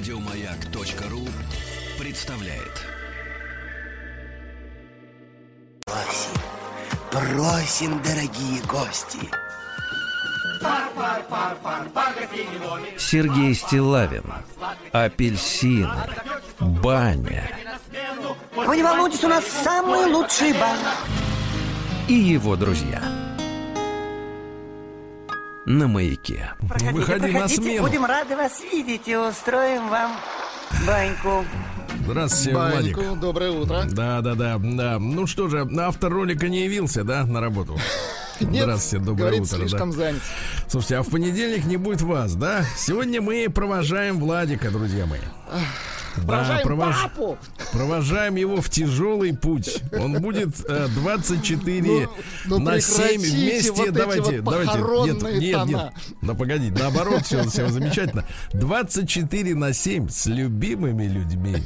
Радиомаяк.ру представляет. Просим, просим, дорогие гости. Сергей Стилавин Апельсины Баня Вы не волнуйтесь, у нас самые лучшие бани. И его друзья На маяке Проходите, Выходи на проходите, смену. будем рады вас видеть и устроим вам баньку. Здравствуйте, Владик. Баньку, доброе утро. Да, да, да, да. Ну что же, автор ролика не явился, да, на работу? Нет, Здравствуйте, доброе говорит, утро. слишком да. занят. Слушайте, а в понедельник не будет вас, да? Сегодня мы провожаем Владика, друзья мои. Да, Провожаем провож- папу. Провожаем его в тяжелый путь. Он будет э, 24 Ну, ну на 7 прекратите вместе. вот эти давайте, вот давайте. Нет, нет, тона. нет. Да погоди, наоборот, все, все замечательно. 24 на 7 с любимыми людьми.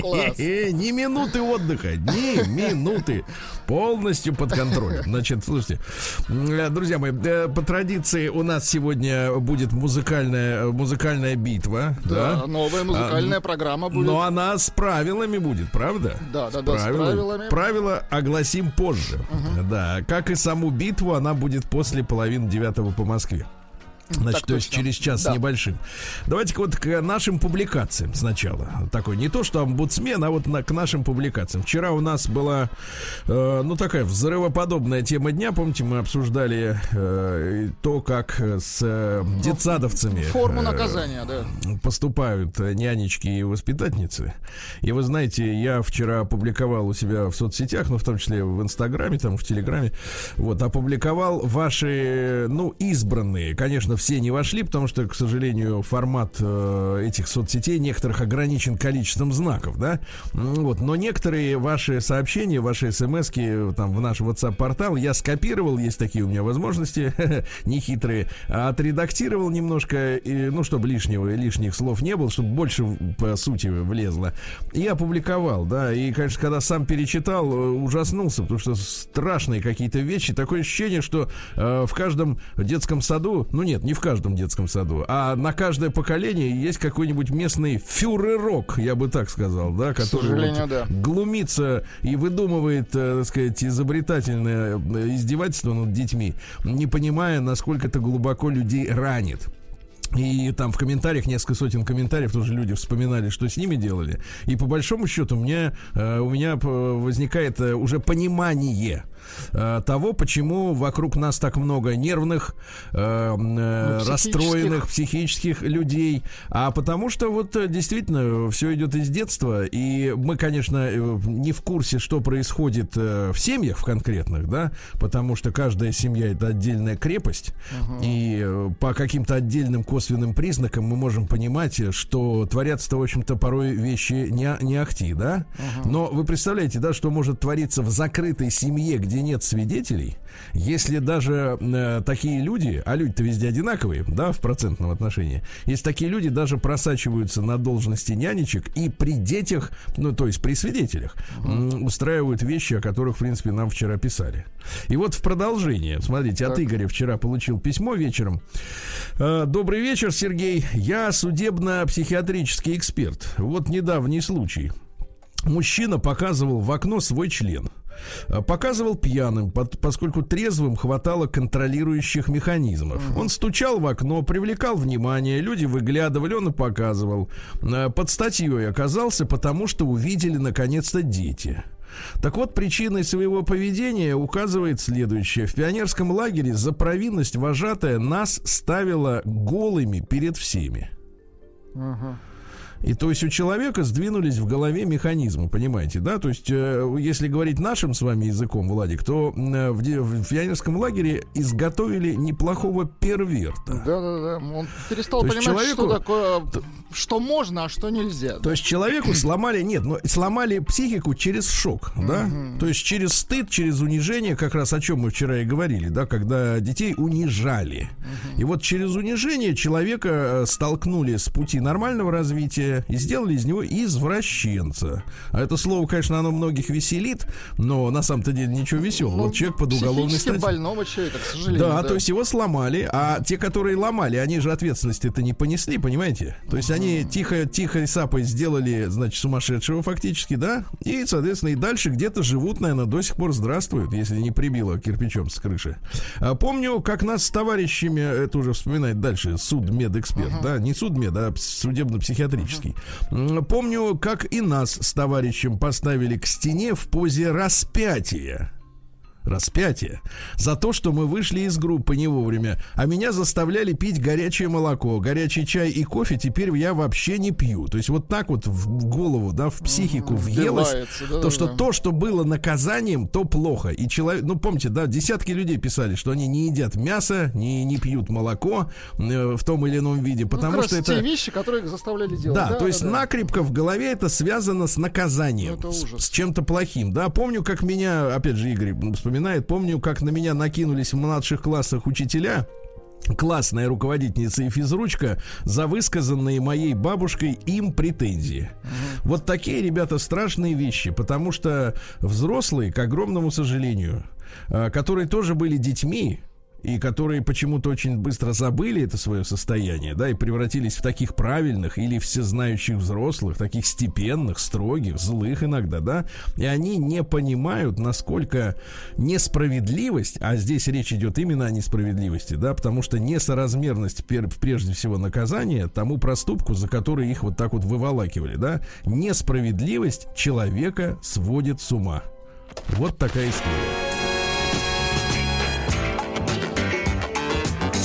Класс. Ни минуты отдыха, ни минуты. Полностью под контролем. Значит, слушайте, э, друзья мои, э, по традиции у нас сегодня будет музыкальная, музыкальная битва. Да, Да, новая музыкальная А, программа будет. но она с правилами будет, правда? Да, да, да, с правилами. Правила огласим позже. Да, как и саму битву, она будет после половины девятого по Москве. Значит, Так то есть через час с Да. небольшим. Давайте-ка вот к нашим публикациям сначала. Такой не то, что омбудсмен, а вот на, к нашим публикациям. Вчера у нас была, э, ну, такая взрывоподобная тема дня. Помните, мы обсуждали э, то, как с э, детсадовцами... Форму э, наказания, да. поступают нянечки и воспитательницы. И вы знаете, я вчера опубликовал у себя в соцсетях, ну, в том числе в Инстаграме, там, в Телеграме, вот, опубликовал ваши, ну, избранные. Конечно, все не вошли, потому что, к сожалению, формат э, этих соцсетей некоторых ограничен количеством знаков, да? Вот, но некоторые ваши сообщения, ваши смс там, в наш WhatsApp-портал я скопировал, есть такие у меня возможности, нехитрые, отредактировал немножко, и, ну, чтобы лишнего, лишних слов не было, чтобы больше по сути влезло. И опубликовал, да, и, конечно, когда сам перечитал, э, ужаснулся, потому что страшные какие-то вещи, такое ощущение, что э, в каждом детском саду, ну нет, не в каждом детском саду, а на каждое поколение есть какой-нибудь местный фюрерок, я бы так сказал, да, который вот да. глумится и выдумывает, э, так сказать, изобретательное э, издевательство над детьми, не понимая, насколько это глубоко людей ранит. И там в комментариях, несколько сотен комментариев, тоже люди вспоминали, что с ними делали. И по большому счету у меня, э, у меня возникает э, уже понимание э, того, почему вокруг нас так много нервных, э, э, Ну, психических. расстроенных, психических людей. А потому что вот действительно все идет из детства. И мы, конечно, не в курсе, что происходит в семьях в конкретных, да, потому что каждая семья это отдельная крепость. И э, по каким-то отдельным косвенным признакам мы можем понимать, что творятся-то, в общем-то, порой вещи не, не ахти, да? Но вы представляете, да, что может твориться в закрытой семье, где нет свидетелей, если даже э, такие люди, а люди-то везде одинаковые, да, в процентном отношении, если такие люди даже просачиваются на должности нянечек и при детях, ну, то есть при свидетелях, м, устраивают вещи, о которых, в принципе, нам вчера писали. И вот в продолжение, смотрите, от Так. Игоря вчера получил письмо вечером. Э, Добрый вечер, Сергей. Я судебно-психиатрический эксперт. Вот недавний случай. Мужчина показывал в окно свой член. Э, Показывал пьяным, под- поскольку трезвым хватало контролирующих механизмов. Он стучал в окно, привлекал внимание, люди выглядывали, он и показывал. Э, Под статьей оказался, потому что увидели наконец-то дети. Так вот, причиной своего поведения указывает следующее. В пионерском лагере за провинность вожатая нас ставила голыми перед всеми. И то есть у человека сдвинулись в голове механизмы, понимаете, да? То есть, э, если говорить нашим с вами языком, Владик, то э, в, в пионерском лагере изготовили неплохого перверта. Да, да, да. Он перестал То понимать, что человеку- такое, что можно, а что нельзя. То есть человеку сломали, нет, но сломали психику через шок, да? То есть через стыд, через унижение, как раз о чем мы вчера и говорили, да, когда детей унижали. И вот через унижение человека э, столкнули с пути нормального развития и сделали из него извращенца. А это слово, конечно, оно многих веселит, но на самом-то деле ничего веселого. Ну, вот человек под уголовной статьей. больного человека, к сожалению. Да, то есть его сломали, а те, которые ломали, они же ответственности это не понесли, понимаете? То есть они тихо, тихо и сапой сделали, значит, сумасшедшего фактически, да? И, соответственно, и дальше где-то живут, наверное, до сих пор здравствуют, если не прибило кирпичом с крыши. А помню, как нас с товарищами, это уже вспоминает дальше, судмедэксперт, да, не судмед, а судебно-психиатрический. М, Помню, как и нас с товарищем поставили к стене в позе распятия распятие за то, что мы вышли из группы не вовремя, а меня заставляли пить горячее молоко, горячий чай и кофе теперь я вообще не пью. То есть вот так вот в голову, да, в психику въелось, да, то, да, что да. то, что было наказанием, то плохо. И человек, ну помните, да, десятки людей писали, что они не едят мясо, не, не пьют молоко э, в том или ином виде, Ну, потому как что это... те вещи, которые их заставляли делать. Да, то есть да. накрепко в голове это связано с наказанием, Ну, с, с чем-то плохим. Да, помню, как меня, опять же, Игорь вспоминает, помню, как на меня накинулись в младших классах учителя. Классная руководительница и физручка за высказанные моей бабушкой им претензии. Вот такие, ребята, страшные вещи, потому что взрослые, к огромному сожалению, а, которые тоже были детьми, и которые почему-то очень быстро забыли это свое состояние, да, и превратились в таких правильных или всезнающих взрослых, таких степенных, строгих, злых иногда, да, и они не понимают, насколько несправедливость, а здесь речь идет именно о несправедливости, да, потому что несоразмерность прежде всего наказания тому проступку, за который их вот так вот выволакивали, да, несправедливость человека сводит с ума. Вот такая история.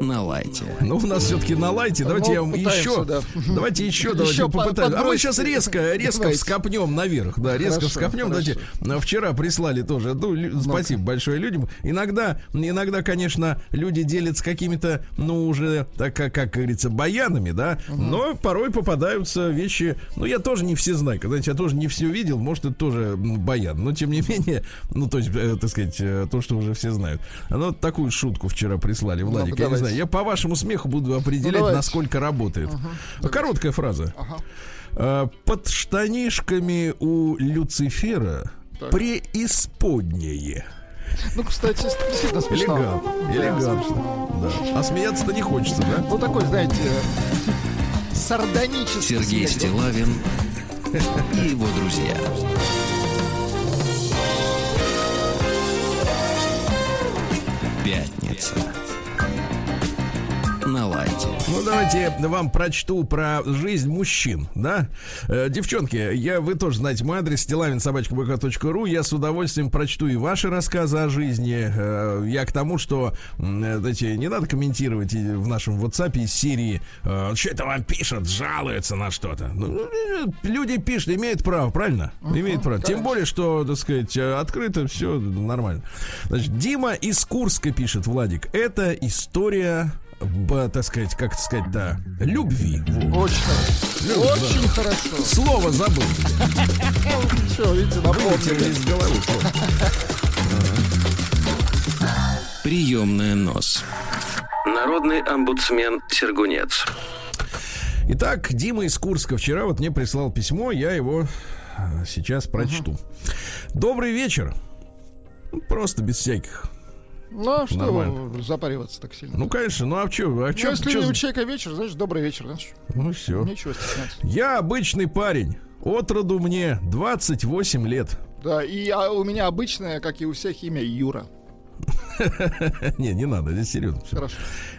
На лайте. Ну, у нас все-таки на лайте. Давайте Ну, я вам пытаемся, еще. да. Давайте еще, давайте Еще по- попытаемся. А мы сейчас резко, резко Давайте. вскопнем наверх. Да, резко Хорошо, вскопнем. хорошо. Давайте. Ну, Вчера прислали тоже. Ну, спасибо большое людям. Иногда, иногда, конечно, люди делятся какими-то, ну, уже, так как, как говорится, баянами, да. Но порой попадаются вещи. Ну, я тоже не все знаю. Знаете, я тоже не все видел. Может, это тоже баян. Но тем не менее, ну, то есть, э, так сказать, э, то, что уже все знают. Ну, вот такую шутку вчера прислали, Владик. я не давайте. Знаю. Я по вашему смеху буду определять, Ну, насколько работает. Короткая фраза. Э, Под штанишками у Люцифера Так. преисподнее. Ну, кстати, действительно смешно. Элегантно. Да, Элегантно. смешно. Да. А смеяться-то не хочется, да? Ну, такой, знаете, сардонический Сергей смех. Стилавин и его друзья. Пятница. На лайте. Ну, давайте вам прочту про жизнь мужчин, да? Э, девчонки, я, вы тоже знаете мой адрес, стилавин.собачка.ру. Я с удовольствием прочту и ваши рассказы о жизни. Э, я к тому, что, э, знаете, не надо комментировать и в нашем WhatsApp из серии э, «Что это вам пишут, жалуются на что-то». Ну, э, люди пишут, имеют право, правильно? имеют право. Тем более, что, так сказать, открыто все нормально. Значит, Дима из Курска пишет, Владик, это история так сказать, как сказать, да, любви. Очень хорошо. Очень хорошо. Слово забыл. Все, видите, напомнили. из головы. Приемная нос. Народный омбудсмен Сергунец. Итак, Дима из Курска вчера вот мне прислал письмо, я его э, сейчас прочту. Добрый вечер. Просто без всяких. Ну, а что Нормально. запариваться так сильно? Ну, конечно, ну а что? А Ну, чё- если чё- у человека вечер, значит, добрый вечер, значит, Ну, все. нечего стесняться. Я обычный парень. От роду мне 28 лет. Да, и а, у меня обычное, как и у всех, имя Юра. Не, не надо, здесь серьезно. Хорошо.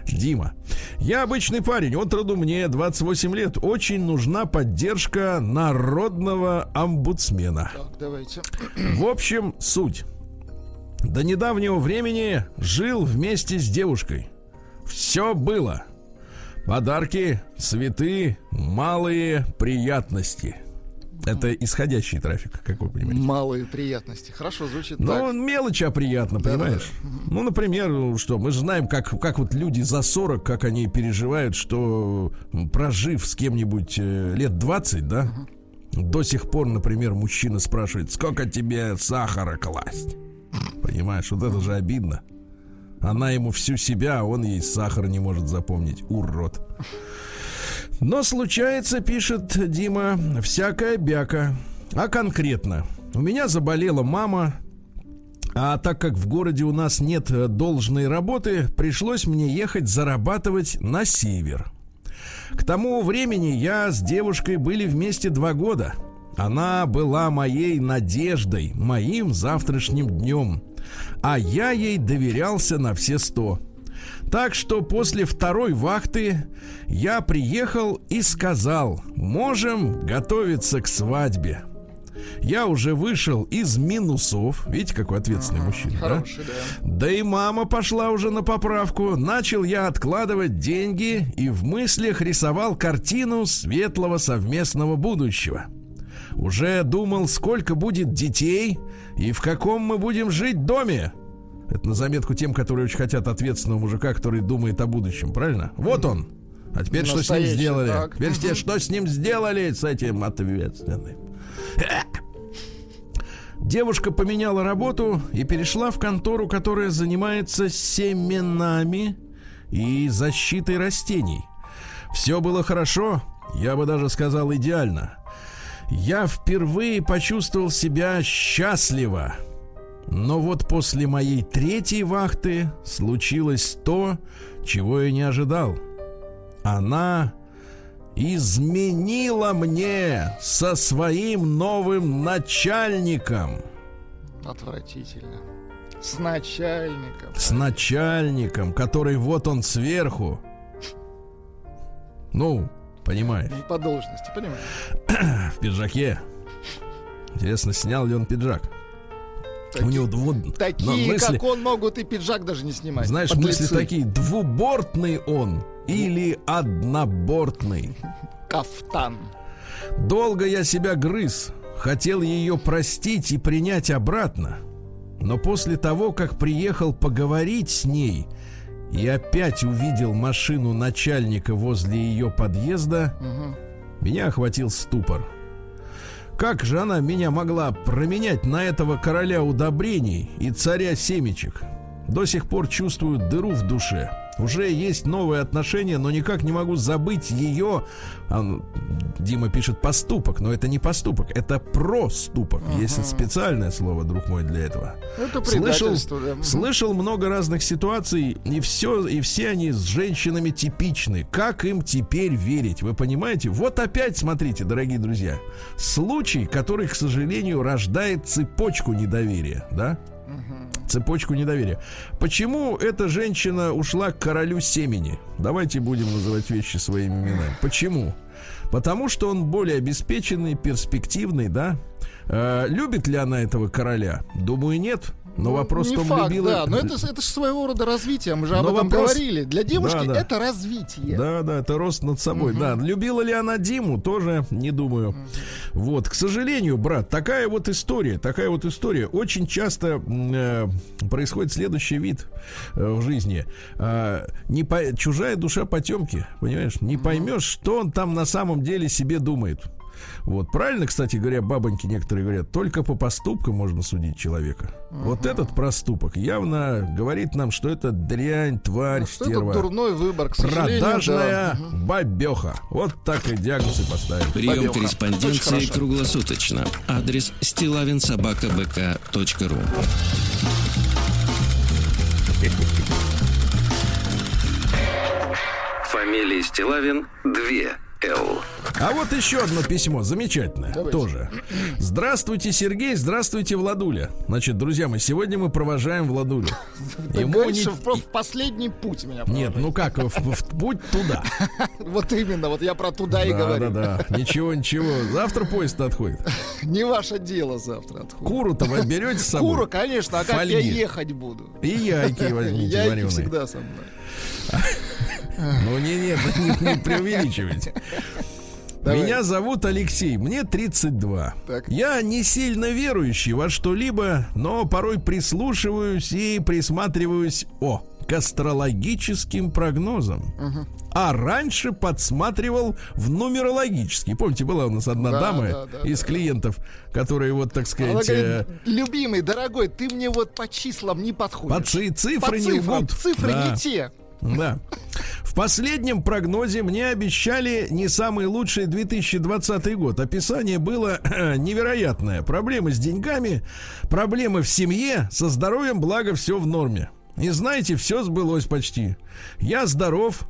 Дима. Я обычный парень, от роду мне 28 лет. Очень нужна поддержка народного омбудсмена. Так, давайте. В общем, суть. До недавнего времени жил вместе с девушкой. Все было. Подарки, цветы, малые приятности. Это исходящий трафик, как вы понимаете. Малые приятности. Хорошо звучит Ну, так. мелочь, а приятно, понимаешь? Ну, например, ну, что, мы же знаем, как, как вот люди за 40, как они переживают, что прожив с кем-нибудь э, лет 20, да, До сих пор, например, мужчина спрашивает, сколько тебе сахара класть? Понимаешь, вот это же обидно. Она ему всю себя, а он ей сахар не может запомнить. Урод. Но случается, пишет Дима, всякая бяка. А конкретно, у меня заболела мама, а так как в городе у нас нет э, должной работы, пришлось мне ехать зарабатывать на север. К тому времени я с девушкой были вместе два года. Она была моей надеждой, моим завтрашним днем. А я ей доверялся на все сто. Так что после второй вахты я приехал и сказал, можем готовиться к свадьбе. Я уже вышел из минусов. Видите, какой ответственный мужчина, Хороший, да? да. Да и мама пошла уже на поправку. Начал я откладывать деньги и в мыслях рисовал картину светлого совместного будущего. Уже думал, сколько будет детей и в каком мы будем жить доме. Это на заметку тем, которые очень хотят ответственного мужика, который думает о будущем, правильно? Вот он. А теперь что с ним сделали? так. Теперь те, что с ним сделали с этим ответственным? Девушка поменяла работу и перешла в контору, которая занимается семенами и защитой растений. Все было хорошо, я бы даже сказал идеально. Я впервые почувствовал себя счастливо. Но вот после моей третьей вахты случилось то, чего я не ожидал. Она изменила мне со своим новым начальником. Отвратительно. С начальником. С начальником, который вот он сверху. Ну, понимаешь, по должности, понимаешь? в пиджаке. Интересно, снял ли он пиджак? Такие, У него дву- такие мысли- как он, могут и пиджак даже не снимать. Знаешь, мысли такие, двубортный он или однобортный. Кафтан. Долго я себя грыз, хотел ее простить и принять обратно. Но после того, как приехал поговорить с ней и опять увидел машину начальника возле ее подъезда, меня охватил ступор. Как же она меня могла променять на этого короля удобрений и царя семечек? До сих пор чувствую дыру в душе. Уже есть новые отношения, но никак не могу забыть ее. А, ну, Дима пишет поступок, но это не поступок, это проступок. Есть специальное слово, друг мой, для этого. Это Слышал, да. Слышал много разных ситуаций, и все, и все они с женщинами типичны. Как им теперь верить? Вы понимаете? Вот опять, смотрите, дорогие друзья, случай, который, к сожалению, рождает цепочку недоверия, да? Цепочку недоверия. Почему эта женщина ушла к королю семени? Давайте будем называть вещи своими именами. Почему? Потому что он более обеспеченный, перспективный, да? Э, любит ли она этого короля? Думаю, нет. Но вопрос не в том, факт, любила... да, но это, это же своего рода развитие, мы же об Но этом вопрос- говорили. Для девушки Да, да. это развитие. Да, да, это рост над собой. Да, любила ли она Диму, тоже не думаю. Вот, к сожалению, брат, такая вот история, такая вот история. Очень часто э, происходит следующий вид э, в жизни. А, не по- чужая душа потемки, понимаешь? Не поймешь, что он там на самом деле себе думает. Вот, правильно, кстати говоря, бабоньки некоторые говорят, только по поступкам можно судить человека. Вот этот проступок явно говорит нам, что это дрянь, тварь, Ну, Что это стерва. дурной выбор, к сожалению. Продажная да. бабеха. Вот так и диагноз и поставим. Прием. Очень корреспонденции круглосуточно. Адрес стилавинсобакабк.ру Фамилия Стилавин 2 Л. А вот еще одно письмо, замечательное, Давайте. тоже. Здравствуйте, Сергей, здравствуйте, Владуля. Значит, друзья мои, сегодня мы провожаем Владулю. Ему не- в последний путь меня Нет, ну как, в, в путь туда. Вот именно, вот я про туда и говорю. да, да. Ничего, ничего. Завтра поезд отходит. Не ваше дело завтра отходит. Куру-то вы берете с собой? Куру, конечно, а как я ехать буду? И яйки возьмите Яйки всегда со мной. Ну не, нет, не, не преувеличивайте. Давай. Меня зовут Алексей, мне 32. Так. Я не сильно верующий во что-либо, но порой прислушиваюсь и присматриваюсь, о, к астрологическим прогнозам. А раньше подсматривал в нумерологический. Помните, была у нас одна Да, дама да, да, из да. клиентов, которые вот, так Она сказать, э, говорит, любимый, дорогой, ты мне вот по числам не подходишь. по ци- цифры По не цифрам, лгут. цифры Да. не те. Да. В последнем прогнозе мне обещали не самый лучший 2020 год. Описание было невероятное. Проблемы с деньгами, проблемы в семье, со здоровьем, благо все в норме. И знаете, все сбылось почти. Я здоров,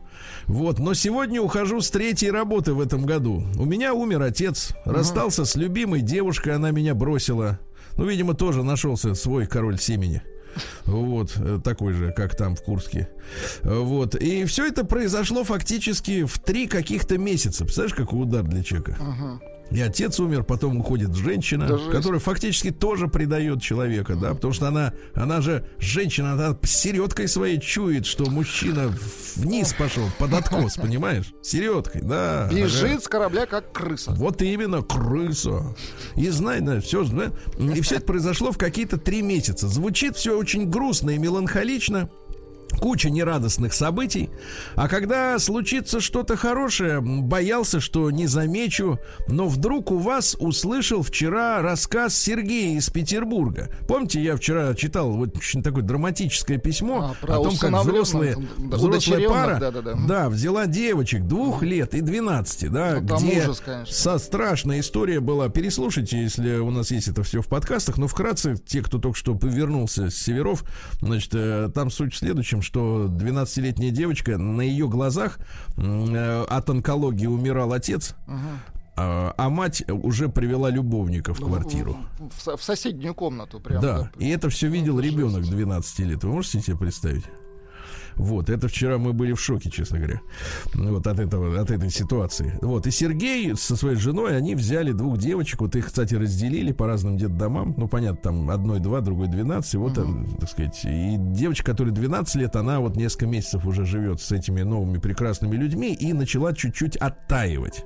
вот, но сегодня ухожу с третьей работы в этом году. У меня умер отец, расстался с любимой девушкой, она меня бросила. Ну, видимо, тоже нашелся свой король семени. Вот, э, такой же, как там в Курске. Э, Вот. И все это произошло фактически в три каких-то месяца. Представляешь, какой удар для человека? И отец умер, потом уходит женщина, Да жесть. которая фактически тоже предает человека, да, потому что она, она же женщина, она середкой своей чует, что мужчина вниз пошел, под откос, понимаешь? Середкой, да. ага. Бежит с корабля, как крыса. Вот именно, крыса. И знай, да, все, да, и все это произошло в какие-то три месяца. Звучит все очень грустно и меланхолично. Куча нерадостных событий. А когда случится что-то хорошее, боялся, что не замечу. Но вдруг у вас услышал вчера рассказ Сергея из Петербурга. Помните, я вчера читал вот очень такое драматическое письмо А, о том, как взрослые, да, взрослая пара да-да-да. да, взяла девочек двух лет и 12, да, Ну, где ужас, конечно. со страшная история была. Переслушайте, если у нас есть это все в подкастах. Но вкратце, те, кто только что повернулся с северов, значит, э, там суть в следующем, что 12-летняя девочка, на ее глазах э, от онкологии умирал отец, а, а мать уже привела любовника в квартиру. В, со- в соседнюю комнату прям. Да, и это все видел ребенок 12 лет. Вы можете себе представить? Вот, это вчера мы были в шоке, честно говоря, вот от этого, от этой ситуации. Вот, и Сергей со своей женой, они взяли двух девочек, вот их, кстати, разделили по разным детдомам, ну, понятно, там одной два, другой 12, и вот, там, так сказать, и девочка, которой 12 лет, она вот несколько месяцев уже живет с этими новыми прекрасными людьми и начала чуть-чуть оттаивать.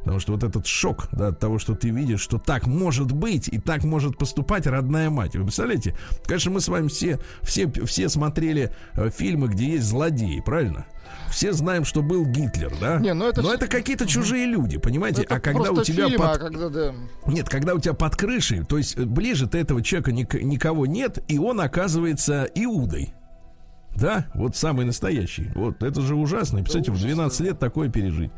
Потому что вот этот шок да, от того, что ты видишь, что так может быть и так может поступать родная мать. Вы представляете? Конечно, мы с вами все, все, все смотрели э, фильмы, где есть злодеи, правильно? Все знаем, что был Гитлер, да? Не, ну это Но вс- это какие-то чужие люди, понимаете? Это а когда у тебя фильм, под- а когда, да. нет, когда у тебя под крышей, то есть э, ближе-то этого человека ник- никого нет, и он оказывается Иудой. Да, вот самый настоящий. Вот это же ужасно. Представляете, в 12 лет такое пережить.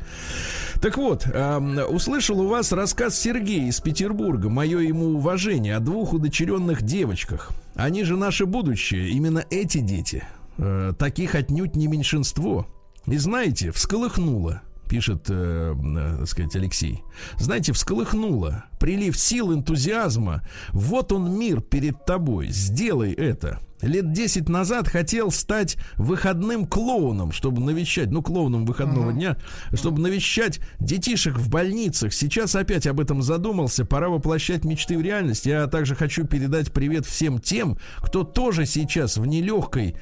Так вот, эм, услышал у вас рассказ Сергея из Петербурга. Мое ему уважение о двух удочеренных девочках. Они же наше будущее. Именно эти дети. Э, таких отнюдь не меньшинство. И знаете, всколыхнуло пишет, э, э, так сказать, Алексей. Знаете, всколыхнуло. Прилив сил, энтузиазма. Вот он мир перед тобой. Сделай это. Лет 10 назад хотел стать выходным клоуном, чтобы навещать, ну, клоуном выходного дня, чтобы навещать детишек в больницах. Сейчас опять об этом задумался. Пора воплощать мечты в реальность. Я также хочу передать привет всем тем, кто тоже сейчас в нелегкой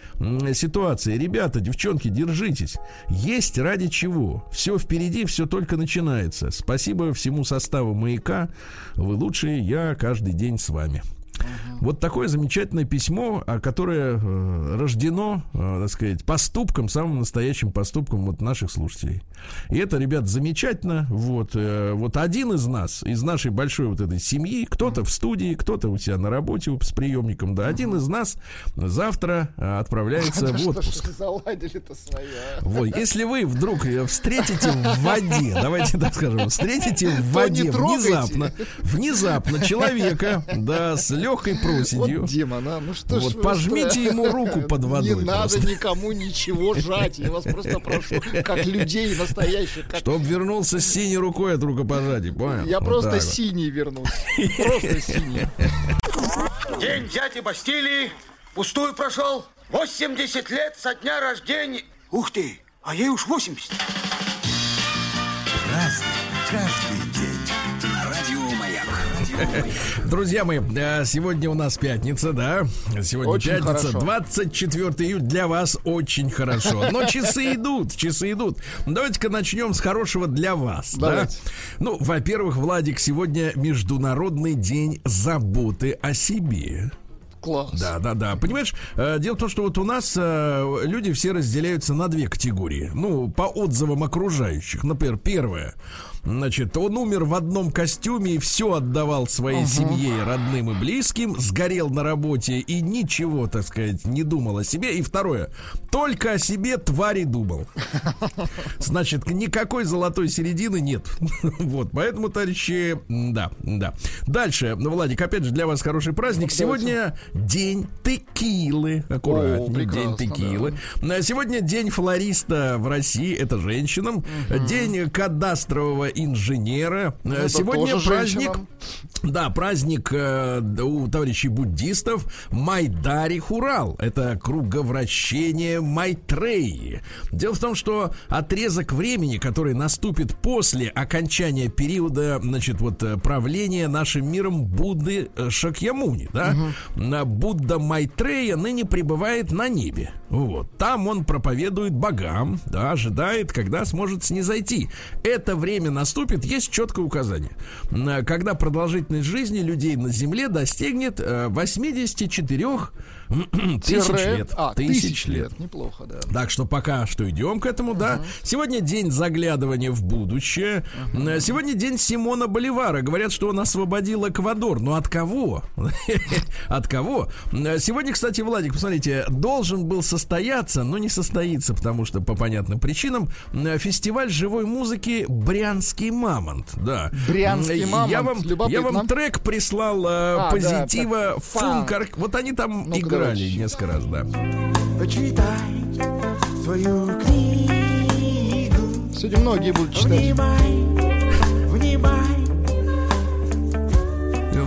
ситуации. Ребята, девчонки, держитесь. Есть ради чего. Все впереди, все только начинается. Спасибо всему составу маяка. Вы лучшие, я каждый день с вами. Вот такое замечательное письмо, а, которое э, рождено, э, так сказать, поступком, самым настоящим поступком вот наших слушателей. И это, ребят, замечательно. Вот, э, вот один из нас, из нашей большой вот этой семьи, кто-то в студии, кто-то у себя на работе с приемником, да, один из нас завтра отправляется в отпуск. а? Вот, если вы вдруг встретите в воде, давайте так скажем, встретите в воде внезапно, внезапно человека, да, с легкой проседью, Вот, Дима, на, ну что ж Вот вы пожмите устраиваете? ему руку под водой Не надо просто. никому ничего жать. Я вас просто прошу, как людей настоящих. Как... чтоб вернулся с синей рукой от рукопожатия, понял? Я Вот просто вот. синий вернулся. Просто синий. День дяди Бастилии пустую прошел. 80 лет со дня рождения. Ух ты, а ей уж 80. Каждый Друзья мои, э, сегодня у нас пятница, да? Сегодня Очень пятница, хорошо. 24 июля. Для вас очень хорошо. Но часы идут, часы идут. Давайте-ка начнем с хорошего для вас. Да? Ну, во-первых, Владик, сегодня Международный день заботы о себе. Класс. Да, да, да. Понимаешь, э, дело в том, что вот у нас э, люди все разделяются на две категории. Ну, по отзывам окружающих. Например, первое. Значит, он умер в одном костюме и все отдавал своей семье, родным и близким, сгорел на работе и ничего, так сказать, не думал о себе. И второе, только о себе твари думал. Значит, никакой золотой середины нет. Вот, поэтому, товарищи, да, да. Дальше, ну, Владик, опять же, для вас хороший праздник. Сегодня день текилы. Аккуратнее, день текилы. А Сегодня день флориста в России, это женщинам. День кадастрового инженера. Ну, это Сегодня праздник. женщинам. Да, праздник э, у товарищей буддистов Майдари Хурал. Это круговращение Майтреи. Дело в том, что отрезок времени, который наступит после окончания периода, значит, вот э, правления нашим миром Будды э, Шакьямуни, да, на Будда Майтрея ныне пребывает на небе. Вот. Там он проповедует богам, да, ожидает, когда сможет снизойти. Это время наступит, есть четкое указание. М, Когда продолжительность жизни людей на Земле достигнет э, 84 тысяч лет. А, тысяч лет. Неплохо, да. Так что пока что идем к этому, да. Сегодня день заглядывания в будущее. Э, Сегодня день Симона Боливара. Говорят, что он освободил Эквадор. Но от кого? От кого? Э, Сегодня, кстати, Владик, посмотрите, должен был состояться, но не состоится, потому что по понятным причинам э, фестиваль живой музыки Брянский мамонт. Да. Брянский мамонт, Я вам, я вам трек прислал А, да, позитива так, фан. функар. Вот они там Ну-ка, играли несколько раз, да. Почитай свою книгу. Сегодня многие будут читать.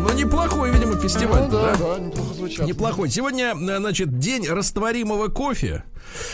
Ну, неплохой, видимо, фестиваль. Ну да, да, неплохо звучат. Неплохой. Сегодня, э, значит, день растворимого кофе.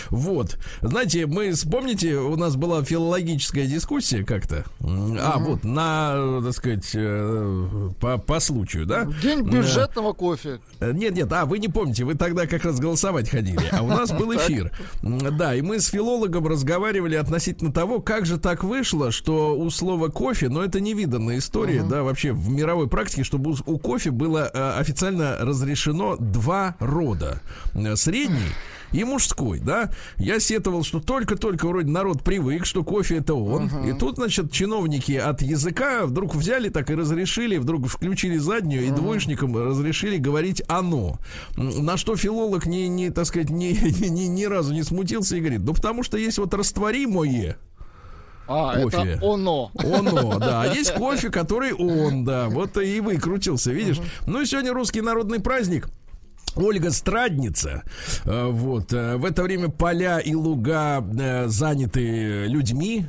Вот. Знаете, мы, вспомните, у нас была филологическая дискуссия как-то. М, А, вот, на, э, так сказать, э, по, по случаю, да? День бюджетного кофе. Э, Нет, нет, а вы не помните, вы тогда как раз голосовать ходили, а у нас был эфир. Да, и мы с филологом разговаривали относительно того, как же так вышло, что у слова кофе, но это невиданная история, да, вообще в мировой практике, чтобы у, у кофе было э, официально разрешено два рода. Э, Средний и мужской, да. Я сетовал, что только-только вроде народ привык, что кофе это он. И тут, значит, чиновники от языка вдруг взяли так и разрешили, вдруг включили заднюю и двоечникам разрешили говорить оно. На что филолог не, не так сказать, ни, ни, ни разу не смутился и говорит, ну потому что есть вот растворимое, А, Кофе. это оно. оно, да. Есть кофе, который он, да. Вот и выкрутился, видишь. Ну и сегодня русский народный праздник. Ольга Страдница. Э, Вот. э, В это время поля и луга э, заняты людьми.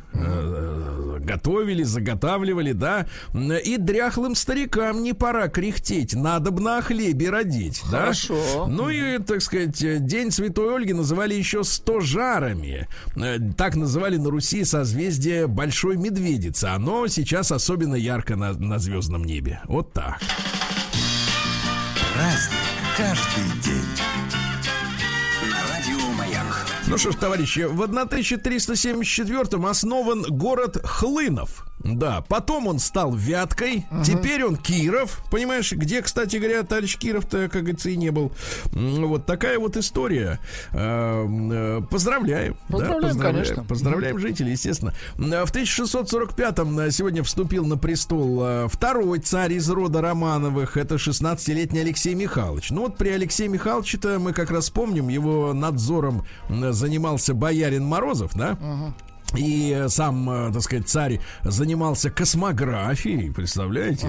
Готовили, заготавливали, да. И дряхлым старикам не пора кряхтеть. Надо бы на хлебе родить, да. Хорошо. Ну и, так сказать, День Святой Ольги называли еще стожарами. Э, Так называли на Руси созвездие Большой Медведицы. Оно сейчас особенно ярко на, на звездном небе. Вот так. Праздник каждый день. На радио Маяк. Ну что ж, товарищи, в 1374-м основан город Хлынов. Да, потом он стал Вяткой, теперь он Киров, понимаешь, где, кстати говоря, товарищ Киров-то, как говорится, и не был. Вот такая вот история. Э, э, Поздравляем. да, Поздравляем, конечно. Поздравляем жителей, естественно. Э, В 1645-м э, сегодня вступил на престол э, второй царь из рода Романовых. Это 16-летний Алексей Михайлович. Ну вот при Алексее Михайловиче-то мы как раз помним, его надзором занимался боярин Морозов, да? И сам, э, так сказать, царь занимался космографией, представляете?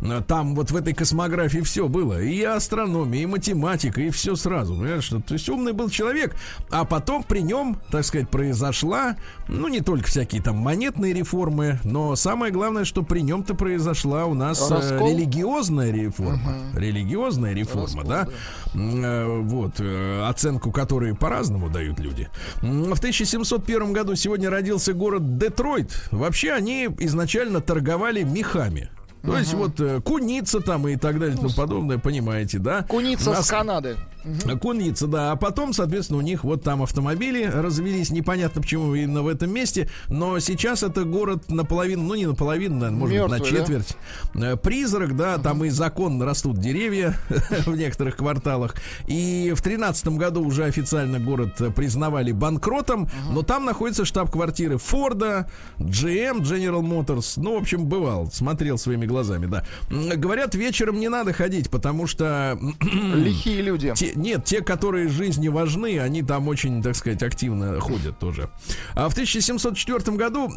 Э, Там вот в этой космографии все было. И астрономия, и математика, и все сразу. Понимаешь? То есть умный был человек. А потом при нем, так сказать, произошла, ну, не только всякие там монетные реформы, но самое главное, что при нем-то произошла у нас э, Раскол? религиозная реформа. Религиозная реформа, да? М, э, Вот, оценку которой по-разному дают люди. В 1701 году сегодня родился город Детройт. Вообще они изначально торговали мехами. То есть вот э, куница там и так далее и тому подобное, понимаете, да? Куница Нас- с Канады. Куница, да. А потом, соответственно, у них вот там автомобили развелись. Непонятно, почему именно в этом месте. Но сейчас это город наполовину, ну не наполовину, наверное, может быть, на Мертвый, да? четверть. Э, Призрак, да, там и законно растут деревья в некоторых кварталах. И в тринадцатом году уже официально город признавали банкротом. Но там находится штаб-квартиры Форда, GM, General Motors. Ну, в общем, бывал, смотрел своими глазами, да. Говорят, вечером не надо ходить, потому что Лихие люди. те- нет, те, которые жизни важны, они там очень, так сказать, активно ходят тоже. А в 1704 году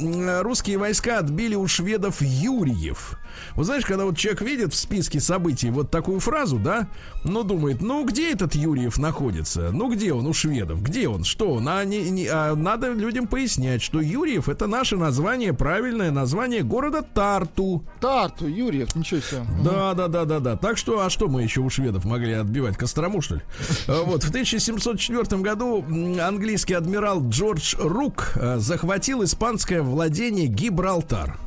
русские войска отбили у шведов Юрьев. Вот знаешь, когда вот человек видит в списке событий вот такую фразу, да, ну думает, ну где этот Юрьев находится? Ну где он у шведов? Где он? Что он? А, не- не- а надо людям пояснять, что Юрьев это наше название, правильное название города Тарту. Тарту, Юрьев, ничего себе. Да, да, да, да, да. Так что, а что мы еще у шведов могли отбивать? Кострому, что ли? А, Вот, в 1704 году английский адмирал Джордж Рук э, захватил испанское владение Гибралтар.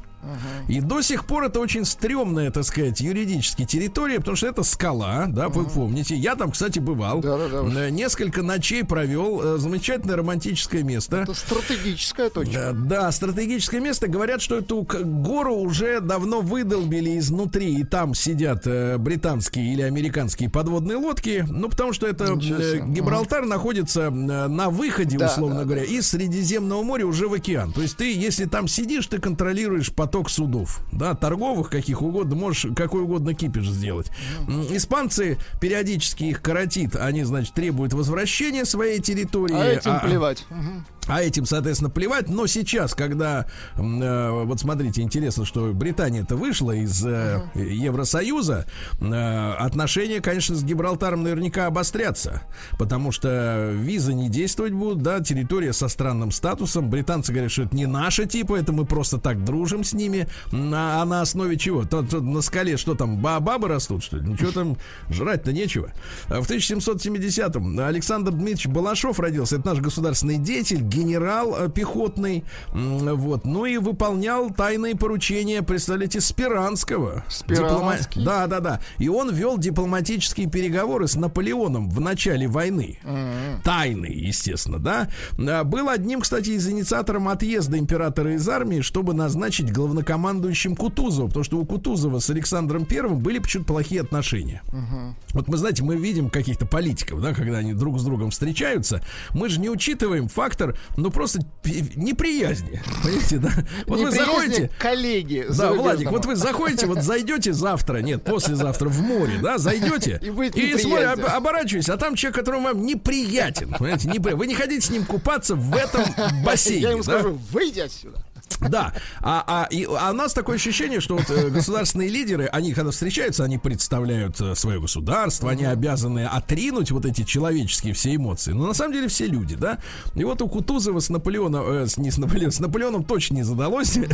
И до сих пор это очень стрёмная, так сказать, юридически территория, потому что это скала, да, вы помните. Я там, кстати, бывал. Да-да-да уж. Э, Несколько ночей провел. э, Замечательное романтическое место. Это стратегическая точка. Э, Да, стратегическое место. Говорят, что эту гору уже давно выдолбили изнутри, и там сидят э, британские или американские подводные лодки. Ну, потому что это э. Гибралтар находится э, на выходе, Да, условно да, говоря, из Средиземного моря уже в океан. То есть ты, если там сидишь, ты контролируешь поток судов, да, торговых, каких угодно, можешь какой угодно кипиш сделать. Испанцы периодически их коротит, они, значит, требуют возвращения своей территории. А этим плевать. А этим, соответственно, плевать. Но сейчас, когда, э, вот смотрите, интересно, что Британия-то вышла из э, Евросоюза, э, отношения, конечно, с Гибралтаром наверняка обострятся, потому что визы не действовать будут, да, территория со странным статусом. Британцы говорят, что это не наши типа, это мы просто так дружим с ними. На, а на основе чего? То, то на скале что там, ба- бабы растут, что ли? Ничего там жрать-то нечего. В 1770-м Александр Дмитриевич Балашов родился. Это наш государственный деятель, генерал э, пехотный. Вот. Ну и выполнял тайные поручения, представляете, Спиранского. Спиранский? Диплома- Да, да, да. И он вел дипломатические переговоры с Наполеоном в начале войны. Тайные, естественно, да. А, Был одним, кстати, из инициатором отъезда императора из армии, чтобы назначить главнокомандующим Кутузова, потому что у Кутузова с Александром Первым были почему-то плохие отношения. Вот мы, знаете, мы видим каких-то политиков, да, когда они друг с другом встречаются, мы же не учитываем фактор, ну просто неприязни, понимаете, да? Вот вы заходите, к коллеге да. Владик, вот вы заходите, вот зайдете завтра, нет, послезавтра в море, да, зайдете И будет смотри, неприязнь. об- оборачиваетесь, а там человек, который вам неприятен, понимаете, непри- вы не хотите с ним купаться в этом бассейне, Я ему да? скажу, выйди отсюда. Да, а, а, и, а у нас такое ощущение, что вот э, государственные лидеры, они когда встречаются, они представляют э, свое государство, они обязаны отринуть вот эти человеческие все эмоции. Но на самом деле все люди, да. И вот у Кутузова с Наполеоном, э, с, не с Наполеоном, с Наполеоном точно не задалось.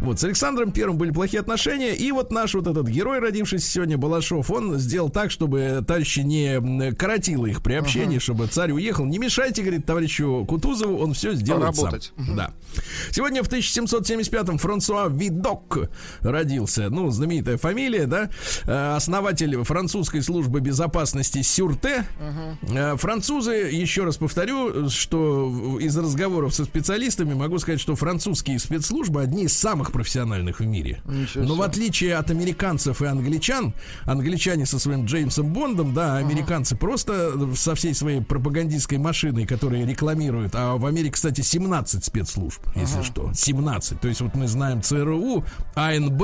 Вот с Александром Первым были плохие отношения, и вот наш вот этот герой, родившийся сегодня, Балашов, он сделал так, чтобы товарищи не коротило их при общении, чтобы царь уехал. Не мешайте, говорит, товарищу Кутузову, он все сделает сам. Да. Сегодня в 1775-м Франсуа Видок родился. Ну, знаменитая фамилия, да? Э, Основатель французской службы безопасности Сюрте. Э, Французы, еще раз повторю, что из разговоров со специалистами могу сказать, что французские спецслужбы одни из самых профессиональных в мире. Ничего Но в отличие от американцев и англичан, англичане со своим Джеймсом Бондом, да, американцы просто со всей своей пропагандистской машиной, которые рекламируют, а в Америке, кстати, 17 спецслужб, если что, 17. То есть вот мы знаем ЦРУ, АНБ,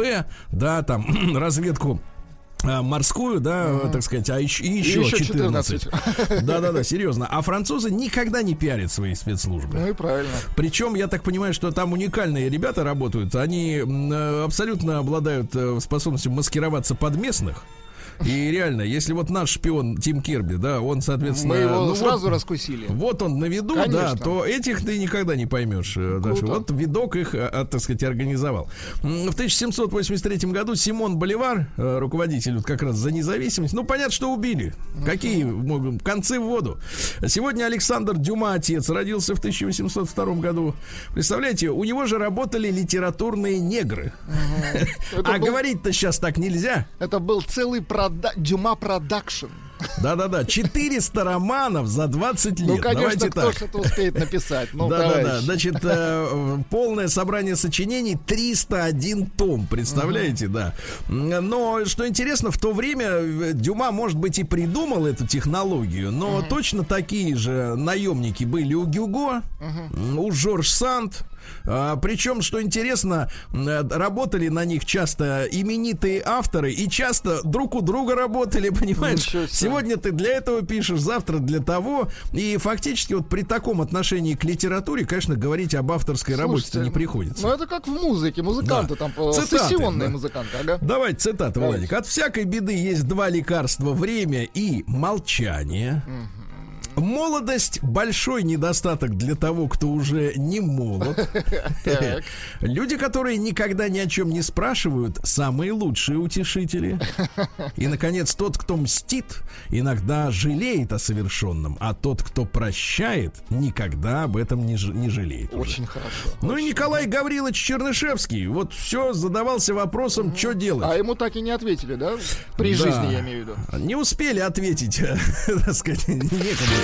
да, там разведку а, морскую, да, так сказать, а еще, и еще, еще 14. Да-да-да, серьезно. А французы никогда не пиарят свои спецслужбы. Ну и правильно. Причем, я так понимаю, что там уникальные ребята работают. Они э, абсолютно обладают э, способностью маскироваться под местных. И реально, если вот наш шпион Тим Кирби, да, он, соответственно... Мы его ну вот- сразу раскусили. вот он на виду, да, Конечно. то этих ты никогда не поймешь. э. Круто. Вот видок их, э, а, так сказать, организовал. В 1783 году Симон Боливар, э, руководитель вот как раз за независимость, ну, понятно, что убили. Какие могут? Концы в воду. Сегодня Александр Дюма, отец, родился в 1802 году. Представляете, у него же работали литературные негры. А был- говорить-то сейчас так нельзя. Это был целый прода... Дюма продакшн. Да-да-да, 400 романов за 20 лет. Ну, конечно, Давайте кто так. что-то успеет написать. Ну, да, да, да. товарищ. Значит, э, полное собрание сочинений 301 том, представляете, да. Но что интересно, в то время э, Дюма, может быть, и придумал эту технологию, но точно такие же наемники были у Гюго, у Жорж Санд. А, причем, что интересно, э, работали на них часто именитые авторы и часто друг у друга работали, понимаешь? Сегодня ты для этого пишешь, завтра для того. И фактически вот при таком отношении к литературе, конечно, говорить об авторской работе не приходится. Ну, это как в музыке. Музыканты Да. там, э, Цитаты, сессионные да. музыканты, ага. Давайте цитаты, Давайте. Владик. От всякой беды есть два лекарства: время и молчание. Молодость большой недостаток для того, кто уже не молод. Люди, которые никогда ни о чем не спрашивают, самые лучшие утешители. И, наконец, тот, кто мстит, иногда жалеет о совершенном, а тот, кто прощает, никогда об этом не, ж- не жалеет. уже. Очень хорошо. Ну и Николай Гаврилович Чернышевский, вот все задавался вопросом, что делать. А ему так и не ответили, да? При Да. жизни, я имею в виду. Не успели ответить, так сказать, некому.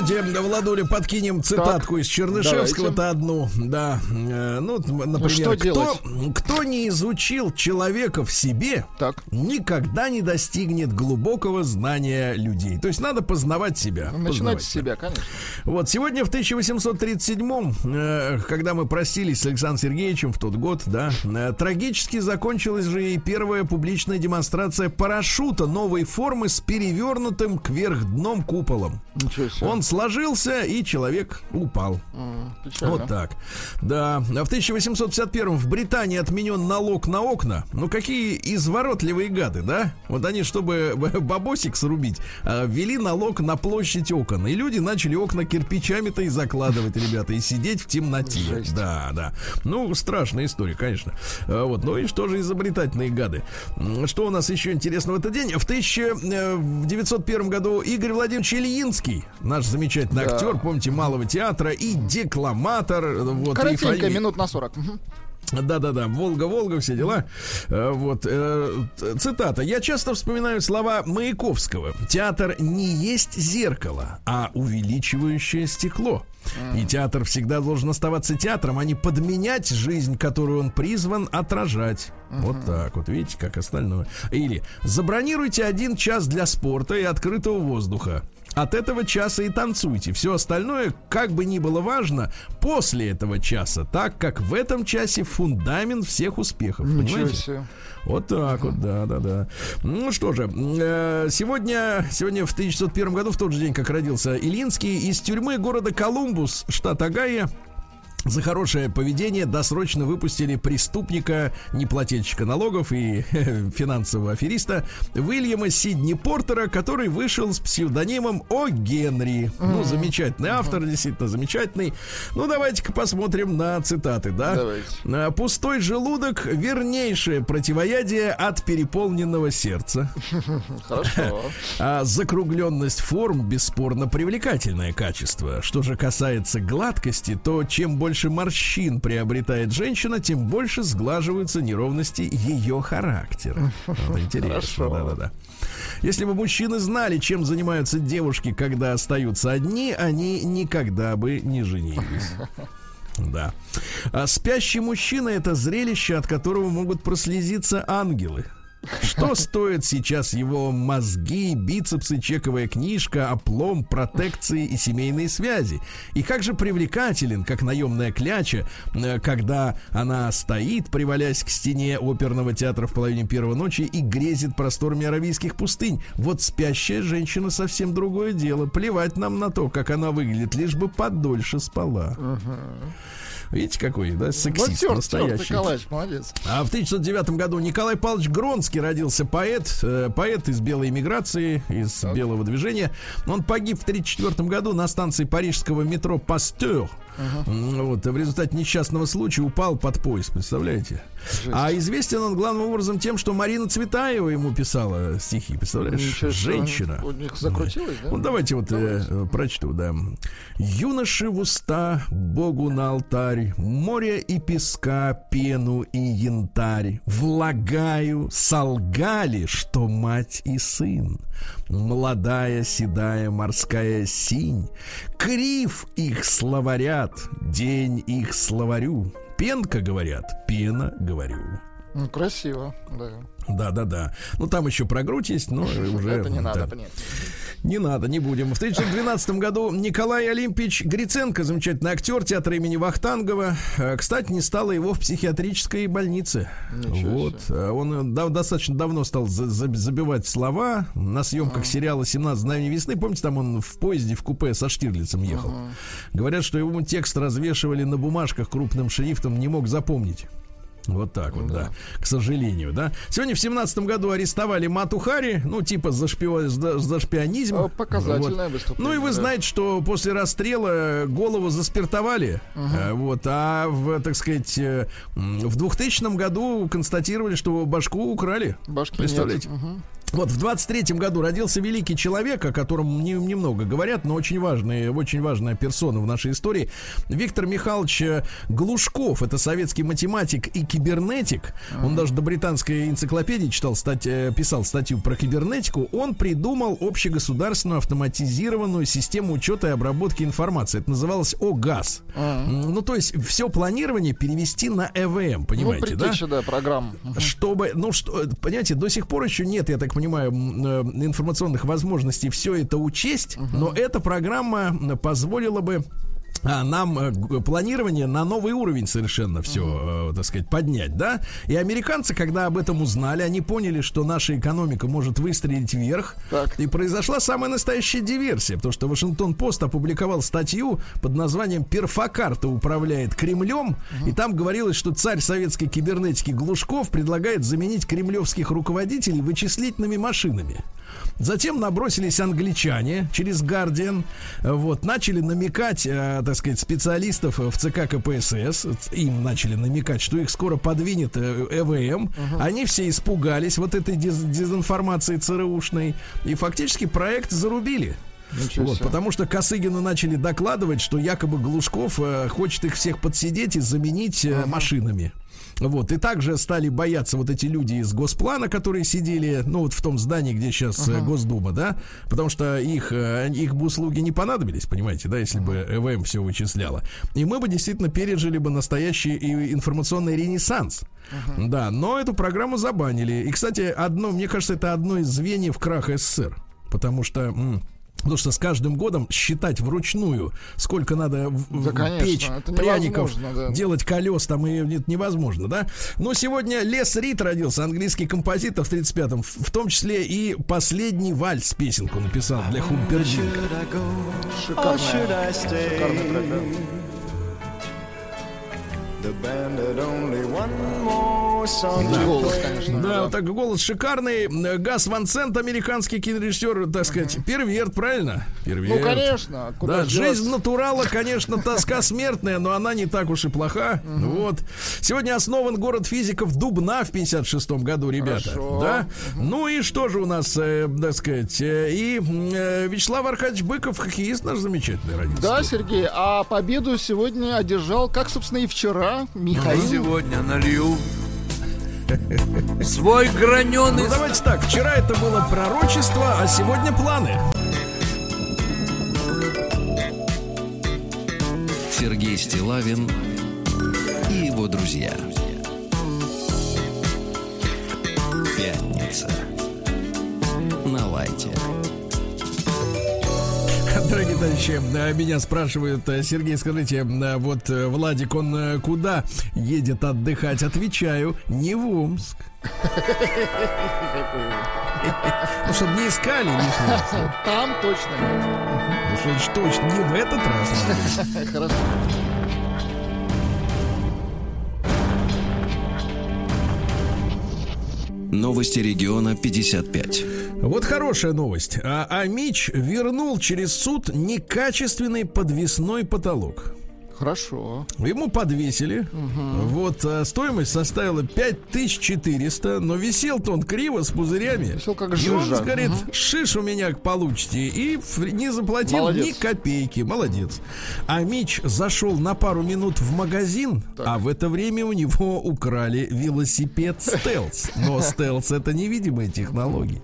Давайте, Владуля, подкинем цитатку из Чернышевского-то одну. Да. Э, Ну, например, что кто, делать? кто не изучил человека в себе, Так. никогда не достигнет глубокого знания людей. То есть надо познавать себя. Начинать познавать с себя, конечно. Вот сегодня в 1837-м, э, когда мы простились с Александром Сергеевичем в тот год, да, э, трагически закончилась же и первая публичная демонстрация парашюта новой формы с перевернутым кверх дном куполом. Он сложился, и человек упал. Печально. Вот так. Да. А в 1851 в Британии отменен налог на окна. Ну, какие изворотливые гады, да? Вот они, чтобы бабосик срубить, а, ввели налог на площадь окон. И люди начали окна кирпичами-то и закладывать, ребята, и сидеть в темноте. Жесть. Да, да. Ну, страшная история, конечно. А, Вот. Ну и что же изобретательные гады? Что у нас еще интересно в этот день? В 1901 году Игорь Владимирович Ильинский, наш замечательный Да. актер, помните, Малого театра и декламатор. Вот, и Коротенько, фами- минут на 40. Мгм. да-да-да, Волга-Волга, все дела. Э, Вот, э, цитата. Я часто вспоминаю слова Маяковского. Театр не есть зеркало, а увеличивающее стекло. И театр всегда должен оставаться театром, а не подменять жизнь, которую он призван отражать. Вот так вот, видите, как остальное. Или забронируйте один час для спорта и открытого воздуха. От этого часа и танцуйте. Все остальное, как бы ни было важно, после этого часа, так как в этом часе фундамент всех успехов. Ничего понимаете? себе. Вот так вот, да, да, да. Ну что же, э, сегодня, сегодня в 1901 году, в тот же день, как родился Ильинский, из тюрьмы города Колумбус, штат Огайо, за хорошее поведение досрочно выпустили преступника, неплательщика налогов и финансового афериста Уильяма Сидни Портера, который вышел с псевдонимом О. Генри. Ну, замечательный автор, действительно замечательный. Ну, давайте-ка посмотрим на цитаты, да? Давайте. Пустой желудок – вернейшее противоядие от переполненного сердца. Хорошо. А закругленность форм бесспорно привлекательное качество. Что же касается гладкости, то чем больше морщин приобретает женщина, тем больше сглаживаются неровности ее характера. Вот интересно, да-да-да. Если бы мужчины знали, чем занимаются девушки, когда остаются одни, они никогда бы не женились. Да. А спящий мужчина это зрелище, от которого могут прослезиться ангелы. Что стоит сейчас его мозги, бицепсы, чековая книжка, оплом, протекции и семейные связи? И как же привлекателен, как наемная кляча, э, когда она стоит, привалясь к стене оперного театра в половине первой ночи и грезит просторами аравийских пустынь. Вот спящая женщина совсем другое дело. Плевать нам на то, как она выглядит, лишь бы подольше спала. Видите, какой, да, Ну, сексист тёрт, настоящий. тёрт, Николаевич, молодец. А в 1909 году Николай Павлович Гронский родился поэт, э, поэт из белой эмиграции, из белого движения. Он погиб в 1934 году на станции парижского метро Пастер. М, Вот, в результате несчастного случая упал под поезд, представляете? А известен он главным образом тем, что Марина Цветаева ему писала стихи, представляешь? Ничего. Женщина. У них закрутилось, да? Ну, давайте вот э, э, прочту, да. Юноши в уста, Богу на алтарь, море и песка, пену и янтарь. Влагаю, солгали, что мать и сын. Молодая, седая, морская синь. Крив их словарят, день их словарю. Пенка, говорят, пена, говорю. Ну, красиво, да. Да, да, да. Ну там еще про грудь есть, но уже. Это не надо, понятно. Не надо, не будем. В 1912 году Николай Олимпич Гриценко, замечательный актер театра имени Вахтангова, э, кстати, не стало его в психиатрической больнице. Ничего вот. Э, Он да- достаточно давно стал за- за- забивать слова на съемках сериала «17 мгновений весны». Помните, там он в поезде в купе со Штирлицем ехал? Говорят, что ему текст развешивали на бумажках крупным шрифтом, не мог запомнить. Вот так вот, да. К сожалению, да. Сегодня в семнадцатом году арестовали Мату Хари, ну, типа за, шпио- за, за шпионизм. Э, показательное Вот. выступление, Ну, и вы да. знаете, что после расстрела голову заспиртовали. Э, Вот, а в, так сказать, э, в 2000 году констатировали, что башку украли. Башки Представляете? нет. Мгм. Вот в 23-м году родился великий человек, о котором не- немного говорят, но очень важный, очень важная персона в нашей истории. Виктор Михайлович э, Глушков. Это советский математик и кибернетик. Он даже до британской энциклопедии читал, стать, э, писал статью про кибернетику. Он придумал общегосударственную автоматизированную систему учета и обработки информации. Это называлось ОГАЗ. М, Ну, то есть все планирование перевести на ЭВМ, Ну, понимаете, да? предтеча, да, программ. Мгм. чтобы, ну что, понимаете, до сих пор еще нет, я так понимаю, э, информационных возможностей все это учесть, но эта программа позволила бы нам э, планирование на новый уровень совершенно все, так сказать, поднять, да? И американцы, когда об этом узнали, они поняли, что наша экономика может выстрелить вверх. Так. И произошла самая настоящая диверсия, потому что Вашингтон-Пост опубликовал статью под названием «Перфокарта управляет Кремлем», и там говорилось, что царь советской кибернетики Глушков предлагает заменить кремлевских руководителей вычислительными машинами. Затем набросились англичане через Guardian, э, вот, начали намекать, э, так сказать, специалистов в ЦК КПСС, им начали намекать, что их скоро подвинет э, ЭВМ. Они все испугались вот этой дез- дезинформации ЦРУшной, и фактически проект зарубили. Ничего Вот, себе. потому что Косыгину начали докладывать, что якобы Глушков э, хочет их всех подсидеть и заменить э, машинами. Вот, и также стали бояться вот эти люди из Госплана, которые сидели, ну, вот в том здании, где сейчас э, Госдума, да, потому что их, э, их бы услуги не понадобились, понимаете, да, если бы ЭВМ все вычисляло. И мы бы действительно пережили бы настоящий информационный ренессанс. Да, но эту программу забанили. И, кстати, одно, мне кажется, это одно из звеньев краха СССР. Потому что... м, Потому что с каждым годом считать вручную, сколько надо Да, конечно, печь пряников, да. делать колес там и это невозможно, да? Но сегодня Лес Рид родился, английский композитор в 35-м, в в том числе и последний вальс песенку написал для Хумпердинка. Шикарная. Шикарный трек, да. Голос, конечно. Да, вот так голос шикарный. Газ Ван Сент, американский кинорежиссер, так сказать, перверт, правильно? Перверт. Ну, конечно. Куда Да, жизнь натурала, конечно, тоска смертная, но она не так уж и плоха. Вот. Сегодня основан город физиков Дубна в 56 году, ребята. Хорошо. Да? Ну и что же у нас, э, так сказать, э, и э, Вячеслав Аркадьевич Быков, хоккеист наш замечательный родился. Да, Сергей, а победу сегодня одержал, как, собственно, и вчера, Михаил. Сегодня налью свой граненый... Ну давайте так, вчера это было пророчество, а сегодня планы. Сергей Стилавин и его друзья. Пятница. На лайте. Дорогие товарищи, э, меня спрашивают, э, Сергей, скажите, э, вот Владик, он куда едет отдыхать? Отвечаю, не в Омск. Ну, чтобы не искали лишний. Там точно Ну, что точно, не в этот раз. нет. Хорошо. Новости региона 55. Вот хорошая новость. А, а Мич вернул через суд некачественный подвесной потолок. Хорошо. Ему подвесили. Вот а, стоимость составила 5400, но висел-то он криво с пузырями. Висел как И он жижа. говорит, шиш у меня получите. И не заплатил Молодец. ни копейки. Молодец. А Мич зашел на пару минут в магазин, а в это время у него украли велосипед стелс. Но стелс это невидимые технологии.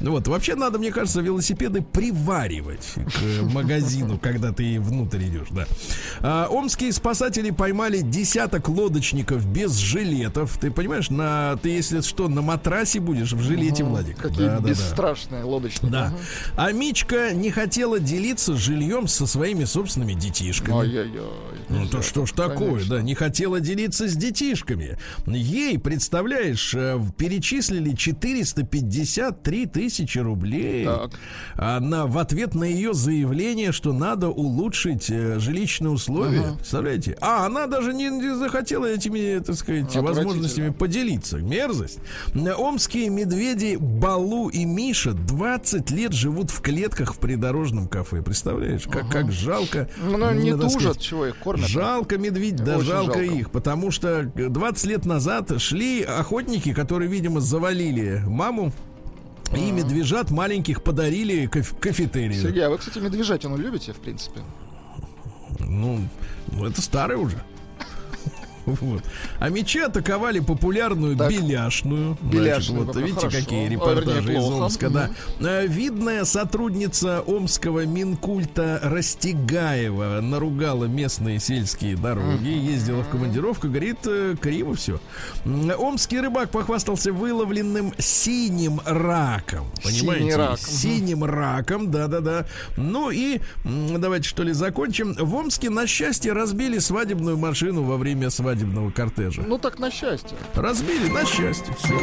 Вот, вообще надо, мне кажется, велосипеды приваривать к магазину, когда ты внутрь идешь, да. А, омские спасатели поймали десяток лодочников без жилетов. Ты понимаешь, на ты если что, на матрасе будешь в жилете, Владик. Какие Да, да, да. бесстрашные лодочники. Да. Ага. А Мичка не хотела делиться жильем со своими собственными детишками. Ой-ой-ой. Ну то что ж так, такое, конечно. да, не хотела делиться с детишками. Ей, представляешь, э, перечислили 453 тысячи рублей. Так. А на, в ответ на ее заявление, что надо улучшить э, жилищные условия. Представляете? А она даже не, не захотела этими, так сказать, возможностями поделиться. Мерзость. Э, Омские медведи Балу и Миша 20 лет живут в клетках в придорожном кафе. Представляешь, как, как жалко. Ну, не тужат, чего их кормят. Жалко медведь, да Очень жалко, жалко. их, потому что 20 лет назад шли охотники, которые, видимо, завалили маму. И медвежат маленьких подарили каф- кафетерию. Сергей, а вы, кстати, медвежатину любите, в принципе? Ну, ну, это старый уже. Вот. А мечи атаковали популярную Так. беляшную. Беляшную, вот ну, видите, хорошо. какие Ой, репортажи вернее, из. Омска, да. Э, Видная сотрудница Омского Минкульта Растегаева наругала местные сельские дороги, ездила в командировку, говорит, э, криво все. Омский рыбак похвастался выловленным синим раком. Понимаете? Синий рак. Синим раком, да-да-да. Ну и давайте что ли закончим. В Омске на счастье разбили свадебную машину во время свадебного кортежа. Ну так на счастье. Разбили на счастье. Все.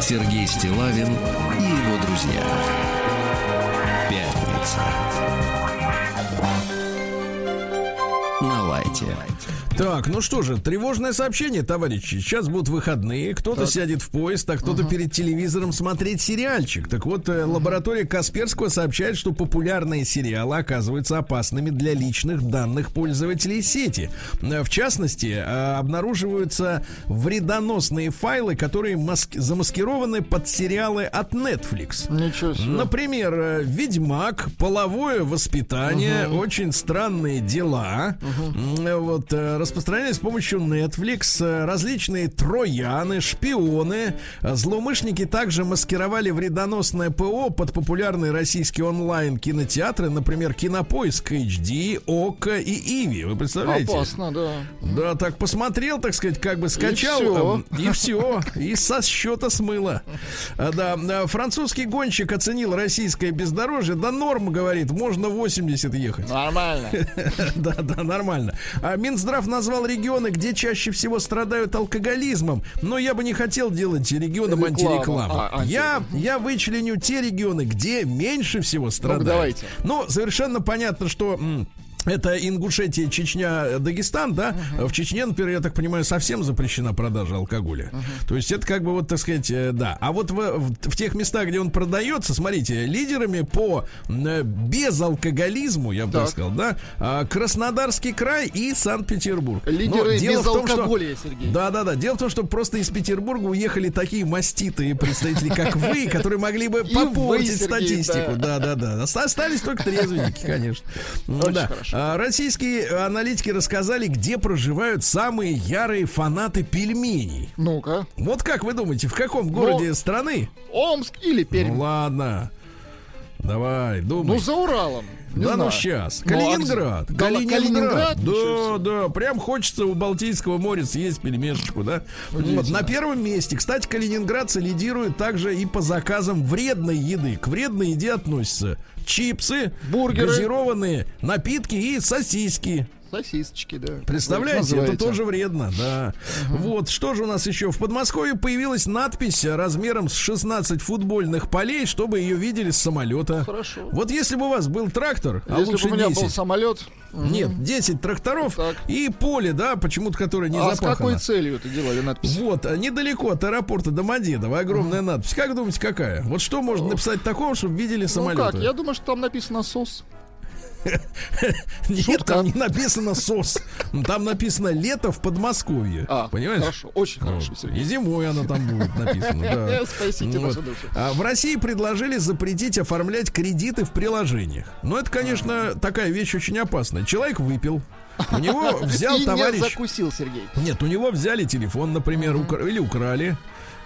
Сергей Стилавин и его друзья. Пятница. На лайте. Так, ну что же, тревожное сообщение, товарищи. Сейчас будут выходные, кто-то сядет в поезд, а кто-то перед телевизором смотреть сериальчик. Так вот, э, лаборатория Касперского сообщает, что популярные сериалы оказываются опасными для личных данных пользователей сети. Э, В частности, э, обнаруживаются вредоносные файлы, которые маск- замаскированы под сериалы от Netflix. Ничего себе. Например, Ведьмак, половое воспитание, очень странные дела. Э, Вот э, распространялись с помощью Netflix э, различные трояны, шпионы. Э, Злоумышленники также маскировали вредоносное ПО под популярные российские онлайн кинотеатры, например, Кинопоиск HD, ОКО и Иви. Вы представляете? Опасно, да. Да, так посмотрел, так сказать, как бы скачал. всё. эм, И все. И со счета смыло. Да, французский гонщик оценил российское бездорожье. Да норм, говорит, можно 80 ехать. Нормально. Да, да, нормально. А Минздрав назвал регионы, где чаще всего страдают алкоголизмом. Но я бы не хотел делать регионам Рекламу. антирекламу. А, анти- Я, я вычленю те регионы, где меньше всего страдают. давайте. Ну, совершенно понятно, что... м, это Ингушетия, Чечня, Дагестан, да? В Чечне, например, я так понимаю, совсем запрещена продажа алкоголя. То есть это как бы вот, так сказать, э, да. А вот в, в- в тех местах, где он продается, смотрите, лидерами по э, безалкоголизму, я бы так, Так. сказал, да, а, Краснодарский край и Санкт-Петербург. Но Лидеры дело в том, что- безалкоголя, Сергей. Да, да, да. Дело в том, что просто из Петербурга уехали такие маститые представители, как вы, которые могли бы попортить статистику. да. Да, да, да. Оста- Остались только трезвенники, конечно. Очень Да. А, Российские аналитики рассказали, где проживают самые ярые фанаты пельменей. Ну-ка. Вот как вы думаете, в каком городе страны? Омск или Пермь? Ну ладно. Давай, думай. Ну, за Уралом. Не да ну знаю. сейчас. Ну, а Калининград. Да, Калининград. Калининград? Да, да. Прям хочется у Балтийского моря съесть пельмешечку, да? Вот, на первом месте. Кстати, калининградцы лидируют также и по заказам вредной еды. К вредной еде относятся чипсы, Бургеры. газированные напитки и сосиски. Сосисочки, да. Представляете, это тоже вредно, да. Вот, что же у нас еще? В Подмосковье появилась надпись размером с 16 футбольных полей, чтобы ее видели с самолета. Хорошо. Вот если бы у вас был трактор, а Если лучше бы у меня 10, был самолет, нет, 10 тракторов Так. и поле, да, почему-то, которое не а с запахано. какой целью это делали надпись? Вот, а недалеко от аэропорта Домодедово огромная надпись. Как думаете, какая? Вот что можно написать такого, чтобы видели Ну самолеты? как, я думаю, что там написано СОС. Нет, там не написано СОС. Там написано лето в Подмосковье. А, Понимаешь? хорошо, очень хорошо. И зимой она там будет написана. Спасите нашу душу. В России предложили запретить оформлять кредиты в приложениях. Но это, конечно, такая вещь очень опасная. Человек выпил, у него взял И не товарищ... закусил, Сергей. Нет, у него взяли телефон, например, укра- или украли.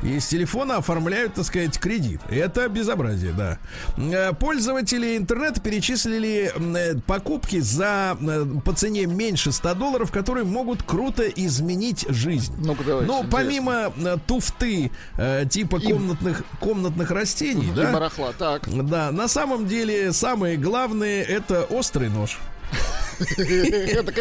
И с телефона оформляют, так сказать, кредит. Это безобразие, да. Э, Пользователи интернета перечислили э, покупки за э, по цене меньше 100 долларов, которые могут круто изменить жизнь. Ну-ка, давайте, интересно. помимо э, туфты типа И- комнатных, комнатных растений, И да, барахла, так. да, на самом деле самое главное это острый нож. Это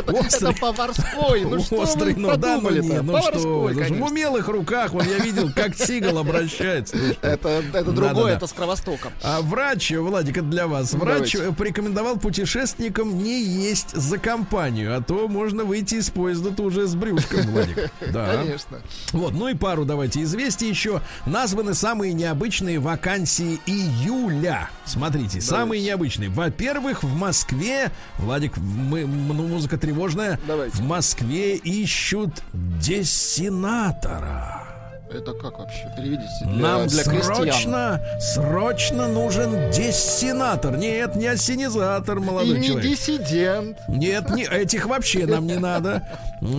поварской. Ну что Острый, ну да, ну подумали-то? не, ну что, же в умелых руках, вон я видел, как Сигал обращается. Ну. Это, другое, это с Кровостоком. А врач, Владик, это для вас. Ну, Врач порекомендовал путешественникам не есть за компанию, а то можно выйти из поезда уже с брюшком, Владик. Да. Конечно. Вот, ну и пару давайте известий еще. Названы самые необычные вакансии июля. Смотрите, самые необычные. Во-первых, в Москве, Владик, мы, ну, музыка тревожная. Давайте. В Москве ищут дессенатора. Это как вообще? Переведите для, Нам для крестьян. срочно, срочно нужен дессенатор. Нет, не ассенизатор, И молодой не человек. диссидент. Нет, не, этих вообще нам не надо.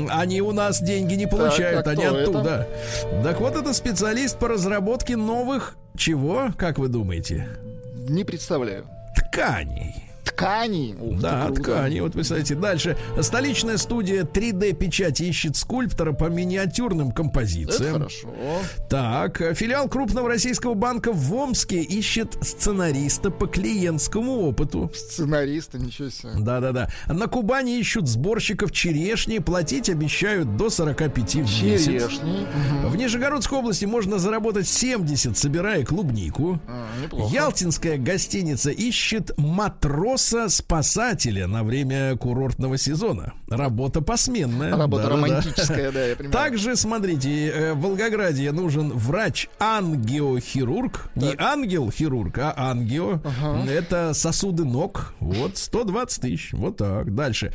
Они у нас деньги не получают, а они оттуда. Так вот, это специалист по разработке новых чего, как вы думаете? Не представляю. Тканей. Ткани. Ух Да, ткани. Вот представляете. Дальше. Столичная студия 3D-печати ищет скульптора по миниатюрным Это композициям. хорошо. Так, филиал крупного российского банка в Омске ищет сценариста по клиентскому опыту. Сценаристы, ничего себе. Да-да-да. На Кубани ищут сборщиков черешни. Платить обещают до 45 в месяц. Черешни. В Нижегородской области можно заработать 70, собирая клубнику. А, неплохо. Ялтинская гостиница ищет матроса-спасателя на время курортного сезона. Работа посменная. Работа Да-да-да. романтическая, да, я понимаю. Также, смотрите, э, в Волгограде нужен врач-ангиохирург. Не ангел-хирург, а ангио. Это сосуды ног. Вот, 120 тысяч. Вот так. Дальше.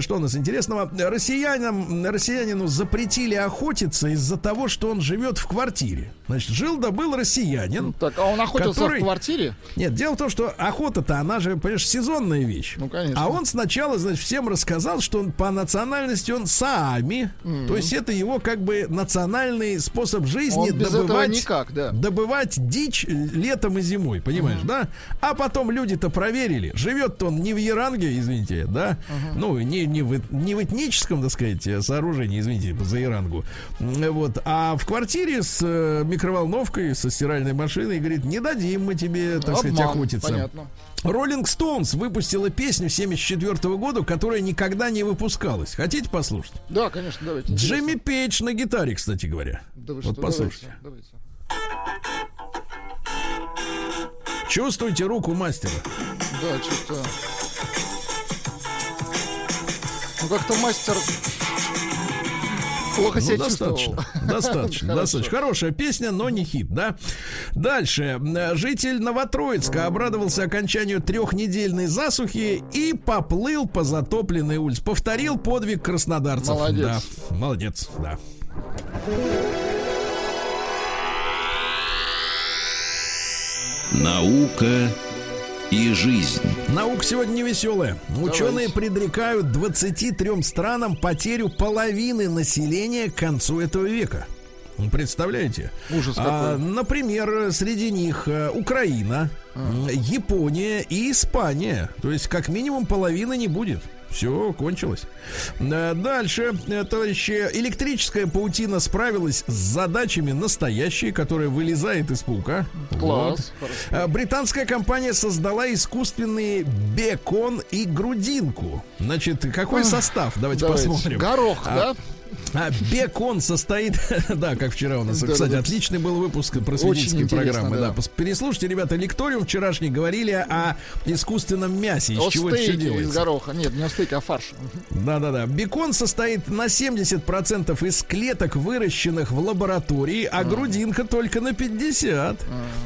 Что у нас интересного? Россиянам, россиянину запретили охотиться из-за того, что он живет в квартире. Значит, жил да был россиянин. Так, а он охотился Который- в квартире? Нет, дело в том, что охота-то, она же, понимаешь, сезонная вещь. Ну, конечно. А он сначала, значит, всем рассказал, что он по национальности он саами. То есть это его как бы национальный способ жизни Он добывать, никак, да. добывать дичь летом и зимой, понимаешь, да? А потом люди-то проверили. Живет-то он не в Яранге, извините, да? Ну, не, не, в, не в этническом, так сказать, сооружении, извините, за Ярангу. М, Вот. А в квартире с э, микроволновкой, со стиральной машиной, говорит, не дадим мы тебе, так сказать, Обман, охотиться. Понятно. Роллинг Стоунс выпустила песню 74 года, которая никогда не выпускалась. Хотите послушать? Да, конечно, давайте. Джимми. Пейдж на гитаре, кстати говоря. Да вот что, послушайте. давайте, давайте. Чувствуйте руку мастера. Да, что-то... Ну, как-то мастер плохо Ну, себя достаточно. чувствовал. Достаточно, Хорошо. достаточно. Хорошая песня, но не хит, да? Дальше. Житель Новотроицка обрадовался окончанию трехнедельной засухи и поплыл по затопленной улице. Повторил подвиг краснодарцев. Молодец. Да, молодец, да. Наука и жизнь. Наука сегодня не веселая. Ученые предрекают 23 странам потерю половины населения к концу этого века. Представляете? Ужас А, какой. например, среди них э, Украина, м, Япония и Испания. То есть, как минимум, половины не будет. Все, кончилось. Э, Дальше, э, товарищи, электрическая паутина справилась с задачами настоящей, которая вылезает из паука. Класс. Вот. Э, Британская компания создала искусственный бекон и грудинку. Значит, какой состав? Давайте, Давайте. посмотрим. Горох, А, да? А бекон состоит, да, как вчера у нас, Да, кстати, да, отличный был выпуск просветительской программы. да. Да. Переслушайте, ребята, лекториум вчерашний говорили о искусственном мясе, из О чего это все стейке из делается. гороха. Нет, не о стейке, а фарш. Да-да-да. Бекон состоит на 70% из клеток, выращенных в лаборатории, а грудинка только на 50%.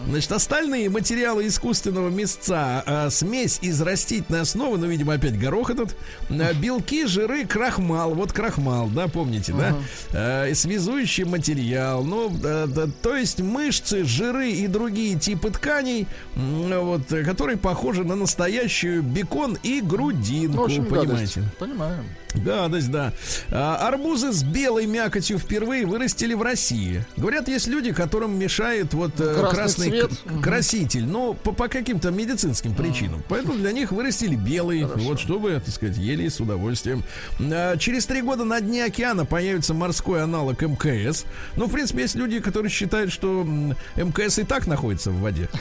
Значит, остальные материалы искусственного мясца, а, смесь из растительной основы, ну, видимо, опять горох этот, а, белки, жиры, крахмал. Вот крахмал, да, помните, да? А, и связующий материал. Ну, да, да, то есть мышцы, жиры и другие типы тканей, вот, э, которые похожи на настоящую бекон и грудинку, Ну, общем, понимаете? гадость. Понимаем. Гадость, да. А, арбузы с белой мякотью впервые вырастили в России. Говорят, есть люди, которым мешает вот э, Красный красный, цвет. краситель, но по, по каким-то медицинским причинам. Поэтому для них вырастили белый, вот чтобы, так сказать, ели с удовольствием. А, через три года на дне океана появится морской аналог МКС. Ну, в принципе, есть люди, которые считают, что МКС и так находится в воде.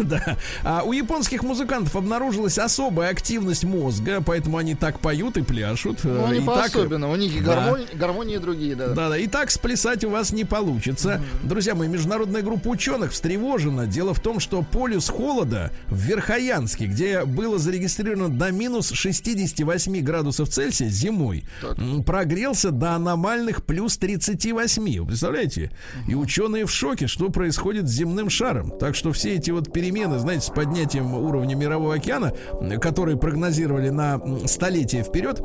Да. А у японских музыкантов обнаружилась особая активность мозга, поэтому они так поют и пляшут. Ну, они И так- по-особенному. У них и Да. гармонии, другие, да. Да, да, и так сплясать у вас не получится. Друзья мои, международная группа ученых встревожена. Дело в том, что полюс холода в Верхоянске, где было зарегистрировано до минус 68 градусов Цельсия зимой, м, прогрелся до аномальных плюс 38. Вы представляете? И ученые в шоке, что происходит с земным шаром. Так что все эти вот перемены, знаете, с поднятием уровня мирового океана, м, которые прогнозировали на м, столетие вперед,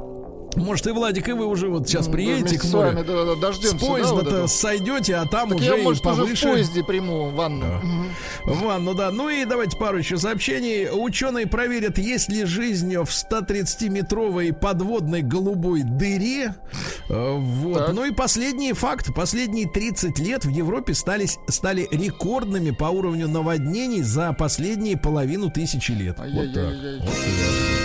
может, и Владик, и вы уже вот сейчас приедете к морю. вами да, да, С дождемся. да, вот поезда-то это? сойдете, а там Так уже я, и может, уже в повыше. поезде приму ванну. Мгм. Ванну, да. Ну и давайте пару еще сообщений. Ученые проверят, есть ли жизнь в 130-метровой подводной голубой дыре. Э, Вот. Так. Ну и последний факт. Последние 30 лет в Европе стали, стали рекордными по уровню наводнений за последние половину тысячи лет. Вот так. Ай-яй-яй-яй.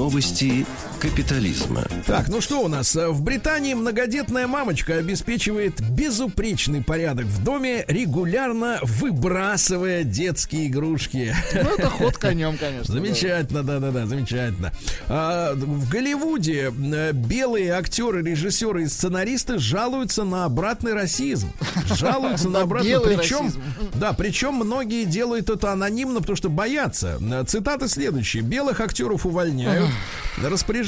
Новости капитализма. Так, ну что у нас? В Британии многодетная мамочка обеспечивает безупречный порядок в доме, регулярно выбрасывая детские игрушки. Ну, это ход конем, конечно. да. Замечательно, да-да-да, замечательно. А, в Голливуде э, белые актеры, режиссеры и сценаристы жалуются на обратный расизм. Жалуются на обратный. Причем, расизм. да, причем многие делают это анонимно, потому что боятся. Э, Цитаты следующие. Белых актеров увольняют.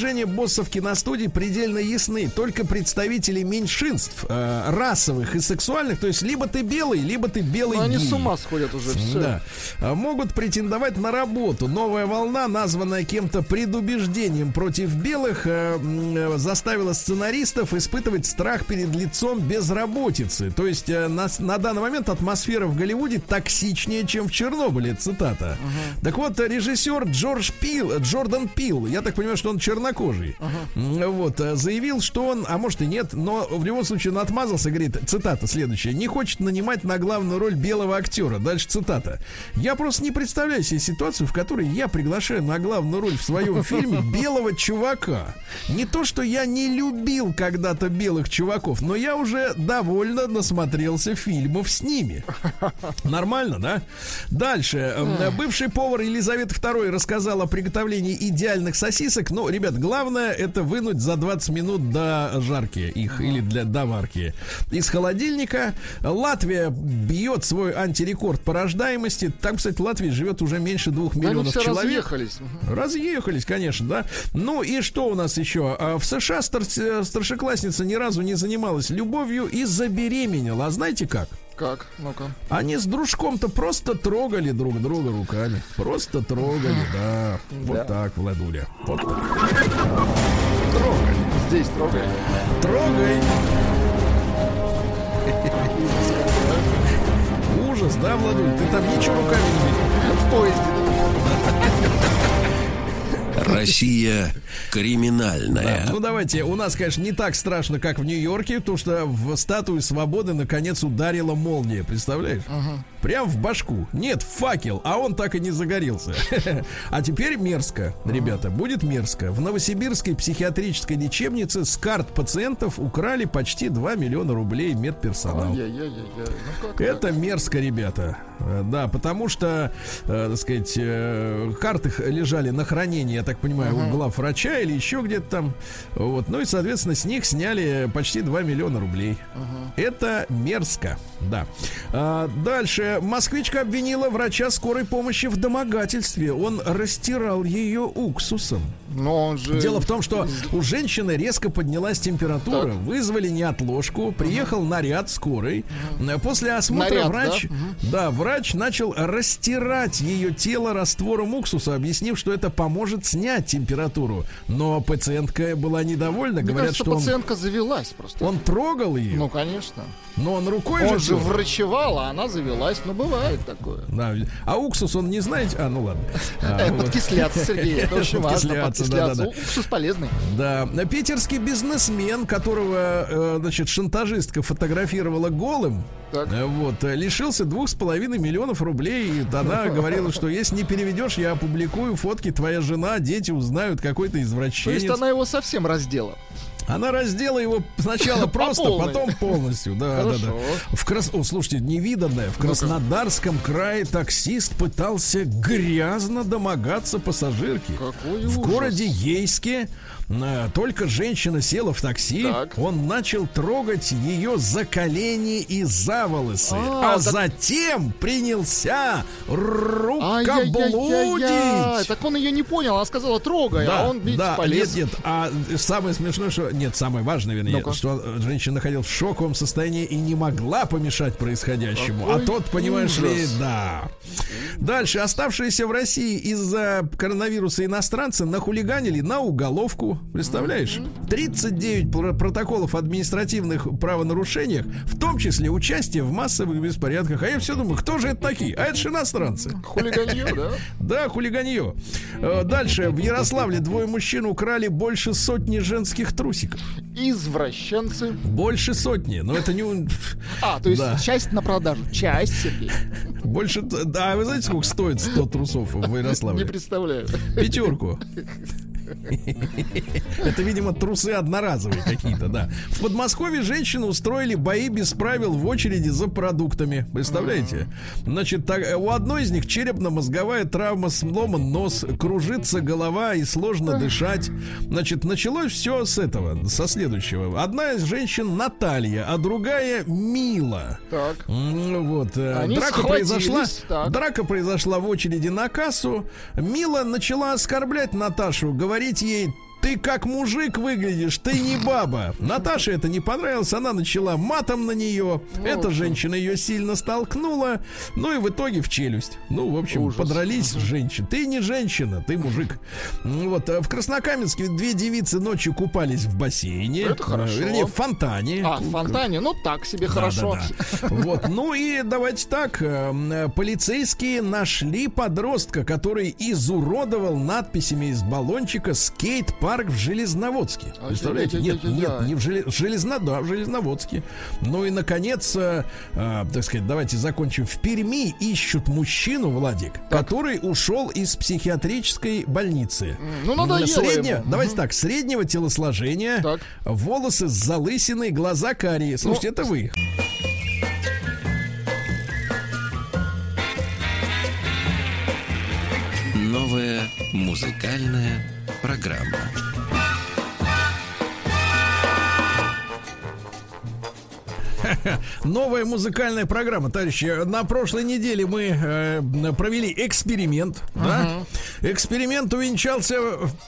Распоряжения боссов киностудий предельно ясны. Только представители меньшинств, э, расовых и сексуальных, то есть либо ты белый, либо ты белый Ну, они гей. с ума сходят уже, все. Да. А, Могут претендовать на работу. Новая волна, названная кем-то предубеждением против белых, э, э, заставила сценаристов испытывать страх перед лицом безработицы. То есть э, на, на данный момент атмосфера в Голливуде токсичнее, чем в Чернобыле. Цитата. Так вот, э, режиссер Джордж Пил, э, Джордан Пил, я так понимаю, что он чернокожий, м, вот, э, заявил, что он, а может и нет, но в любом случае он отмазался, говорит, цитата следующая, не хочет нанимать на главную роль белого актера. Дальше цитата. Я просто не представляю себе ситуацию, в которой я приглашаю на главную роль в своем фильме белого чувака. Не то, что я не любил когда-то белых чуваков, но я уже довольно насмотрелся фильмов с ними. Нормально, да? Дальше. Бывший повар Елизавета II рассказал о приготовлении идеальных сосисок. Но, ребят, главное это вынуть за 20 минут до жарки их или для до варки. Из холодильника Латвия бьет свой антирекорд по рождаемости. Там, кстати, в Латвии живет уже меньше двух миллионов все человек. разъехались. Разъехались, конечно, да. Ну и что у нас еще? А, В США э, старшеклассница ни разу не занималась любовью и забеременела. А знаете как? Как? Ну-ка. Они с дружком-то просто трогали друг друга руками. Просто трогали, да. Вот так, Владуля. Вот так. Трогай. Здесь трогай. Трогай. Ужас, да, Владуль? Ты там ничего руками не видел. В поезде. Россия криминальная. Ну давайте, у нас, конечно, не так страшно, как в Нью-Йорке, потому что в статую свободы наконец ударила молния, представляешь? Прям в башку. Нет, факел, а он так и не загорелся. А теперь мерзко, ребята, будет мерзко. В Новосибирской психиатрической лечебнице с карт пациентов украли почти 2 миллиона рублей медперсонал. Ну Это мерзко, ребята. Э, Да, потому что, э, так сказать, э, карты лежали на хранении, я так понимаю, у глав врача или еще где-то там. Вот. Ну и, соответственно, с них сняли почти 2 миллиона рублей. Это мерзко, да. А, дальше. Москвичка обвинила врача скорой помощи в домогательстве. Он растирал ее уксусом. Но он же... Дело в том, что у женщины резко поднялась температура, Так. вызвали неотложку, приехал наряд скорой. Э, После осмотра Наряд, врач, да? врач начал растирать ее тело раствором уксуса, объяснив, что это поможет снять температуру. Но пациентка была недовольна, Мне говорят, кажется, что он, пациентка завелась просто. он трогал ее, Ну, конечно. но он рукой Он же же врачевал, а она завелась. Ну, бывает такое. Да, а уксус он не знаете? А, ну ладно. А. Подкисляться, Сергей, это очень важно. Подкисляться, Подкисляться. да-да-да. Уксус полезный. Да, питерский бизнесмен, которого, э, значит, шантажистка фотографировала голым, Так. э, вот, лишился двух с половиной миллионов рублей. И она говорила, что если не переведешь, я опубликую фотки, твоя жена, дети узнают, какой то То извращенец. есть она его совсем раздела. Она раздела его сначала По просто, полной. потом полностью. Да, да, Хорошо. да. В Крас... О, слушайте, невиданное. В Краснодарском крае таксист пытался грязно домогаться пассажирки. Какой В ужас. городе Ейске только женщина села в такси, Так. он начал трогать ее за колени и за волосы, А, а, так- затем принялся Ай-яй-яй-яй-яй. рукоблудить. Так он ее не понял, она сказала трогай, а он, видите, да, полез. Нет, нет, а самое смешное, что... Нет, самое важное, вернее, Ну-ка. что э, женщина находилась в шоковом состоянии и не могла помешать происходящему. Какой а тот, понимаешь ли, ужас. да. Дальше. Оставшиеся в России из-за коронавируса иностранцы нахулиганили на уголовку. Представляешь? 39 пр- протоколов административных правонарушениях, в том числе участие в массовых беспорядках. А я все думаю, кто же это такие? А это же иностранцы. Хулиганье, да? Да, хулиганье. Э, Дальше. В Ярославле двое мужчин украли больше сотни женских трусиков. Извращенцы. Больше сотни. Но это не... А, то есть Да. часть на продажу. Часть, Сергей. Больше... Да, вы знаете, сколько стоит 100 трусов в Не Ярославле? представляю. Пятерку. Это, видимо, трусы одноразовые какие-то, да. В Подмосковье женщины устроили бои без правил в очереди за продуктами. Представляете? Значит, так, э, у одной из них черепно-мозговая травма, сломан нос, кружится голова и сложно дышать. Значит, началось все с этого, со следующего. Одна из женщин Наталья, а другая Мила. Так. Вот. э, Они драка произошла. так. Драка произошла в очереди на кассу. Мила начала оскорблять Наташу, говорить ей. Ты как мужик выглядишь, ты не баба. Наташе это не понравилось, она начала матом на нее. Эта женщина ее сильно столкнула. Ну и в итоге в челюсть. Ну, в общем, Ужас. подрались женщины. Ты не женщина, ты мужик. Вот. а В Краснокаменске две девицы ночью купались в бассейне. Это хорошо. Э, Вернее, в фонтане. А, в фонтане, ну так себе Да, хорошо. да, да. Вот, ну и давайте так. э, э, Полицейские нашли подростка, который изуродовал надписями из баллончика скейт-парк в Железноводске. Представляете? Нет, нет, не в Желе- Железно, да, в Железноводске. Ну и, наконец, э, э, так сказать, давайте закончим. В Перми ищут мужчину, Владик, который ушел из психиатрической больницы. ну, надоело Среднее, ему. давайте так, среднего телосложения, Так. волосы с залысиной, глаза карие. Слушайте, это вы. Новая музыкальная программа. Новая музыкальная программа, товарищи. На прошлой неделе мы э, провели эксперимент. Да? Эксперимент увенчался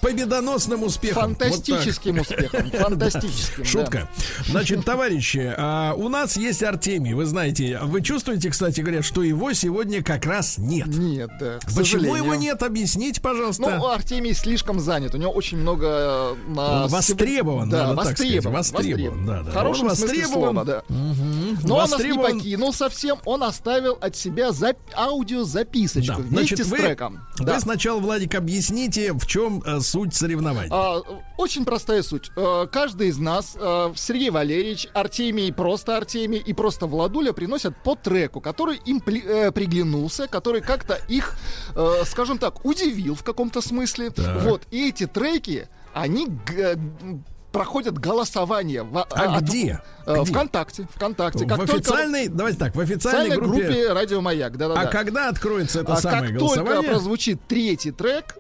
победоносным успехом. Вот так. Фантастическим успехом. Фантастическим. да. Шутка. Значит, товарищи, а, у нас есть Артемий. Вы знаете, вы чувствуете, кстати говоря, что его сегодня как раз нет. Нет, да. Почему его нет? Объясните, пожалуйста. Ну, Артемий слишком занят. У него очень много э, на Он востребован, Да, надо так сказать, востребован. востребован, да, да. В хорошем Он смысле востребован. слова, да. Но он нас не востребован. покинул совсем, он оставил от себя зап- аудиозаписочку Да. вместе Значит, с вы, треком. вы Да. сначала, Владик, объясните, в чем э, суть соревнований. А, очень простая суть. Э, Каждый из нас, э, Сергей Валерьевич, Артемий, просто Артемий и просто Владуля приносят по треку, который им пли- э, приглянулся, который как-то их, э, скажем так, удивил в каком-то смысле. Так. Вот. И эти треки, они г- проходят голосование. в- А где? э, Где? ВКонтакте. ВКонтакте. в Как только- официальной, давайте так, в в официальной официальной группе. группе Радио Маяк. Да-да-да. А когда откроется это А самое как голосование? только прозвучит третий трек,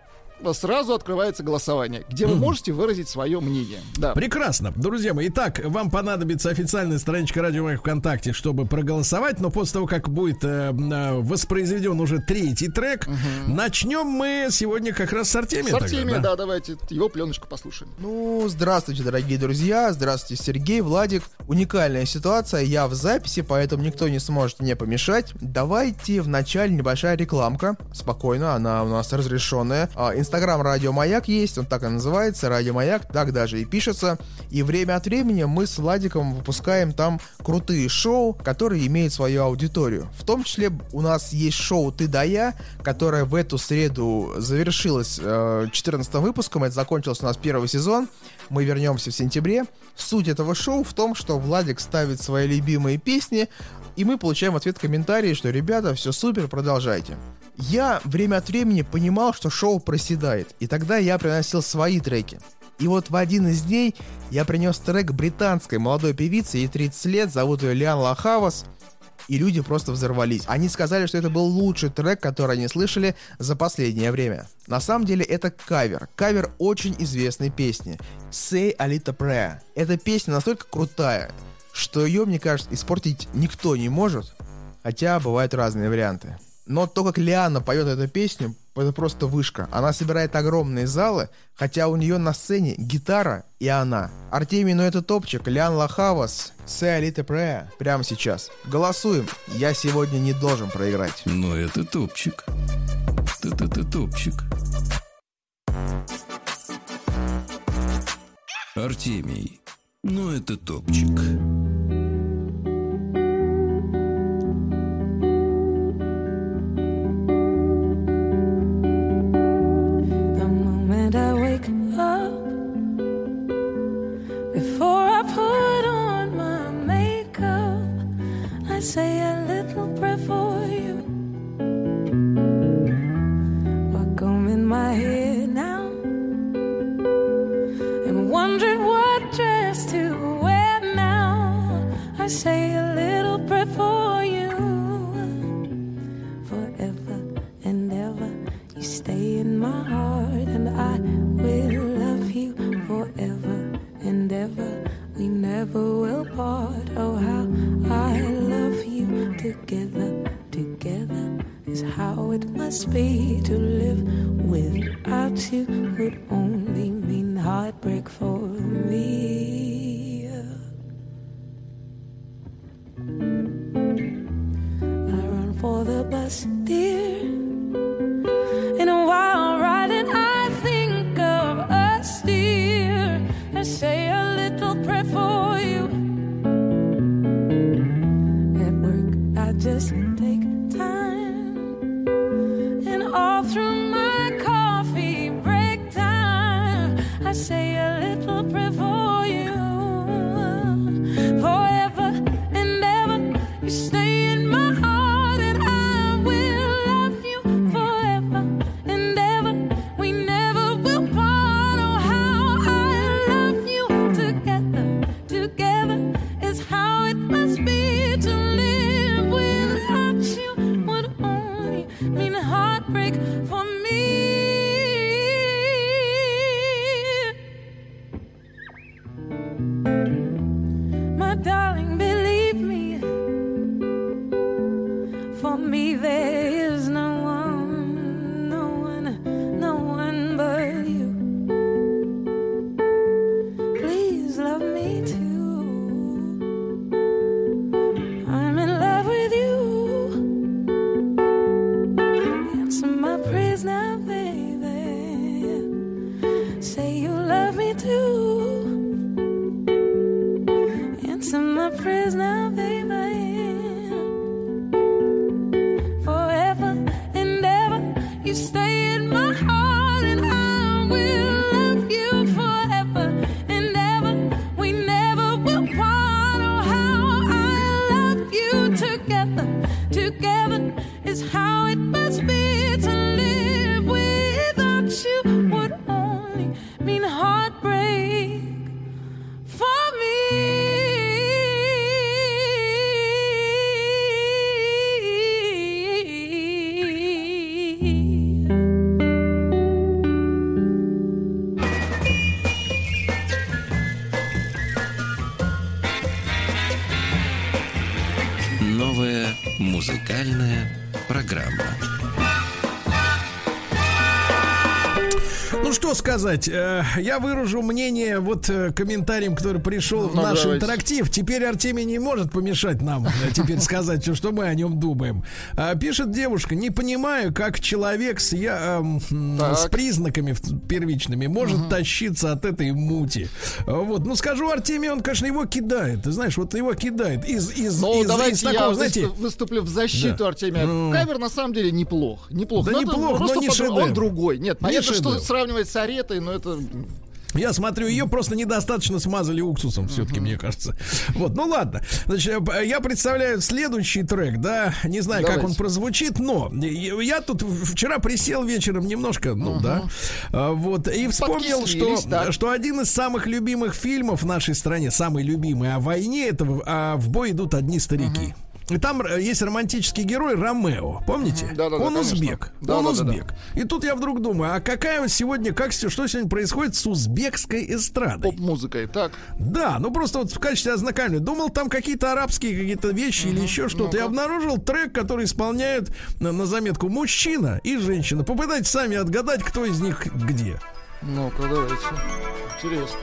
сразу открывается голосование, где вы можете выразить свое мнение. Да. Прекрасно. Друзья мои, итак, вам понадобится официальная страничка Радио Маяк ВКонтакте, чтобы проголосовать, но после того, как будет э, э, воспроизведен уже третий трек, начнем мы сегодня как раз с Артемия. С тогда, Артемием, да? да, давайте его пленочку послушаем. Ну, здравствуйте, дорогие друзья. Здравствуйте, Сергей, Владик. Уникальная ситуация. Я в записи, поэтому никто не сможет мне помешать. Давайте вначале небольшая рекламка. Спокойно, она у нас разрешенная. А, Инстаграм Радио Маяк есть, он так и называется, Радио Маяк, так даже и пишется. И время от времени мы с Владиком выпускаем там крутые шоу, которые имеют свою аудиторию. В том числе у нас есть шоу «Ты да я», которое в эту среду завершилось э, 14 выпуском. Это закончился у нас первый сезон. Мы вернемся в сентябре. Суть этого шоу в том, что Владик ставит свои любимые песни, и мы получаем ответ комментарии, что ребята, все супер, продолжайте. Я время от времени понимал, что шоу проседает, и тогда я приносил свои треки. И вот в один из дней я принес трек британской молодой певицы, ей 30 лет, зовут ее Лиан Лахавас, и люди просто взорвались. Они сказали, что это был лучший трек, который они слышали за последнее время. На самом деле это кавер. Кавер очень известной песни. Say a little prayer. Эта песня настолько крутая, что ее, мне кажется, испортить никто не может. Хотя бывают разные варианты. Но то, как Лиана поет эту песню, это просто вышка. Она собирает огромные залы, хотя у нее на сцене гитара и она. Артемий, ну это топчик. Лиан a little prayer. Прямо сейчас. Голосуем. Я сегодня не должен проиграть. Но это топчик. Т-т-т топчик. Артемий. Ну это топчик. Would only mean heartbreak for me. I run for the bus, dear. Сказать, э, я выражу мнение вот э, комментарием, который пришел в Ну, наш давайте. интерактив. Теперь Артемий не может помешать нам э, теперь сказать, что- что мы о нем думаем. Пишет девушка, не понимаю, как человек с, я, Так. с признаками в- первичными может тащиться от этой мути. Вот, ну скажу, Артемий, он, конечно, его кидает. Ты знаешь, вот его кидает из, из, Ну, из, давайте из я такого, выступ- знаете, выступлю в защиту Да. Артемия. Ну. Кавер на самом деле неплох. Неплох. Да Но это неплох, просто но не шедевр. Он другой. Нет, Не понятно, что шедевр. сравнивать с Аретой, но это... Я смотрю, ее просто недостаточно смазали уксусом, все-таки, мне кажется. Вот, ну ладно. Значит, э, я представляю следующий трек, да. Не знаю, как Давайте. он прозвучит, но я тут вчера присел вечером немножко, ну да. А, Вот, и вспомнил, что, так. что один из самых любимых фильмов в нашей стране, самый любимый о войне, это в- а в бой идут одни старики. И там э, есть романтический герой Ромео, помните? Да-да-да, он конечно. узбек. Да-да-да-да. он узбек. И тут я вдруг думаю, а какая сегодня, как что сегодня происходит с узбекской эстрадой? Поп-музыкой. Так. Да, ну просто вот в качестве ознакомления. Думал, там какие-то арабские какие-то вещи или еще что-то. И обнаружил трек, который исполняют на, на заметку мужчина и женщина. Попытайтесь сами отгадать, кто из них где. Ну-ка, давайте. Интересно.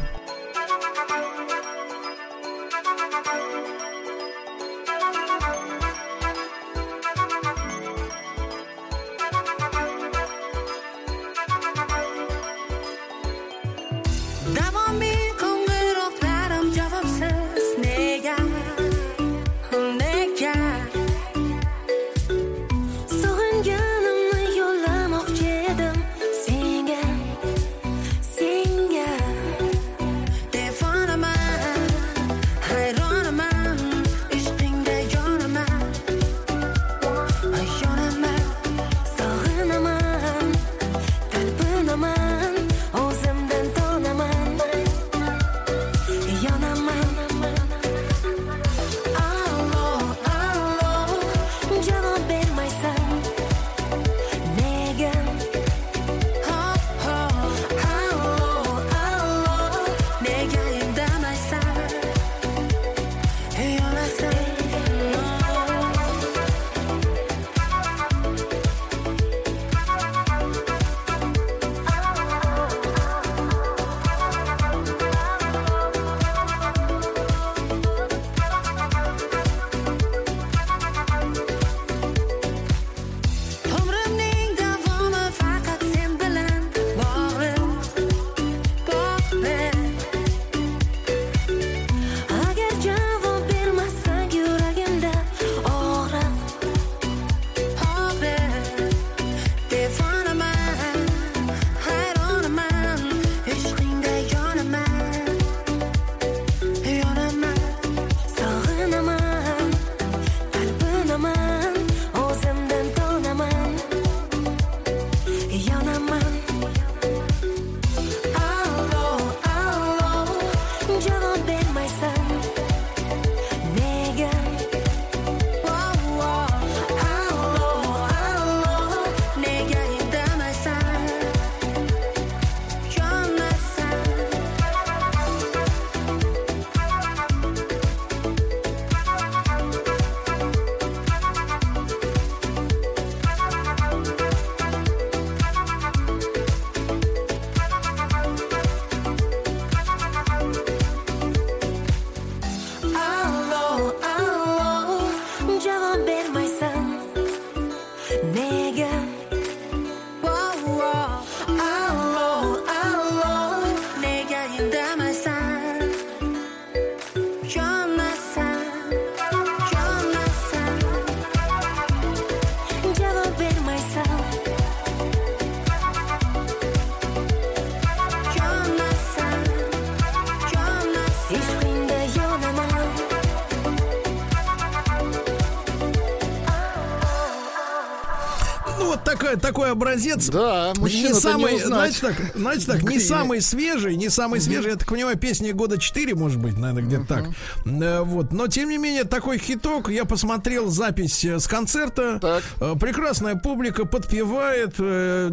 Такой, образец. Да, не самый, не знаете так, знаете так, не самый свежий, не самый свежий, я так понимаю, песни года 4, может быть, наверное, где-то так. Э, Вот, но тем не менее, такой хиток, я посмотрел запись э, с концерта, Так. Э, прекрасная публика подпевает,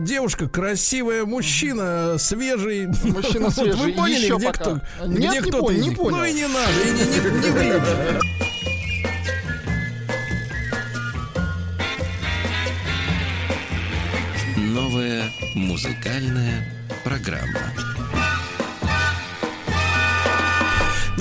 девушка красивая, мужчина свежий. Мужчина Вот свежий, Вы поняли, где кто? Нет, где не понял, не. Ну и не надо, и не, не, не вы. Музыкальная программа.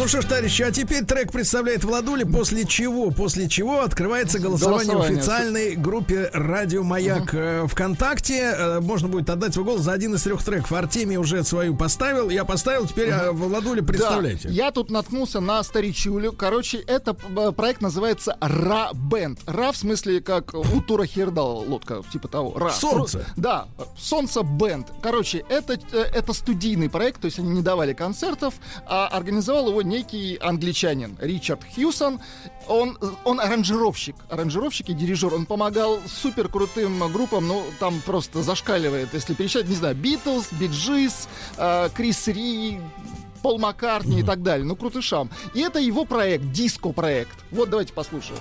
Ну что ж, товарищи, а теперь трек представляет Владули, после чего, после чего открывается голосование, Голосование. в официальной группе Радио Маяк э, ВКонтакте. Э, Можно будет отдать свой голос за один из трех треков. Артемий уже свою поставил, я поставил, теперь э, Владули представляйте. Да, я тут наткнулся на старичулю. Короче, это проект называется Ра Бенд. Ра в смысле как у Тура Хердал лодка, типа того. Ра. Солнце. Да, Солнце Бенд. Короче, это, это студийный проект, то есть они не давали концертов, а организовал его некий англичанин Ричард Хьюсон. Он, он аранжировщик, аранжировщик и дирижер. Он помогал супер крутым группам, ну, там просто зашкаливает, если перечислять, не знаю, Битлз, Биджис, Крис Ри, Пол Маккартни и так далее. Ну, крутышам. И это его проект, диско-проект. Вот давайте послушаем.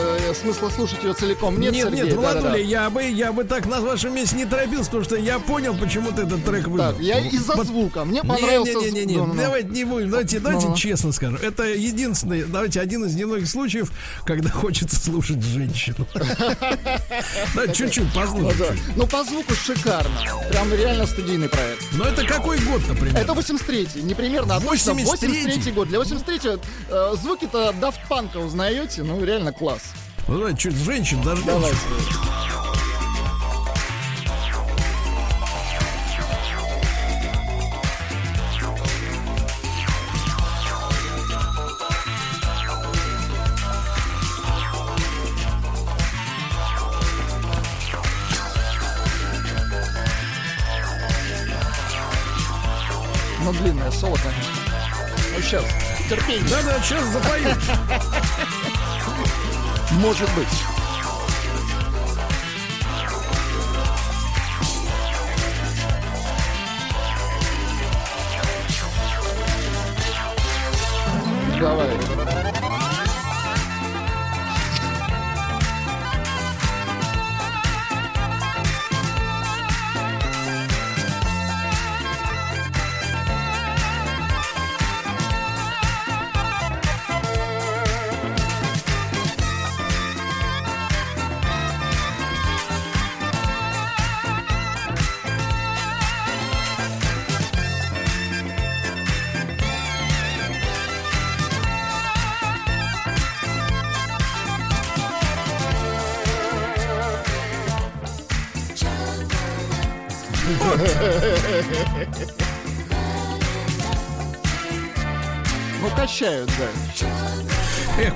смысла слушать ее целиком нет, нет, Сергей. нет. Владуля, я бы, я бы так на вашем месте не торопился, потому что я понял, почему ты этот трек выбрал. Так, я из-за Вот- звука. Мне Не, понравился... не, не, не, Ну, ну, ну. давайте не будем, давайте, давайте Ну-ну. честно скажем. Это единственный, давайте один из немногих случаев, когда хочется слушать женщину. Да, чуть-чуть Ну, да. послушать. Ну, по звуку шикарно. Прям реально студийный проект. Но это какой год, например? Это 83-й, не примерно, а точно 83-й? 83-й год. Для 83-го э, звуки-то Daft Punk узнаете, ну реально класс. Ну, давайте, чуть женщин дождемся. Давайте. Ну, длинное соло, конечно. Ну, сейчас. Терпение. Да-да, сейчас запою. Может быть.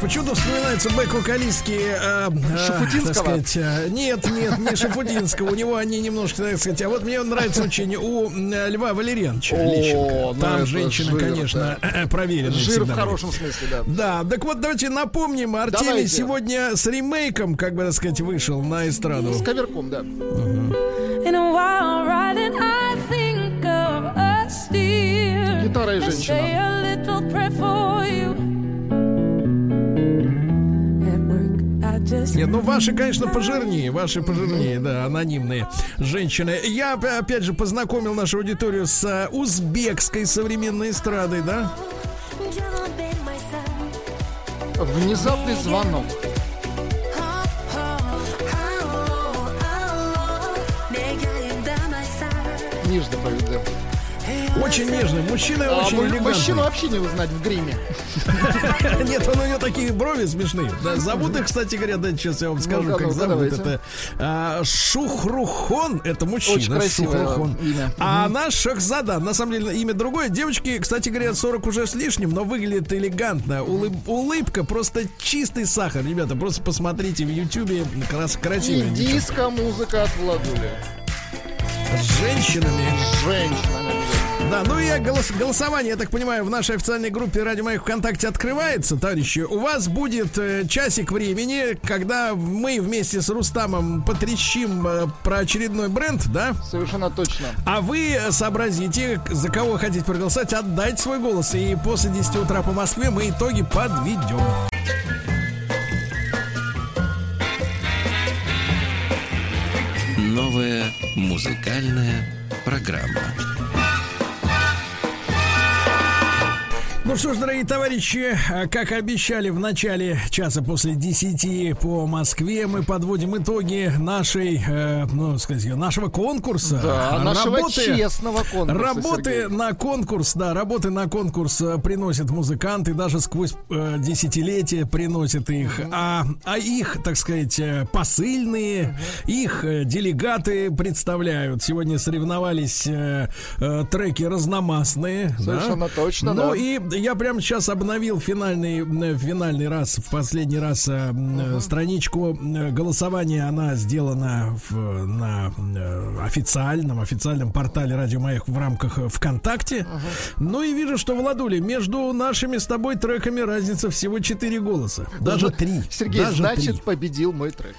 Почему-то вспоминается бэк-вокалистки... Э, э, Шафутинского? сказать, э, нет, нет, не Шафутинского. У него они немножко, так сказать... А вот мне он нравится очень у э, Льва Валерьяновича О, Лещенко. ну Там женщина, конечно, э, проверенная Жир в хорошем смысле, да. Да, так вот давайте напомним, Артемий сегодня с ремейком, как бы так сказать, вышел на эстраду. С коверком, да. In a while riding, I think of us dear. Гитара и женщина. Нет, ну ваши, конечно, пожирнее, ваши пожирнее, да, анонимные женщины. Я, опя- опять же, познакомил нашу аудиторию с э, узбекской современной эстрадой, да? Внезапный звонок. Поют, да. Очень нежный, мужчина А очень элегантный. мужчину вообще не узнать в гриме. Нет, он у него такие брови смешные. Да, зовут их, кстати говоря, да, сейчас я вам скажу, Ну-ка, как ну-ка, зовут. давайте. Это а, Шухрухон, это мужчина. Очень красивое Шухрухон. имя. А она Шахзада. На самом деле имя другое. Девочки, кстати говоря, 40 уже с лишним, но выглядит элегантно. Улыб- улыбка просто чистый сахар. Ребята, просто посмотрите в Ютубе. Крас И красивая девчонка. диско-музыка от Владули. С женщинами. С женщинами. Да, ну и голос- голосование, я так понимаю, в нашей официальной группе Радио Маяк ВКонтакте открывается, товарищи. У вас будет э, часик времени, когда мы вместе с Рустамом потрещим э, про очередной бренд, да? Совершенно точно. А вы сообразите, за кого хотите проголосовать, отдать свой голос. И после 10 утра по Москве мы итоги подведем. Новая музыкальная программа. Ну что ж, дорогие товарищи, а, как обещали в начале часа после 10 по Москве, мы подводим итоги нашей, э, ну, сказать, нашего конкурса. Да, нашего Работы- честного конкурса, Работы Сергей. на конкурс, да, работы на конкурс э, приносят музыканты, даже сквозь э, десятилетия приносят их. А, а их, так сказать, э, посыльные, их э, делегаты представляют. Сегодня соревновались э, э, треки разномастные. да. Совершенно точно, Ну да. и я прямо сейчас обновил финальный, э, финальный раз, в последний раз э, э, страничку э, голосования. Она сделана в- на официальном, официальном портале Радио Маяк в рамках ВКонтакте. Ну и вижу, что, Владули, между нашими с тобой треками разница всего 4 голоса. Даже 3. Сергей, Даже значит, три. победил мой трек.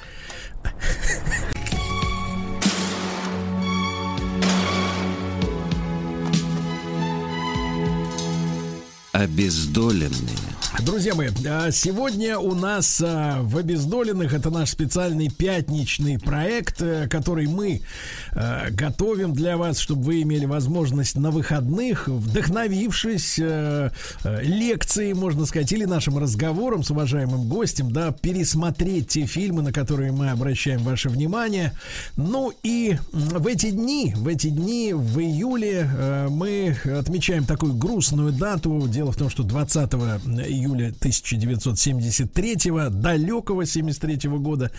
Обездоленные. Друзья мои, а, сегодня у нас а, в обездоленных это наш специальный пятничный проект, э, который мы э, готовим для вас, чтобы вы имели возможность на выходных, вдохновившись э, лекцией, можно сказать, или нашим разговором с уважаемым гостем, да, пересмотреть те фильмы, на которые мы обращаем ваше внимание. Ну и в эти дни, в эти дни, в июле мы отмечаем такую грустную дату. Дело в том, что 20 июля 1973 далекого 73 года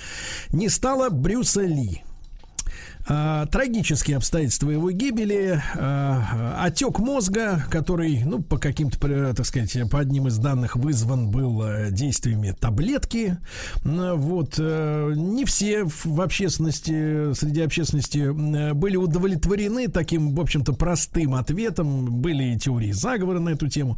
не стало Брюса Ли. А, Трагические обстоятельства его гибели, а, отек мозга, который, ну, по каким-то, э, так сказать, по одним из данных вызван был э, действиями таблетки. Вот, э, не все в общественности, среди общественности были удовлетворены таким, в общем-то, простым ответом. Были и теории заговора на эту тему.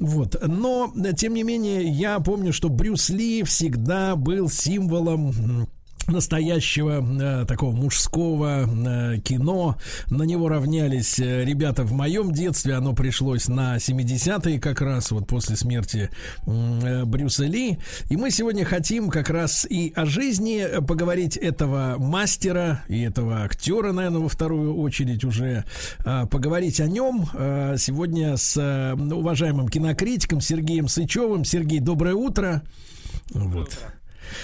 Вот, но, тем не менее, я помню, что Брюс Ли всегда был символом настоящего э, такого мужского э, кино. На него равнялись э, ребята в моем детстве. Оно пришлось на 70-е как раз, вот после смерти э, Брюса Ли. И мы сегодня хотим как раз и о жизни э, поговорить этого мастера и этого актера, наверное, во вторую очередь уже э, поговорить о нем э, сегодня с э, уважаемым кинокритиком Сергеем Сычевым. Сергей, доброе утро. Вот.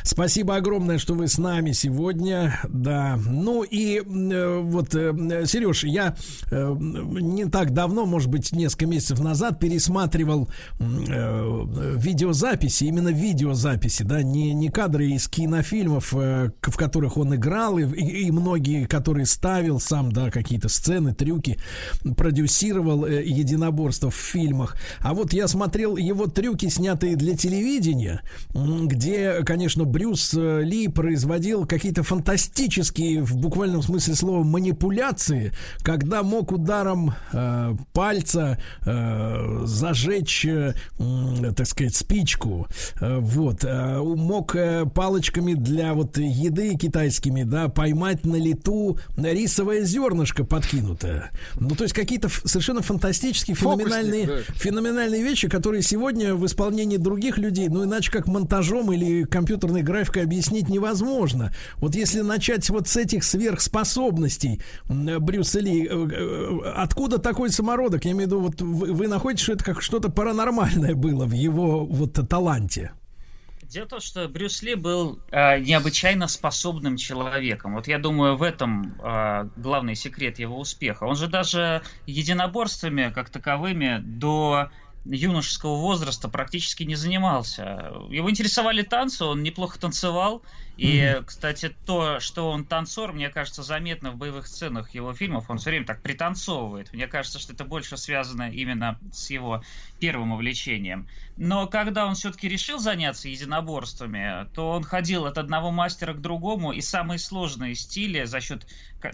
Спасибо огромное, что вы с нами сегодня. Да. Ну и э, вот, э, Сереж, я э, не так давно, может быть, несколько месяцев назад пересматривал э, видеозаписи, именно видеозаписи, да, не, не кадры из кинофильмов, э, в которых он играл, и, и, многие, которые ставил сам, да, какие-то сцены, трюки, продюсировал э, единоборство в фильмах. А вот я смотрел его трюки, снятые для телевидения, где, конечно, Брюс э, Ли производил какие-то фантастические, в буквальном смысле слова, манипуляции, когда мог ударом э, пальца э, зажечь, э, так сказать, спичку, э, вот, э, мог э, палочками для вот еды китайскими, да, поймать на лету рисовое зернышко подкинутое. Ну, то есть какие-то совершенно фантастические, феноменальные, да. феноменальные вещи, которые сегодня в исполнении других людей, ну, иначе как монтажом или компьютерной графикой объяснить невозможно. Вот если начать вот с этих сверхспособностей Брюса Ли, э, э, откуда такой самородок? Я имею в виду, вот вы, вы находите, что это как что-то паранормальное было в его вот таланте? Дело в том, что Брюс Ли был э, необычайно способным человеком. Вот я думаю, в этом э, главный секрет его успеха. Он же даже единоборствами как таковыми до юношеского возраста практически не занимался. Его интересовали танцы, он неплохо танцевал. И, mm-hmm. кстати, то, что он танцор, мне кажется, заметно в боевых сценах его фильмов. Он все время так пританцовывает. Мне кажется, что это больше связано именно с его первым увлечением. Но когда он все-таки решил заняться единоборствами, то он ходил от одного мастера к другому, и самые сложные стили за счет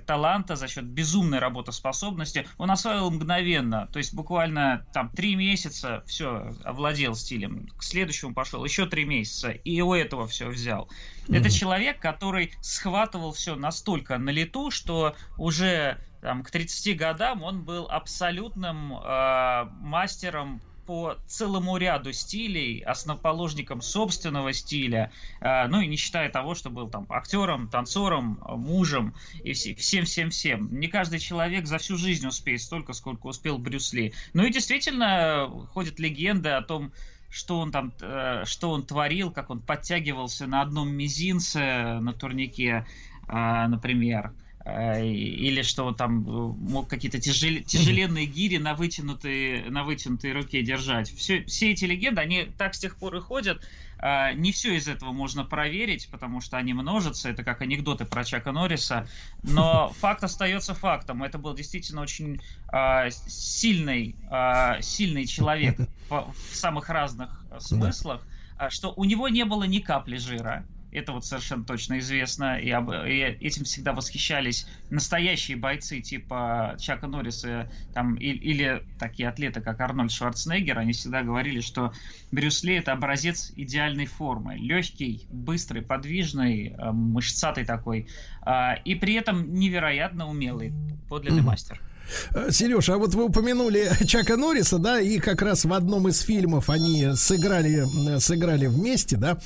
таланта, за счет безумной работоспособности он освоил мгновенно. То есть буквально там три месяца все овладел стилем. К следующему пошел еще три месяца, и у этого все взял. Mm-hmm. Это человек, который схватывал все настолько на лету, что уже там, к 30 годам он был абсолютным э, мастером по целому ряду стилей, основоположником собственного стиля, э, ну и не считая того, что был там актером, танцором, мужем и всем-всем-всем. Не каждый человек за всю жизнь успеет столько, сколько успел Брюс Ли. Ну и действительно ходит легенда о том, что он там, э, что он творил, как он подтягивался на одном мизинце на турнике, э, например. Э, или что он там мог какие-то тяжел, тяжеленные гири на вытянутой, на вытянутой руке держать. Все, все эти легенды, они так с тех пор и ходят. Э, не все из этого можно проверить, потому что они множатся. Это как анекдоты про Чака Норриса. Но факт остается фактом. Это был действительно очень сильный, сильный человек в самых разных смыслах. Что у него не было ни капли жира это вот совершенно точно известно, и, об, и этим всегда восхищались настоящие бойцы типа Чака Норриса там, и, или такие атлеты, как Арнольд Шварценеггер, они всегда говорили, что Брюс Ли это образец идеальной формы. Легкий, быстрый, подвижный, э, мышцатый такой, а, и при этом невероятно умелый, подлинный mm-hmm. мастер. Э, Сереж, а вот вы упомянули Чака Норриса, да, и как раз в одном из фильмов они сыграли, сыграли вместе, да.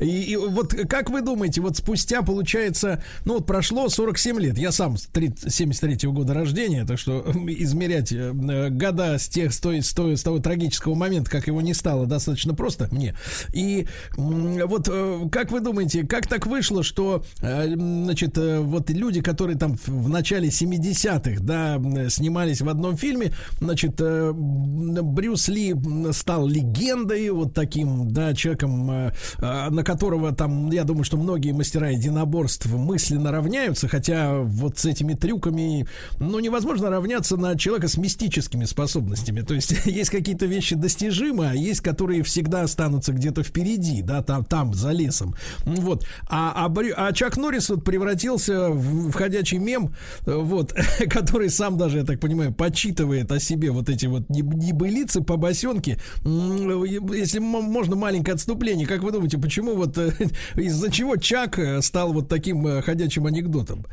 И, и вот как вы думаете, вот спустя, получается, ну вот прошло 47 лет, я сам 73-го года рождения, так что измерять э, года с тех, с, той, с, той, с того трагического момента, как его не стало, достаточно просто мне. И вот э, как вы думаете, как так вышло, что, значит, вот люди, которые там в начале 70-х, да, снимались в одном фильме. Значит, э, Брюс Ли стал легендой, вот таким, да, человеком, э, э, на которого там, я думаю, что многие мастера единоборств мысленно равняются, хотя вот с этими трюками, ну, невозможно равняться на человека с мистическими способностями. То есть есть какие-то вещи достижимые, а есть, которые всегда останутся где-то впереди, да, там, там, за лесом. Вот. А, а, а Чак Норрис вот превратился в, в ходячий мем, вот, который сам даже я так понимаю, почитывает о себе вот эти вот небылицы, побосенки. Если можно маленькое отступление, как вы думаете, почему вот э, из-за чего Чак э, стал вот таким э, ходячим анекдотом?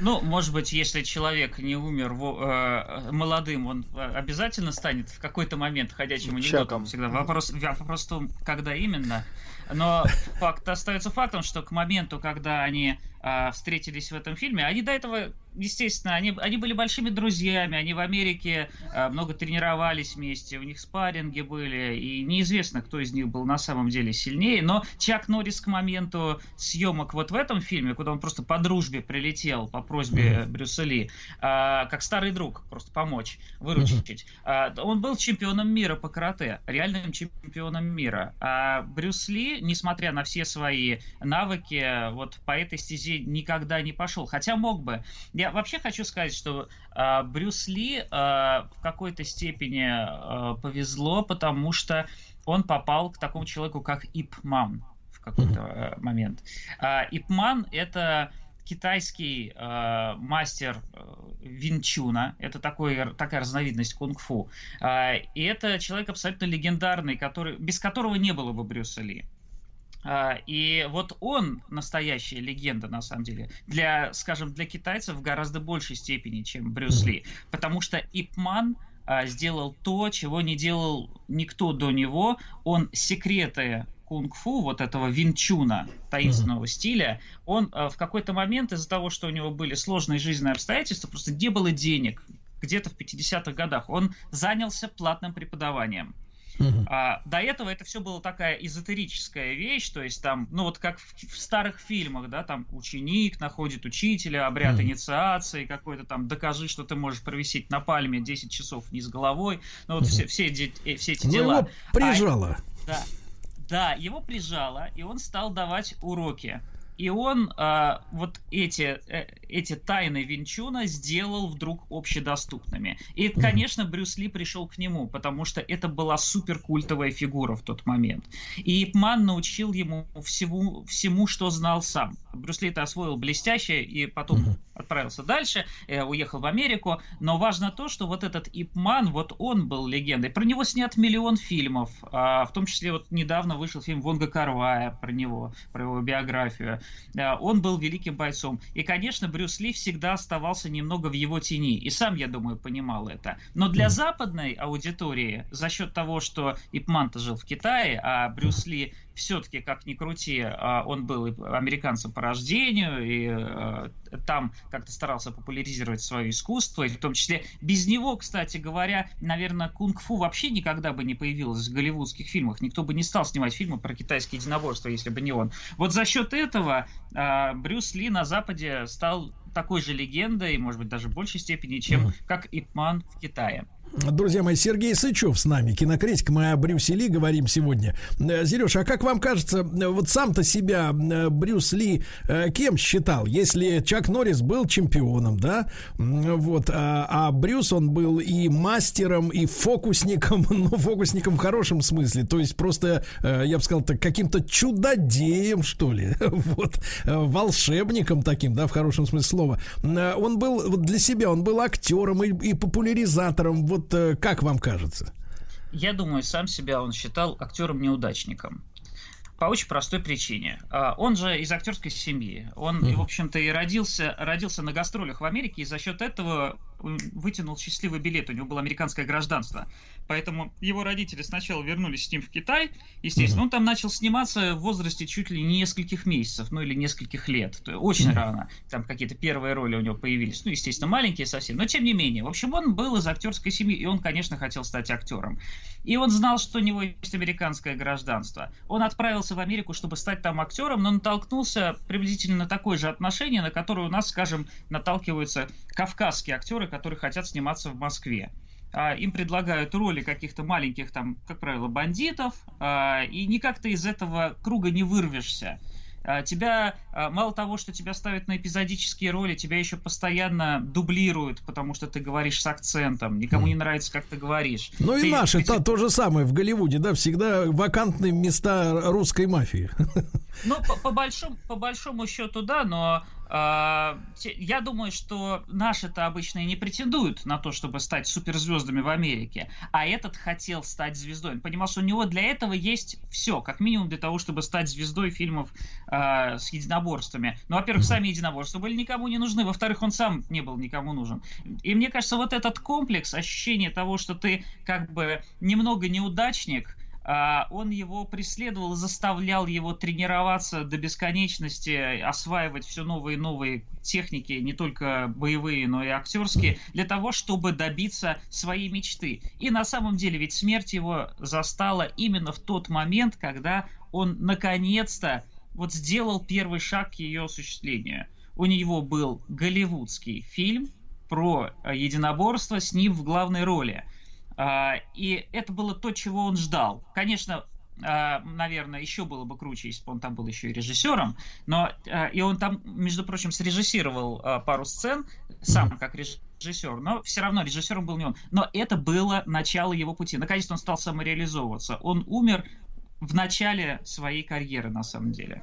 Ну, может быть, если человек не умер э, молодым, он обязательно станет в какой-то момент ходячим анекдотом. Всегда вопрос, вопрос в том, когда именно. Но факт остается фактом, что к моменту, когда они а, встретились в этом фильме. Они до этого, естественно, они, они были большими друзьями, они в Америке а, много тренировались вместе, у них спарринги были, и неизвестно, кто из них был на самом деле сильнее, но Чак Норрис к моменту съемок вот в этом фильме, куда он просто по дружбе прилетел по просьбе Брюса Ли, а, как старый друг, просто помочь, выручить, а, он был чемпионом мира по карате, реальным чемпионом мира. А Брюс Ли, несмотря на все свои навыки, вот по этой стезе никогда не пошел. Хотя мог бы. Я вообще хочу сказать, что э, Брюс Ли э, в какой-то степени э, повезло, потому что он попал к такому человеку, как Ип Ман в какой-то э, момент. Э, Ип Ман это китайский э, мастер Винчуна. Это такой, такая разновидность кунг-фу. Э, и это человек абсолютно легендарный, который, без которого не было бы Брюса Ли. А, и вот он настоящая легенда, на самом деле, для, скажем, для китайцев в гораздо большей степени, чем Брюс Ли. Потому что Ипман а, сделал то, чего не делал никто до него. Он секреты кунг-фу, вот этого винчуна, таинственного uh-huh. стиля, он а, в какой-то момент из-за того, что у него были сложные жизненные обстоятельства, просто не было денег, где-то в 50-х годах, он занялся платным преподаванием. А, до этого это все было такая эзотерическая вещь, то есть там, ну вот как в, в старых фильмах, да, там ученик находит учителя, обряд mm. инициации какой-то там, докажи, что ты можешь провисеть на пальме 10 часов вниз головой, ну вот mm. все, все, все, все эти ну, дела. Его прижало. А, да, да, его прижало, и он стал давать уроки. И он а, вот эти, э, эти тайны Винчуна сделал вдруг общедоступными. И, конечно, Брюс Ли пришел к нему, потому что это была суперкультовая фигура в тот момент. И Ипман научил ему всему, всему, что знал сам. Брюс Ли это освоил блестяще и потом отправился дальше, э, уехал в Америку. Но важно то, что вот этот Ипман, вот он был легендой. Про него снят миллион фильмов, а, в том числе вот недавно вышел фильм Вонга Карвая про него, про его биографию. Он был великим бойцом. И, конечно, Брюс Ли всегда оставался немного в его тени. И сам, я думаю, понимал это. Но для западной аудитории, за счет того, что Ипман-то жил в Китае, а Брюс Ли все-таки, как ни крути, а, он был американцем по рождению, и а, там как-то старался популяризировать свое искусство, и в том числе без него, кстати говоря, наверное, кунг-фу вообще никогда бы не появилось в голливудских фильмах. Никто бы не стал снимать фильмы про китайские единоборства, если бы не он. Вот за счет этого а, Брюс Ли на Западе стал такой же легендой, может быть, даже в большей степени, чем как Ипман в Китае. Друзья мои, Сергей Сычев с нами, кинокритик. Мы о Брюсе Ли говорим сегодня. Э, Сереж, а как вам кажется, э, вот сам-то себя э, Брюс Ли кем считал? Если Чак Норрис был чемпионом, да, вот, а, а Брюс, он был и мастером, и фокусником, ну, фокусником в хорошем смысле, то есть просто, я бы сказал, так, каким-то чудодеем, что ли, вот, волшебником таким, да, в хорошем смысле слова. Он был вот для себя, он был актером и, и популяризатором, вот вот э, как вам кажется? Я думаю, сам себя он считал актером-неудачником. По очень простой причине. А, он же из актерской семьи. Он, mm-hmm. в общем-то, и родился, родился на гастролях в Америке, и за счет этого вытянул счастливый билет, у него было американское гражданство. Поэтому его родители сначала вернулись с ним в Китай, естественно, mm-hmm. он там начал сниматься в возрасте чуть ли не нескольких месяцев, ну или нескольких лет. То есть очень mm-hmm. рано. Там какие-то первые роли у него появились. Ну, естественно, маленькие совсем, но тем не менее. В общем, он был из актерской семьи, и он, конечно, хотел стать актером. И он знал, что у него есть американское гражданство. Он отправился в Америку, чтобы стать там актером, но натолкнулся приблизительно на такое же отношение, на которое у нас, скажем, наталкиваются кавказские актеры, которые хотят сниматься в Москве. А, им предлагают роли каких-то маленьких, там, как правило, бандитов, а, и никак ты из этого круга не вырвешься. А, тебя, мало того, что тебя ставят на эпизодические роли, тебя еще постоянно дублируют, потому что ты говоришь с акцентом, никому не нравится, как ты говоришь. Ну ты, и наши, ты... то же самое в Голливуде, да, всегда вакантные места русской мафии. Ну, по, по, большому, по большому счету, да, но я думаю, что наши-то обычно и не претендуют на то, чтобы стать суперзвездами в Америке, а этот хотел стать звездой. Он понимал, что у него для этого есть все, как минимум для того, чтобы стать звездой фильмов э, с единоборствами. Ну, во-первых, сами единоборства были никому не нужны, во-вторых, он сам не был никому нужен. И мне кажется, вот этот комплекс, ощущение того, что ты как бы немного неудачник, а, он его преследовал, заставлял его тренироваться до бесконечности, осваивать все новые и новые техники, не только боевые, но и актерские, для того, чтобы добиться своей мечты. И на самом деле ведь смерть его застала именно в тот момент, когда он наконец-то вот сделал первый шаг к ее осуществлению. У него был голливудский фильм про единоборство с ним в главной роли – а, и это было то, чего он ждал. Конечно, а, наверное, еще было бы круче, если бы он там был еще и режиссером, но а, и он там, между прочим, срежиссировал пару сцен, сам как режиссер, но все равно режиссером был не он. Но это было начало его пути. Наконец-то он стал самореализовываться. Он умер в начале своей карьеры, на самом деле.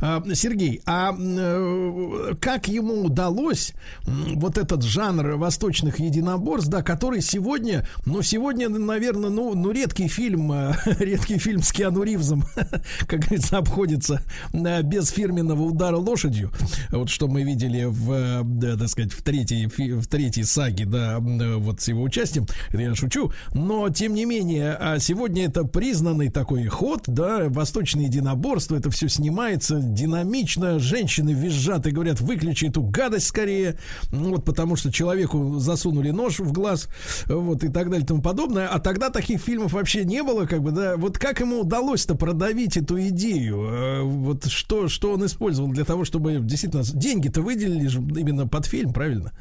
А, Сергей, а э, как ему удалось вот этот жанр восточных единоборств, да, который сегодня, ну, сегодня, наверное, ну, ну редкий фильм, э, редкий фильм с Киану Ривзом, как говорится, обходится э, без фирменного удара лошадью, вот что мы видели в, да, так сказать, в третьей, в третьей саге, да, вот с его участием, я шучу, но, тем не менее, а сегодня это признанный такой ход, да, восточные единоборства, это все снимается динамично, женщины визжат и говорят, выключи эту гадость скорее, вот потому что человеку засунули нож в глаз, вот и так далее и тому подобное. А тогда таких фильмов вообще не было, как бы, да. Вот как ему удалось-то продавить эту идею? Э, вот что, что он использовал для того, чтобы действительно деньги-то выделили именно под фильм, правильно?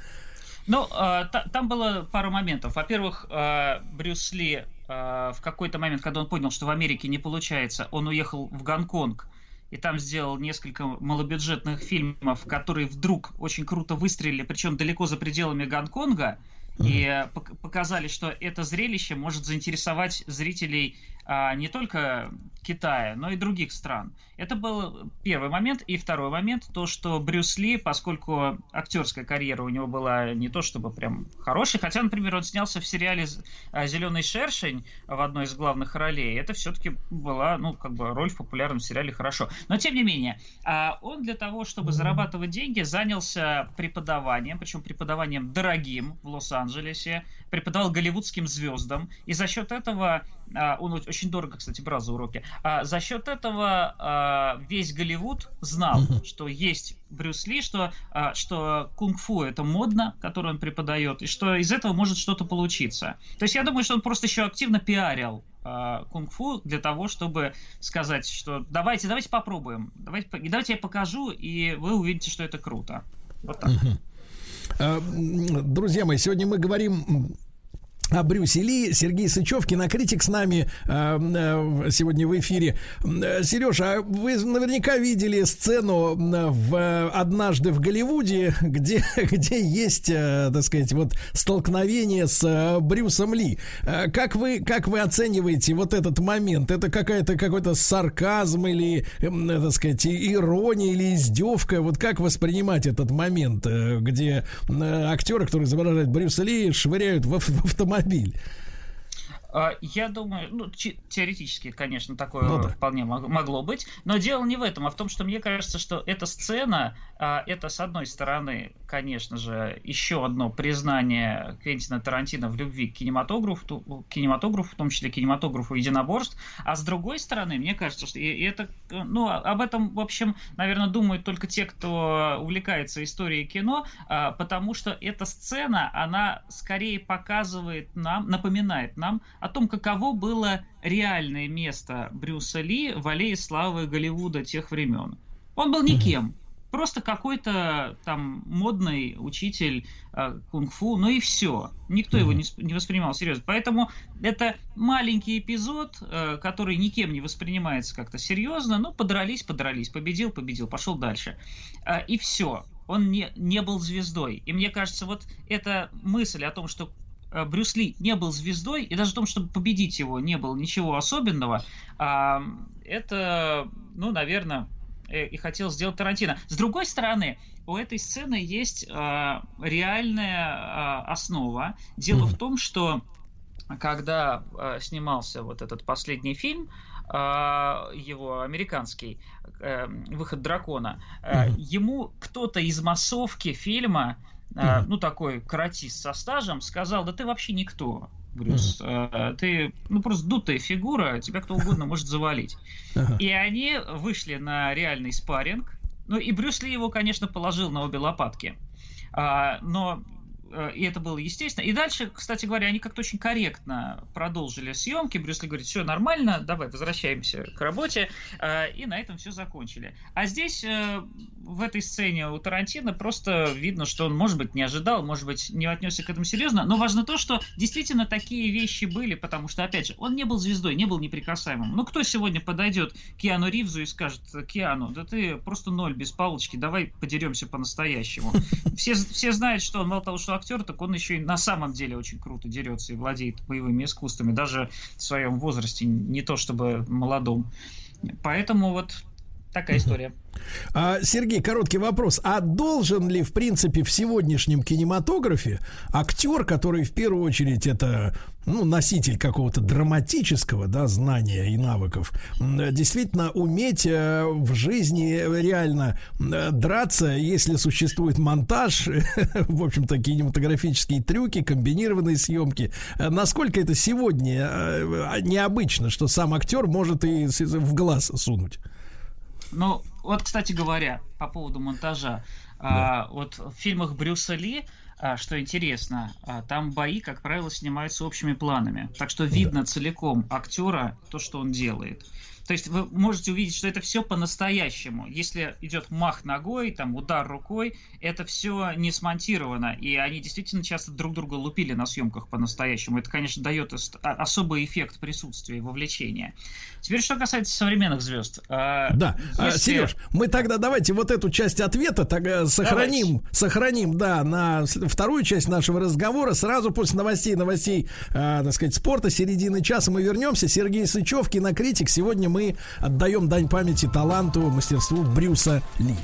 Ну, э, там было пару моментов. Во-первых, э, Брюс Ли э, в какой-то момент, когда он понял, что в Америке не получается, он уехал в Гонконг и там сделал несколько малобюджетных фильмов, которые вдруг очень круто выстрелили, причем далеко за пределами Гонконга, и показали, что это зрелище может заинтересовать зрителей не только Китая, но и других стран. Это был первый момент. И второй момент, то, что Брюс Ли, поскольку актерская карьера у него была не то чтобы прям хорошая, хотя, например, он снялся в сериале а, «Зеленый шершень» в одной из главных ролей, это все-таки была, ну, как бы роль в популярном сериале хорошо. Но, тем не менее, а, он для того, чтобы зарабатывать деньги, занялся преподаванием, причем преподаванием дорогим в Лос-Анджелесе, преподавал голливудским звездам, и за счет этого а, он очень дорого, кстати, брал за уроки. А за счет этого а, весь Голливуд знал, что есть Брюс Ли, что, что кунг-фу это модно, который он преподает, и что из этого может что-то получиться. То есть я думаю, что он просто еще активно пиарил кунг-фу для того, чтобы сказать, что давайте, давайте попробуем, давайте, давайте я покажу, и вы увидите, что это круто. Вот так. Друзья мои, сегодня мы говорим о Брюсе Ли. Сергей Сычев, кинокритик с нами э, э, сегодня в эфире. Сережа, а вы наверняка видели сцену в, однажды в Голливуде, где, где есть, э, так сказать, вот столкновение с э, Брюсом Ли. Э, как вы, как вы оцениваете вот этот момент? Это какая-то какой-то сарказм или, э, так сказать, ирония или издевка? Вот как воспринимать этот момент, э, где э, актеры, которые изображают Брюса Ли, швыряют в автомобиль автомобиль. А, я думаю, ну, теоретически, конечно, такое ну, да. вполне могло быть, но дело не в этом, а в том, что мне кажется, что эта сцена, это, с одной стороны, конечно же, еще одно признание Квентина Тарантино в любви к кинематографу, к кинематографу, в том числе кинематографу единоборств, а с другой стороны, мне кажется, что это, ну, об этом, в общем, наверное, думают только те, кто увлекается историей кино, а, потому что эта сцена, она скорее показывает нам, напоминает нам о том, каково было реальное место Брюса Ли в аллее славы Голливуда тех времен. Он был никем, просто какой-то там модный учитель э, кунг-фу, ну и все. Никто его не, не воспринимал серьезно. Поэтому это маленький эпизод, э, который никем не воспринимается как-то серьезно, но подрались, подрались, победил, победил, пошел дальше. Э, и все. Он не, не был звездой. И мне кажется, вот эта мысль о том, что Э, Брюс Ли не был звездой, и даже в том, чтобы победить его, не было ничего особенного, это, ну, наверное, и хотел сделать Тарантино. С другой стороны, у этой сцены есть а, реальная а, основа. Дело в том, что когда а, снимался вот этот последний фильм, а, его американский а, выход дракона, а, ему кто-то из массовки фильма mm-hmm. ну такой каратист со стажем, сказал, да ты вообще никто. Брюс. Э, Ты, ну, просто дутая фигура, тебя кто угодно может завалить. Ага. И они вышли на реальный спарринг. Ну, и Брюс Ли его, конечно, положил на обе лопатки. А, но и это было естественно. И дальше, кстати говоря, они как-то очень корректно продолжили съемки. Брюс Ли говорит, все нормально, давай возвращаемся к работе. А, И на этом все закончили. А здесь, э, в этой сцене у Тарантино, просто видно, что он, может быть, не ожидал, может быть, не отнесся к этому серьезно. Но важно то, что действительно такие вещи были, потому что, опять же, он не был звездой, не был неприкасаемым. Ну, кто сегодня подойдет к Киану Ривзу и скажет, Киану, да ты просто ноль без палочки, давай подеремся по-настоящему. Все, все знают, что он мало того, что актер, так он еще и на самом деле очень круто дерется и владеет боевыми искусствами, даже в своем возрасте, не то чтобы молодом. Поэтому вот такая история. А, Сергей, короткий вопрос. А должен ли, в принципе, в сегодняшнем кинематографе актер, который в первую очередь это ну, носитель какого-то драматического да, знания и навыков, действительно уметь э, в жизни реально э, драться, если существует монтаж, в общем-то, кинематографические трюки, комбинированные съемки. Э, Насколько это сегодня необычно, что сам актер может и в глаз сунуть? Ну, вот, кстати говоря, по поводу монтажа. а, вот в фильмах Брюса Ли, а, что интересно, а, там бои, как правило, снимаются общими планами. Так что видно целиком актера, то, что он делает. То есть вы можете увидеть, что это все по-настоящему. Если идет мах ногой, там удар рукой, это все не смонтировано. И они действительно часто друг друга лупили на съемках по-настоящему. Это, конечно, дает а- особый эффект присутствия и вовлечения. Теперь, что касается современных звезд. а, Да, А, если- Сереж, мы тогда давайте вот эту часть ответа тогда сохраним, сохраним, да, на вторую часть нашего разговора. Сразу после новостей, новостей, а, так сказать, спорта, середины часа мы вернемся. Сергей Сычев, кинокритик. Сегодня мы отдаем дань памяти таланту, мастерству Брюса Ли.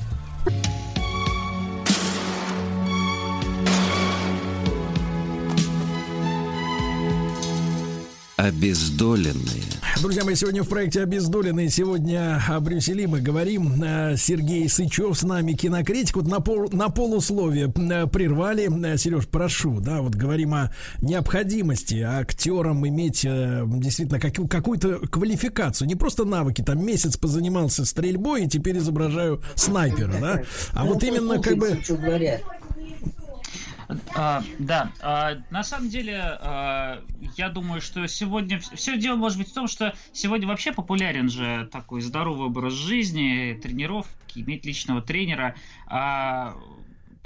Обездоленные. Друзья мои, сегодня в проекте «Обездоленные». Сегодня о Брюсе Ли мы говорим. Э, Сергей Сычев с нами, кинокритик. Вот на, пол, на полусловие э, прервали. Э, Сереж, прошу, да, вот говорим о необходимости актерам иметь действительно как- какую-то квалификацию. Не просто навыки, там месяц позанимался стрельбой и теперь изображаю снайпера, да? А вот именно как бы... А, да, а, на самом деле, а, я думаю, что сегодня все дело может быть в том, что сегодня вообще популярен же такой здоровый образ жизни, тренировки, иметь личного тренера. а,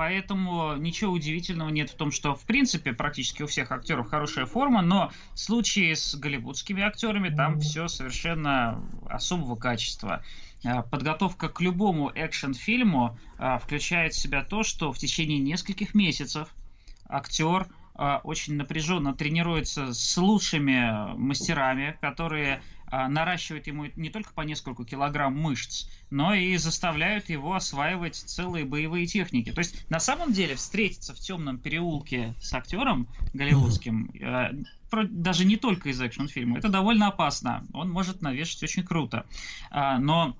Поэтому ничего удивительного нет в том, что в принципе практически у всех актеров хорошая форма, но в случае с голливудскими актерами там все совершенно особого качества. А, Подготовка к любому экшн-фильму а, включает в себя то, что в течение нескольких месяцев актер а, очень напряженно тренируется с лучшими мастерами, которые наращивают ему не только по несколько килограмм мышц, но и заставляют его осваивать целые боевые техники. То есть на самом деле встретиться в темном переулке с актером голливудским э, даже не только из экшн-фильма. Это довольно опасно. Он может навешать очень круто. Но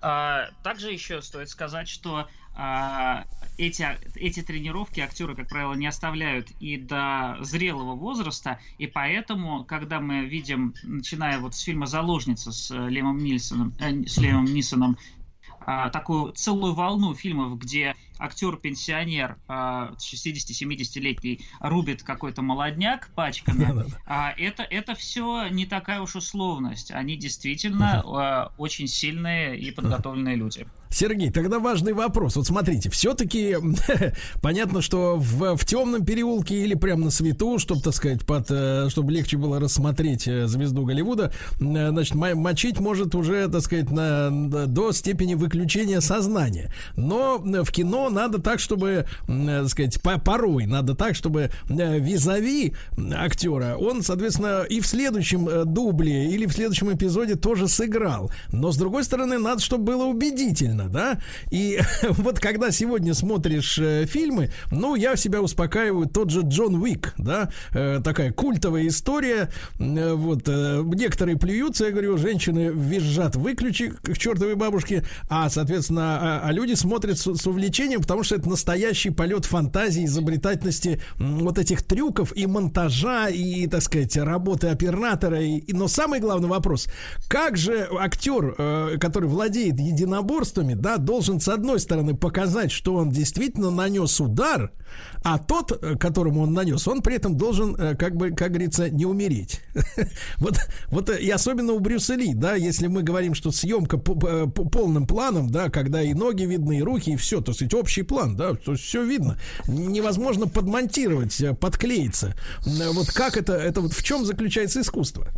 также еще стоит сказать, что а, эти, эти тренировки актеры, как правило, не оставляют и до зрелого возраста, и поэтому, когда мы видим, начиная вот с фильма «Заложница» с э, Лемом Нильсоном, э, с Лемом Нисоном, а, такую целую волну фильмов, где актер-пенсионер а, 60-70-летний рубит какой-то молодняк пачками, а, это, это все не такая уж условность. Они действительно а, очень сильные и подготовленные люди. Сергей, тогда важный вопрос. Вот смотрите, все-таки понятно, что в, в темном переулке или прямо на свету, чтобы, так сказать, под, э, чтобы легче было рассмотреть э, звезду Голливуда, э, значит, мо- мочить может уже, так сказать, на, до степени выключения сознания. Но в кино надо так, чтобы, так сказать, по- порой надо так, чтобы визави актера, он, соответственно, и в следующем дубле или в следующем эпизоде тоже сыграл. Но, с другой стороны, надо, чтобы было убедительно, да? И вот когда сегодня смотришь э, фильмы, ну, я себя успокаиваю, тот же Джон Уик, да? Э, такая культовая история. Э, вот, э, некоторые плюются, я говорю, женщины визжат, выключи к чертовой бабушке, а, соответственно, а, а люди смотрят с, с увлечением, потому что это настоящий полет фантазии, изобретательности вот этих трюков и монтажа, и, так сказать, работы оператора. И, но самый главный вопрос, как же актер, э, который владеет единоборствами, да, должен, с одной стороны, показать, что он действительно нанес удар, а тот, э, которому он нанес, он при этом должен, э, как бы, как говорится, не умереть. вот, вот и особенно у Брюса Ли, да, если мы говорим, что съемка по, по, по полным планом, да, когда и ноги видны, и руки, и все, то есть общий план, да, то все видно. Невозможно подмонтировать, подклеиться. Вот как это, это вот в чем заключается искусство?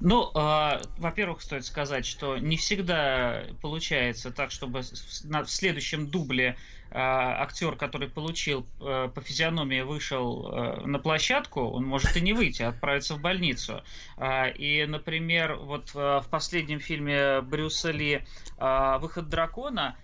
Ну, э, во-первых, стоит сказать, что не всегда получается так, чтобы в следующем дубле э, актер, который получил э, по физиономии, вышел э, на площадку, он может и не выйти, а отправиться в больницу. Э, и, например, вот э, в последнем фильме Брюса Ли э, «Выход дракона»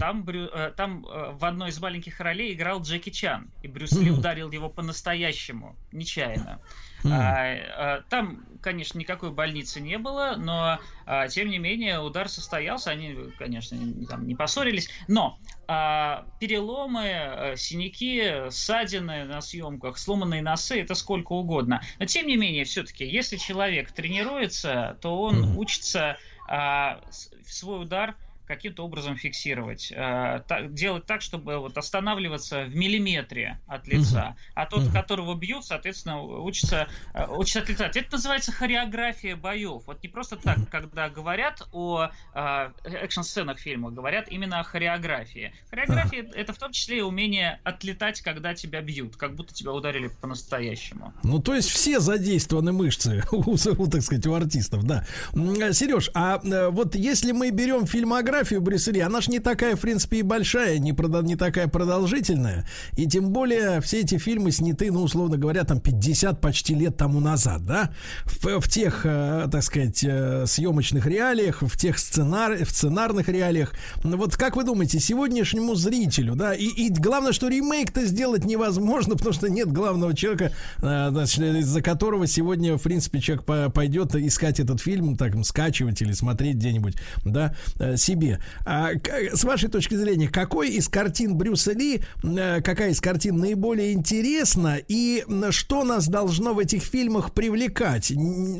там, Брю, там в одной из маленьких ролей играл Джеки Чан, и Брюс Ли ударил его по-настоящему, нечаянно. А, там, конечно, никакой больницы не было, но а, тем не менее удар состоялся. Они, конечно, там не поссорились, но переломы, э, синяки, ссадины на съемках, сломанные носы это сколько угодно. Но тем не менее, все-таки, если человек тренируется, то он учится свой удар каким-то образом фиксировать, э, так, делать так, чтобы вот останавливаться в миллиметре от лица, а тот, uh которого бьют, соответственно, учится, э, учится отлетать. Это называется хореография боев. Вот не просто так, когда говорят о э, экшн-сценах фильма, говорят именно о хореографии. Хореография uh это в том числе и умение отлетать, когда тебя бьют, как будто тебя ударили по-настоящему. Ну, то есть все задействованы мышцы у, так сказать, у артистов, да. Сереж, а вот если мы берем фильмографию биографию Брюсселя, она же не такая, в принципе, и большая, не, прода- не такая продолжительная. И тем более все эти фильмы сняты, ну, условно говоря, там 50 почти лет тому назад, да? В, в тех, э, так сказать, э, съемочных реалиях, в тех сценар, в сценарных реалиях. Вот как вы думаете, сегодняшнему зрителю, да, и, и главное, что ремейк-то сделать невозможно, потому что нет главного человека, э, значит, из-за которого сегодня, в принципе, человек по- пойдет искать этот фильм, так, скачивать или смотреть где-нибудь, да, э, себе а, с вашей точки зрения, какой из картин Брюса Ли, э, какая из картин наиболее интересна и что нас должно в этих фильмах привлекать?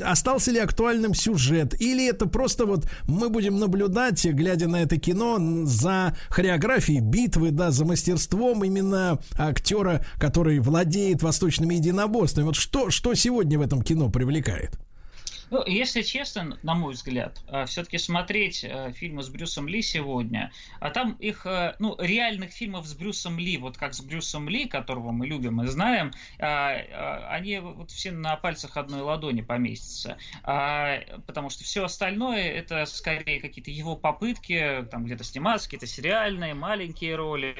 Остался ли актуальным сюжет? Или это просто вот мы будем наблюдать, глядя на это кино, за хореографией битвы, да, за мастерством именно актера, который владеет восточными единоборствами? Вот что, что сегодня в этом кино привлекает? Ну, если честно, на мой взгляд, э, все-таки смотреть э, фильмы с Брюсом Ли сегодня, а там их, э, ну, реальных фильмов с Брюсом Ли, вот как с Брюсом Ли, которого мы любим и знаем, они вот все на пальцах одной ладони поместятся. А, потому что все остальное это скорее какие-то его попытки, там где-то сниматься, какие-то сериальные, маленькие роли,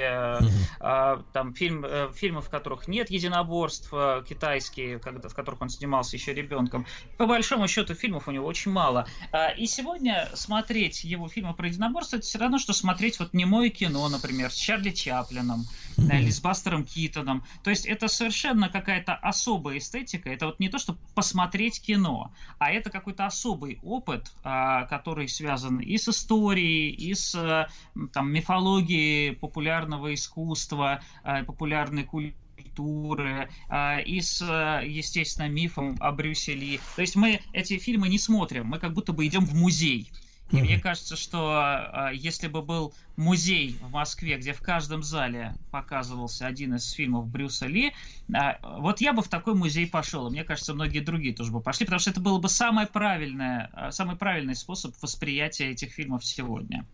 а, там фильм, фильмы, в которых нет единоборств, китайские, в которых он снимался еще ребенком. По большому счету счету фильмов у него очень мало. А, и сегодня смотреть его фильмы про единоборство, это все равно, что смотреть вот немое кино, например, с Чарли Чаплином или с Бастером Китоном. То есть это совершенно какая-то особая эстетика. Это вот не то, что посмотреть кино, а это какой-то особый опыт, а, который связан и с историей, и с там, мифологией популярного искусства, а, популярной культуры культуры, а, и с, естественно, мифом о Брюсе Ли. То есть мы эти фильмы не смотрим, мы как будто бы идем в музей. И мне кажется, что а, если бы был музей в Москве, где в каждом зале показывался один из фильмов Брюса Ли, а, вот я бы в такой музей пошел. И мне кажется, многие другие тоже бы пошли, потому что это было бы самое правильное, самый правильный способ восприятия этих фильмов сегодня.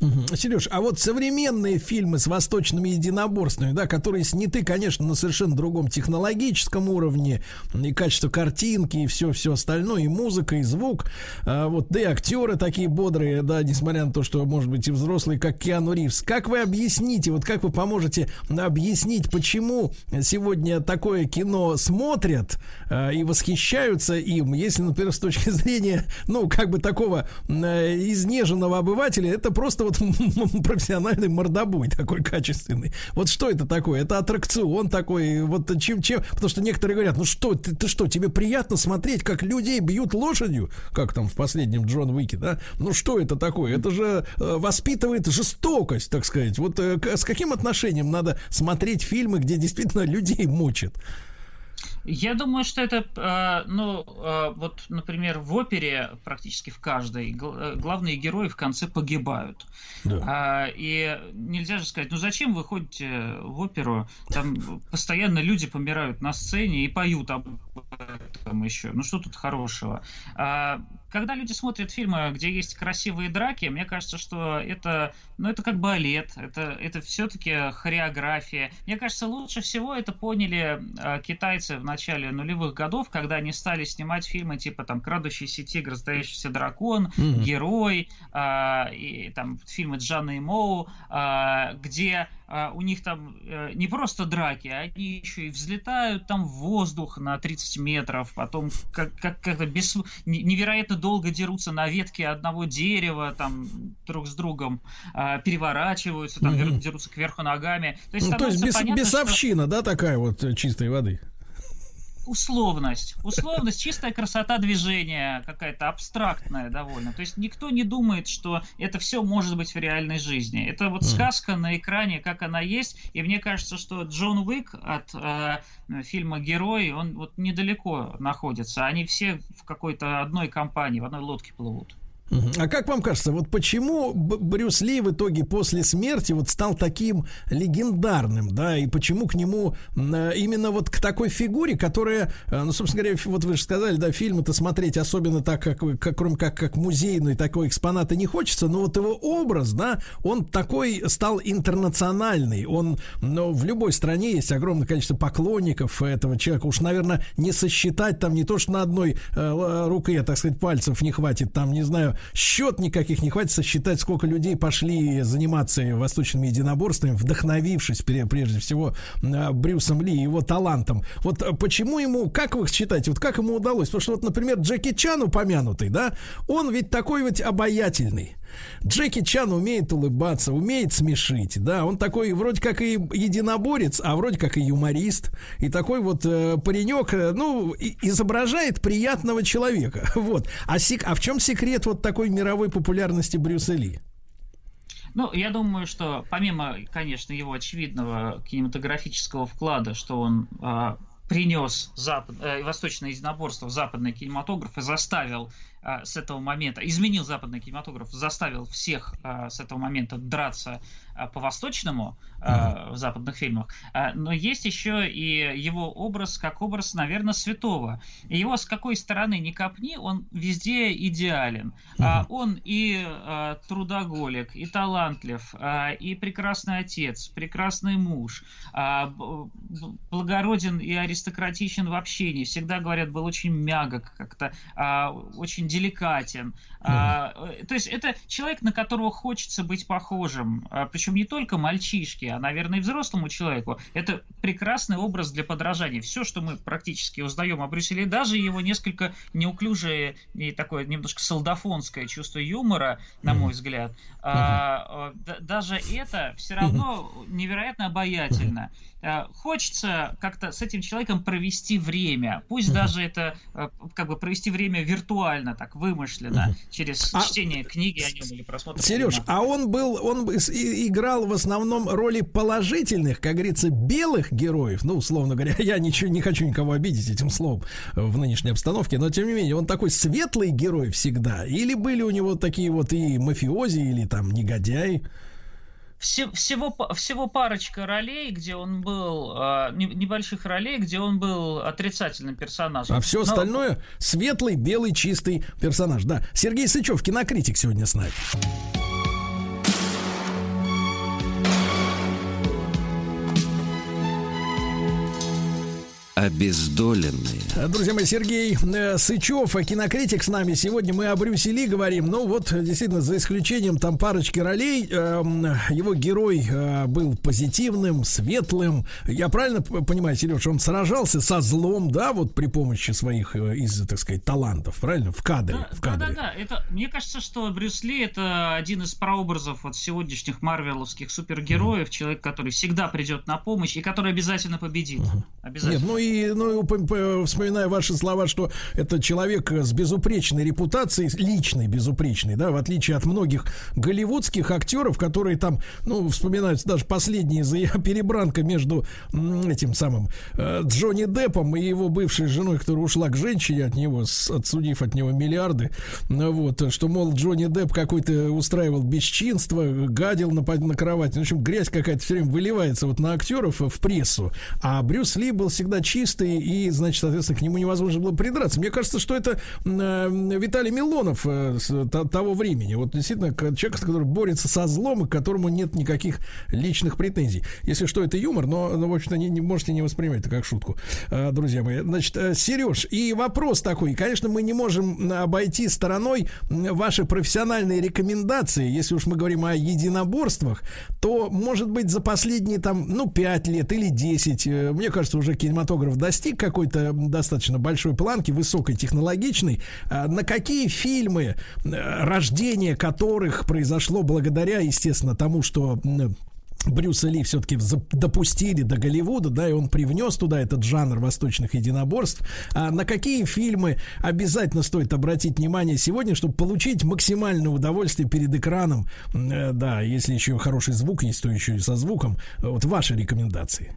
Угу. Сереж, а вот современные фильмы с восточными единоборствами, да, которые сняты, конечно, на совершенно другом технологическом уровне, и качество картинки, и все, все остальное, и музыка, и звук, а, вот, да и актеры такие бодрые, да, несмотря на то, что, может быть, и взрослые, как Киану Ривз. Как вы объясните, вот как вы поможете объяснить, почему сегодня такое кино смотрят а, и восхищаются им, если, например, с точки зрения, ну, как бы такого а, изнеженного обывателя, это просто просто вот профессиональный мордобой такой качественный. Вот что это такое? Это аттракцион такой, вот чем, чем, потому что некоторые говорят, ну что, ты, ты что, тебе приятно смотреть, как людей бьют лошадью, как там в последнем Джон Уике, да? Ну что это такое? Это же э, воспитывает жестокость, так сказать. Вот э, с каким отношением надо смотреть фильмы, где действительно людей мучат? Я думаю, что это, э, ну, э, вот, например, в опере практически в каждой э, главные герои в конце погибают. Да. А, и нельзя же сказать, ну зачем вы ходите в оперу, там постоянно люди помирают на сцене и поют об этом еще. Ну что тут хорошего? Когда люди смотрят фильмы, где есть красивые драки, мне кажется, что это, ну, это как балет, это, это все-таки хореография. Мне кажется, лучше всего это поняли э, китайцы в начале нулевых годов, когда они стали снимать фильмы типа там «Крадущийся тигр», «Сдающийся дракон», mm-hmm. «Герой», э, и там фильмы Джана и Моу, э, где у них там э, не просто драки, а они еще и взлетают там в воздух на 30 метров, потом как, как, как без, невероятно долго дерутся на ветке одного дерева, там друг с другом э, переворачиваются, там mm-hmm. дерутся кверху ногами. То есть, ну, то есть без, понятно, бесовщина, что... да, такая вот э, чистой воды? Условность. Условность, чистая красота движения, какая-то абстрактная довольно. То есть никто не думает, что это все может быть в реальной жизни. Это вот сказка на экране, как она есть. И мне кажется, что Джон Уик от э, фильма Герой, он вот недалеко находится. Они все в какой-то одной компании, в одной лодке плывут. А как вам кажется, вот почему Брюс Ли в итоге после смерти вот стал таким легендарным, да, и почему к нему именно вот к такой фигуре, которая, э, ну, собственно говоря, вот вы же сказали, да, фильмы-то смотреть особенно так, как, как, кроме как, как музейный такой экспоната не хочется, но вот его образ, да, он такой стал интернациональный, он, ну, в любой стране есть огромное количество поклонников этого человека, уж, наверное, не сосчитать там не то, что на одной э, руке, так сказать, пальцев не хватит, там, не знаю, счет никаких не хватит сосчитать, сколько людей пошли заниматься восточными единоборствами, вдохновившись прежде всего а, Брюсом Ли и его талантом. Вот а, почему ему, как вы считаете, вот как ему удалось? Потому что вот, например, Джеки Чан упомянутый, да, он ведь такой вот обаятельный. Джеки Чан умеет улыбаться, умеет смешить, да, он такой вроде как и единоборец, а вроде как и юморист, и такой вот э, паренек, э, ну, и, изображает приятного человека, вот. А, сек, а в чем секрет вот такой мировой популярности Брюса Ли? Ну, я думаю, что помимо, конечно, его очевидного кинематографического вклада, что он э, принес запад, э, восточное единоборство в западный кинематограф и заставил а, с этого момента, изменил западный кинематограф, заставил всех а, с этого момента драться а, по-восточному mm-hmm. в западных фильмах, но есть еще и его образ как образ, наверное, святого. И его с какой стороны не копни, он везде идеален. Mm-hmm. Он и трудоголик, и талантлив, и прекрасный отец, прекрасный муж, благороден и аристократичен в общении. Всегда, говорят, был очень мягок, как-то очень деликатен. Mm. А, э, то есть это человек, на которого хочется быть похожим. А, причем не только мальчишке, а, наверное, и взрослому человеку. Это прекрасный образ для подражания. Все, что мы практически узнаем о Брюсселе, даже его несколько неуклюжее и такое немножко солдафонское чувство юмора, на mm. мой взгляд, mm-hmm. а, даже это все равно невероятно обаятельно. А, хочется как-то с этим человеком провести время. Пусть даже это как бы провести время виртуально, так вымышленно, через а... чтение книги о нем или просмотр. Сереж, а он был, он играл в основном роли положительных, как говорится, белых героев. Ну, условно говоря, я ничего не хочу никого обидеть этим словом в нынешней обстановке, но тем не менее, он такой светлый герой всегда. Или были у него такие вот и мафиози, или там негодяи? Всего, всего парочка ролей, где он был, э, небольших ролей, где он был отрицательным персонажем. А все Но... остальное светлый, белый, чистый персонаж. Да. Сергей Сычев, кинокритик, сегодня с нами. Обездоленные. Друзья мои, Сергей э, Сычев, кинокритик с нами. Сегодня мы о Брюсе Ли говорим. Ну вот, действительно, за исключением там парочки ролей, э, его герой э, был позитивным, светлым. Я правильно понимаю, Сереж, он сражался со злом, да, вот при помощи своих, э, из, так сказать, талантов, правильно? В кадре, Да, в да, кадре. да, да. Это, мне кажется, что Брюс Ли это один из прообразов вот сегодняшних марвеловских супергероев, человек, который всегда придет на помощь и который обязательно победит. Обязательно. Нет, ну и, ну, вспоминая ваши слова, что это человек с безупречной репутацией, личной безупречной, да, в отличие от многих голливудских актеров, которые там, ну, вспоминаются даже последние за перебранка между этим самым э, Джонни Деппом и его бывшей женой, которая ушла к женщине от него, отсудив от него миллиарды, Ну вот, что, мол, Джонни Депп какой-то устраивал бесчинство, гадил на, на кровати, в общем, грязь какая-то все время выливается вот на актеров в прессу, а Брюс Ли был всегда чистый, и, значит, соответственно, к нему невозможно было придраться. Мне кажется, что это э, Виталий Милонов э, с то- того времени. Вот действительно человек, который борется со злом, и к которому нет никаких личных претензий. Если что, это юмор, но, ну, в общем-то, не, не можете не воспринимать это как шутку, э, друзья мои. Значит, э, Сереж, и вопрос такой. Конечно, мы не можем обойти стороной ваши профессиональные рекомендации. Если уж мы говорим о единоборствах, то, может быть, за последние там, ну, 5 лет или 10, э, мне кажется, уже кинематограф достиг какой-то достаточно большой планки, высокой, технологичной. А На какие фильмы, э, рождение которых произошло благодаря, естественно, тому, что Брюса Ли все-таки допустили до Голливуда, да, и он привнес туда этот жанр восточных единоборств. А на какие фильмы обязательно стоит обратить внимание сегодня, чтобы получить максимальное удовольствие перед экраном? Э, Да, если еще хороший звук есть, то еще и со звуком. Вот ваши рекомендации.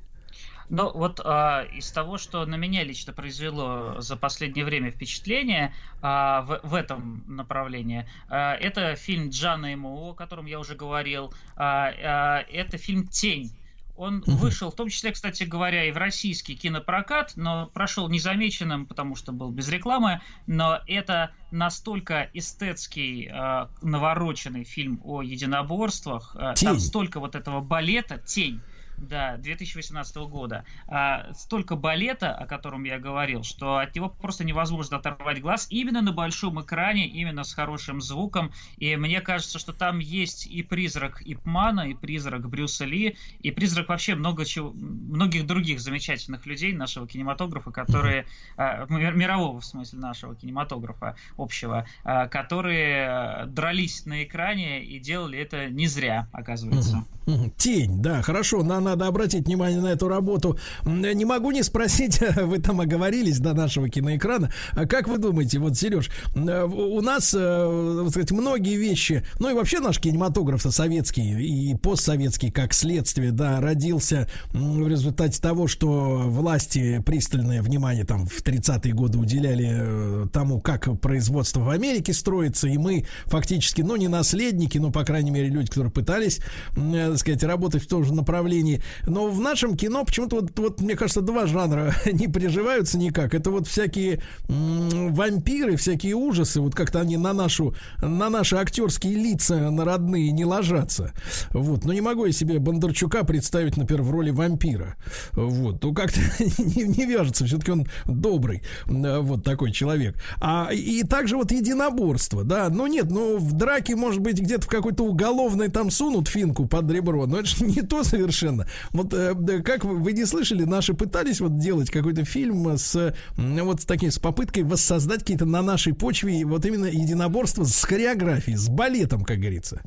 Ну, вот а, из того, что на меня лично произвело за последнее время впечатление а, в, в этом направлении, а, это фильм Джана МО, о котором я уже говорил. А, а, это фильм Тень. Он вышел, в том числе, кстати говоря, и в российский кинопрокат, но прошел незамеченным, потому что был без рекламы. Но это настолько эстетский, а, навороченный фильм о единоборствах. а, Там столько вот этого балета «Тень». Да, 2018 года. А, столько балета, о котором я говорил, что от него просто невозможно оторвать глаз именно на большом экране, именно с хорошим звуком. И мне кажется, что там есть и призрак Ипмана, и призрак Брюса Ли, и призрак вообще много чего, многих других замечательных людей нашего кинематографа, которые а, ми- мирового в смысле нашего кинематографа общего, а, которые а, дрались на экране и делали это не зря, оказывается. Мгм. Тень, да, хорошо, на- надо обратить внимание на эту работу. М, Не могу не спросить, вы там оговорились до нашего киноэкрана. А как вы думаете, вот, Сереж, э, у нас, э, так сказать, многие вещи, ну и вообще наш кинематограф советский и постсоветский, как следствие, да, родился в результате того, что власти пристальное внимание там в 30-е годы уделяли э, тому, как производство в Америке строится, и мы фактически, ну, не наследники, но, по крайней мере, люди, которые пытались, э, так сказать, работать в том же направлении. Но в нашем кино почему-то, вот, вот мне кажется, два жанра не приживаются никак. Это вот всякие вампиры, всякие ужасы, вот как-то они на нашу, на наши актерские лица, на родные не ложатся. Вот. Но не могу я себе Бондарчука представить, например, в роли вампира. Вот. Ну, как-то не, не вяжется. Все-таки он добрый. э, Вот такой человек. А и также вот единоборство, да. Ну, нет, ну, в драке, может быть, где-то в какой-то уголовной там сунут финку под ребро, но это же не то совершенно. Вот э, как вы, вы не слышали, наши пытались вот делать какой-то фильм с вот с таким, с попыткой воссоздать какие-то на нашей почве вот именно единоборство с хореографией, с балетом, как говорится.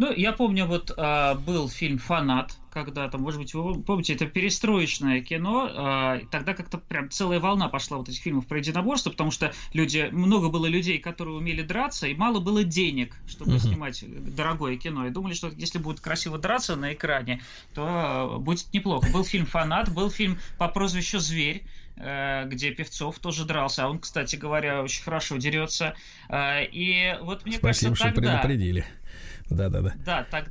Ну, я помню, вот а, был фильм «Фанат», когда-то, может быть, вы помните, это перестроечное кино, а, тогда как-то прям целая волна пошла вот этих фильмов про единоборство, потому что люди, много было людей, которые умели драться, и мало было денег, чтобы Мгм. снимать дорогое кино, и думали, что если будут красиво драться на экране, то будет неплохо. Был фильм «Фанат», был фильм по прозвищу «Зверь», э, где Певцов тоже дрался, а он, кстати говоря, очень хорошо дерется. Э, И вот мне Спасибо, кажется, что тогда... предупредили. Да-да-да. Да, так,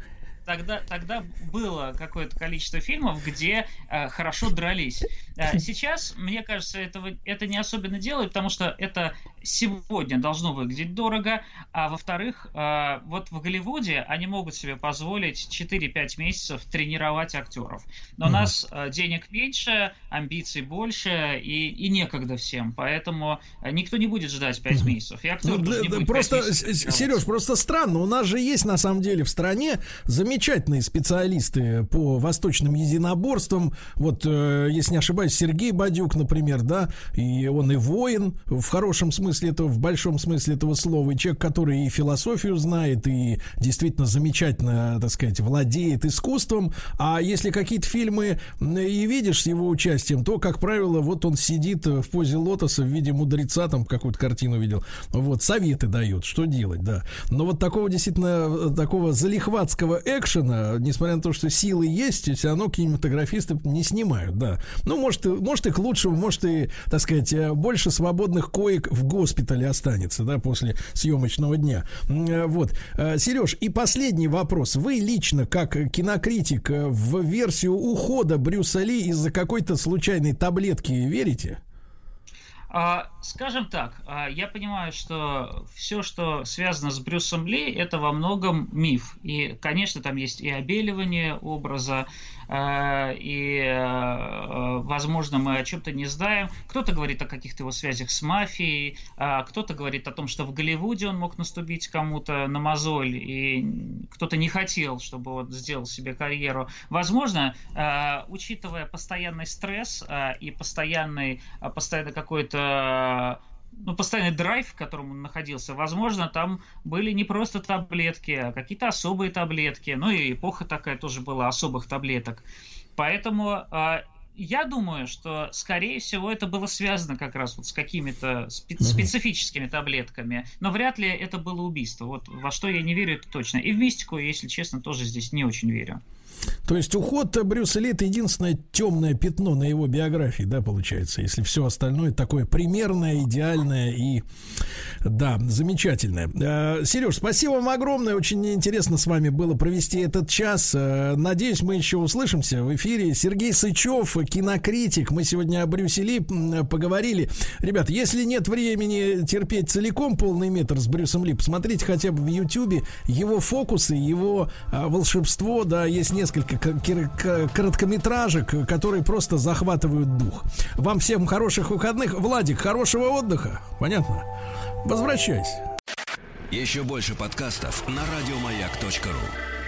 тогда, тогда было какое-то количество фильмов, где э, хорошо дрались. Э, сейчас, мне кажется, этого, это не особенно делают, потому что это сегодня должно выглядеть дорого, а во-вторых, э, вот в Голливуде они могут себе позволить 4-5 месяцев тренировать актеров. Но у нас э, денег меньше, амбиций больше и, и некогда всем, поэтому э, никто не будет ждать 5 месяцев. И актер Ну, да, не будет просто. Сереж, просто странно. У нас же есть на самом деле в стране замечательные специалисты по восточным единоборствам. Вот, э, если не ошибаюсь, Сергей Бадюк, например, да, и он и воин в хорошем смысле этого, в большом смысле этого слова, и человек, который и философию знает, и действительно замечательно, так сказать, владеет искусством. А если какие-то фильмы и видишь с его участием, то, как правило, вот он сидит в позе лотоса в виде мудреца, там какую-то картину видел, вот, советы дает, что делать, да. Но вот такого действительно, э, такого залихватского экшена, несмотря на то, что силы есть, все равно кинематографисты не снимают, да. Ну, может, может и к лучшему, может и, так сказать, э, больше свободных коек в госпитале останется, да, после съемочного дня. Э, Вот. Сереж, и последний вопрос. Вы лично, как э, кинокритик, э, в версию ухода Брюса Ли из-за какой-то случайной таблетки верите? А, скажем так, а, я понимаю, что все, что связано с Брюсом Ли, это во многом миф. И, конечно, там есть и обеливание образа, и, а, возможно, мы о чем-то не знаем. Кто-то говорит о каких-то его связях с мафией, а кто-то говорит о том, что в Голливуде он мог наступить кому-то на мозоль, и кто-то не хотел, чтобы он сделал себе карьеру. Возможно, а, учитывая постоянный стресс и постоянный, постоянно какой-то ну, постоянный драйв, в котором он находился, возможно, там были не просто таблетки, а какие-то особые таблетки. Ну и эпоха такая тоже была особых таблеток. Поэтому а, я думаю, что, скорее всего, это было связано как раз вот с какими-то спе- специфическими таблетками. Но вряд ли это было убийство. Вот во что я не верю, это точно. И в мистику, если честно, тоже здесь не очень верю. То есть уход Брюса Ли это единственное темное пятно на его биографии, да, получается, если все остальное такое примерное, идеальное и, да, замечательное. Э, Сереж, спасибо вам огромное, очень интересно с вами было провести этот час. Э, Надеюсь, мы еще услышимся в эфире. Сергей Сычев, кинокритик, мы сегодня о Брюсе Ли поговорили. Ребят, если нет времени терпеть целиком полный метр с Брюсом Ли, посмотрите хотя бы в Ютьюбе его фокусы, его а, волшебство, да, есть несколько к- короткометражек, которые просто захватывают дух. Вам всем хороших выходных. Владик, хорошего отдыха. Понятно? Возвращайся. Еще больше подкастов на радиомаяк.ру.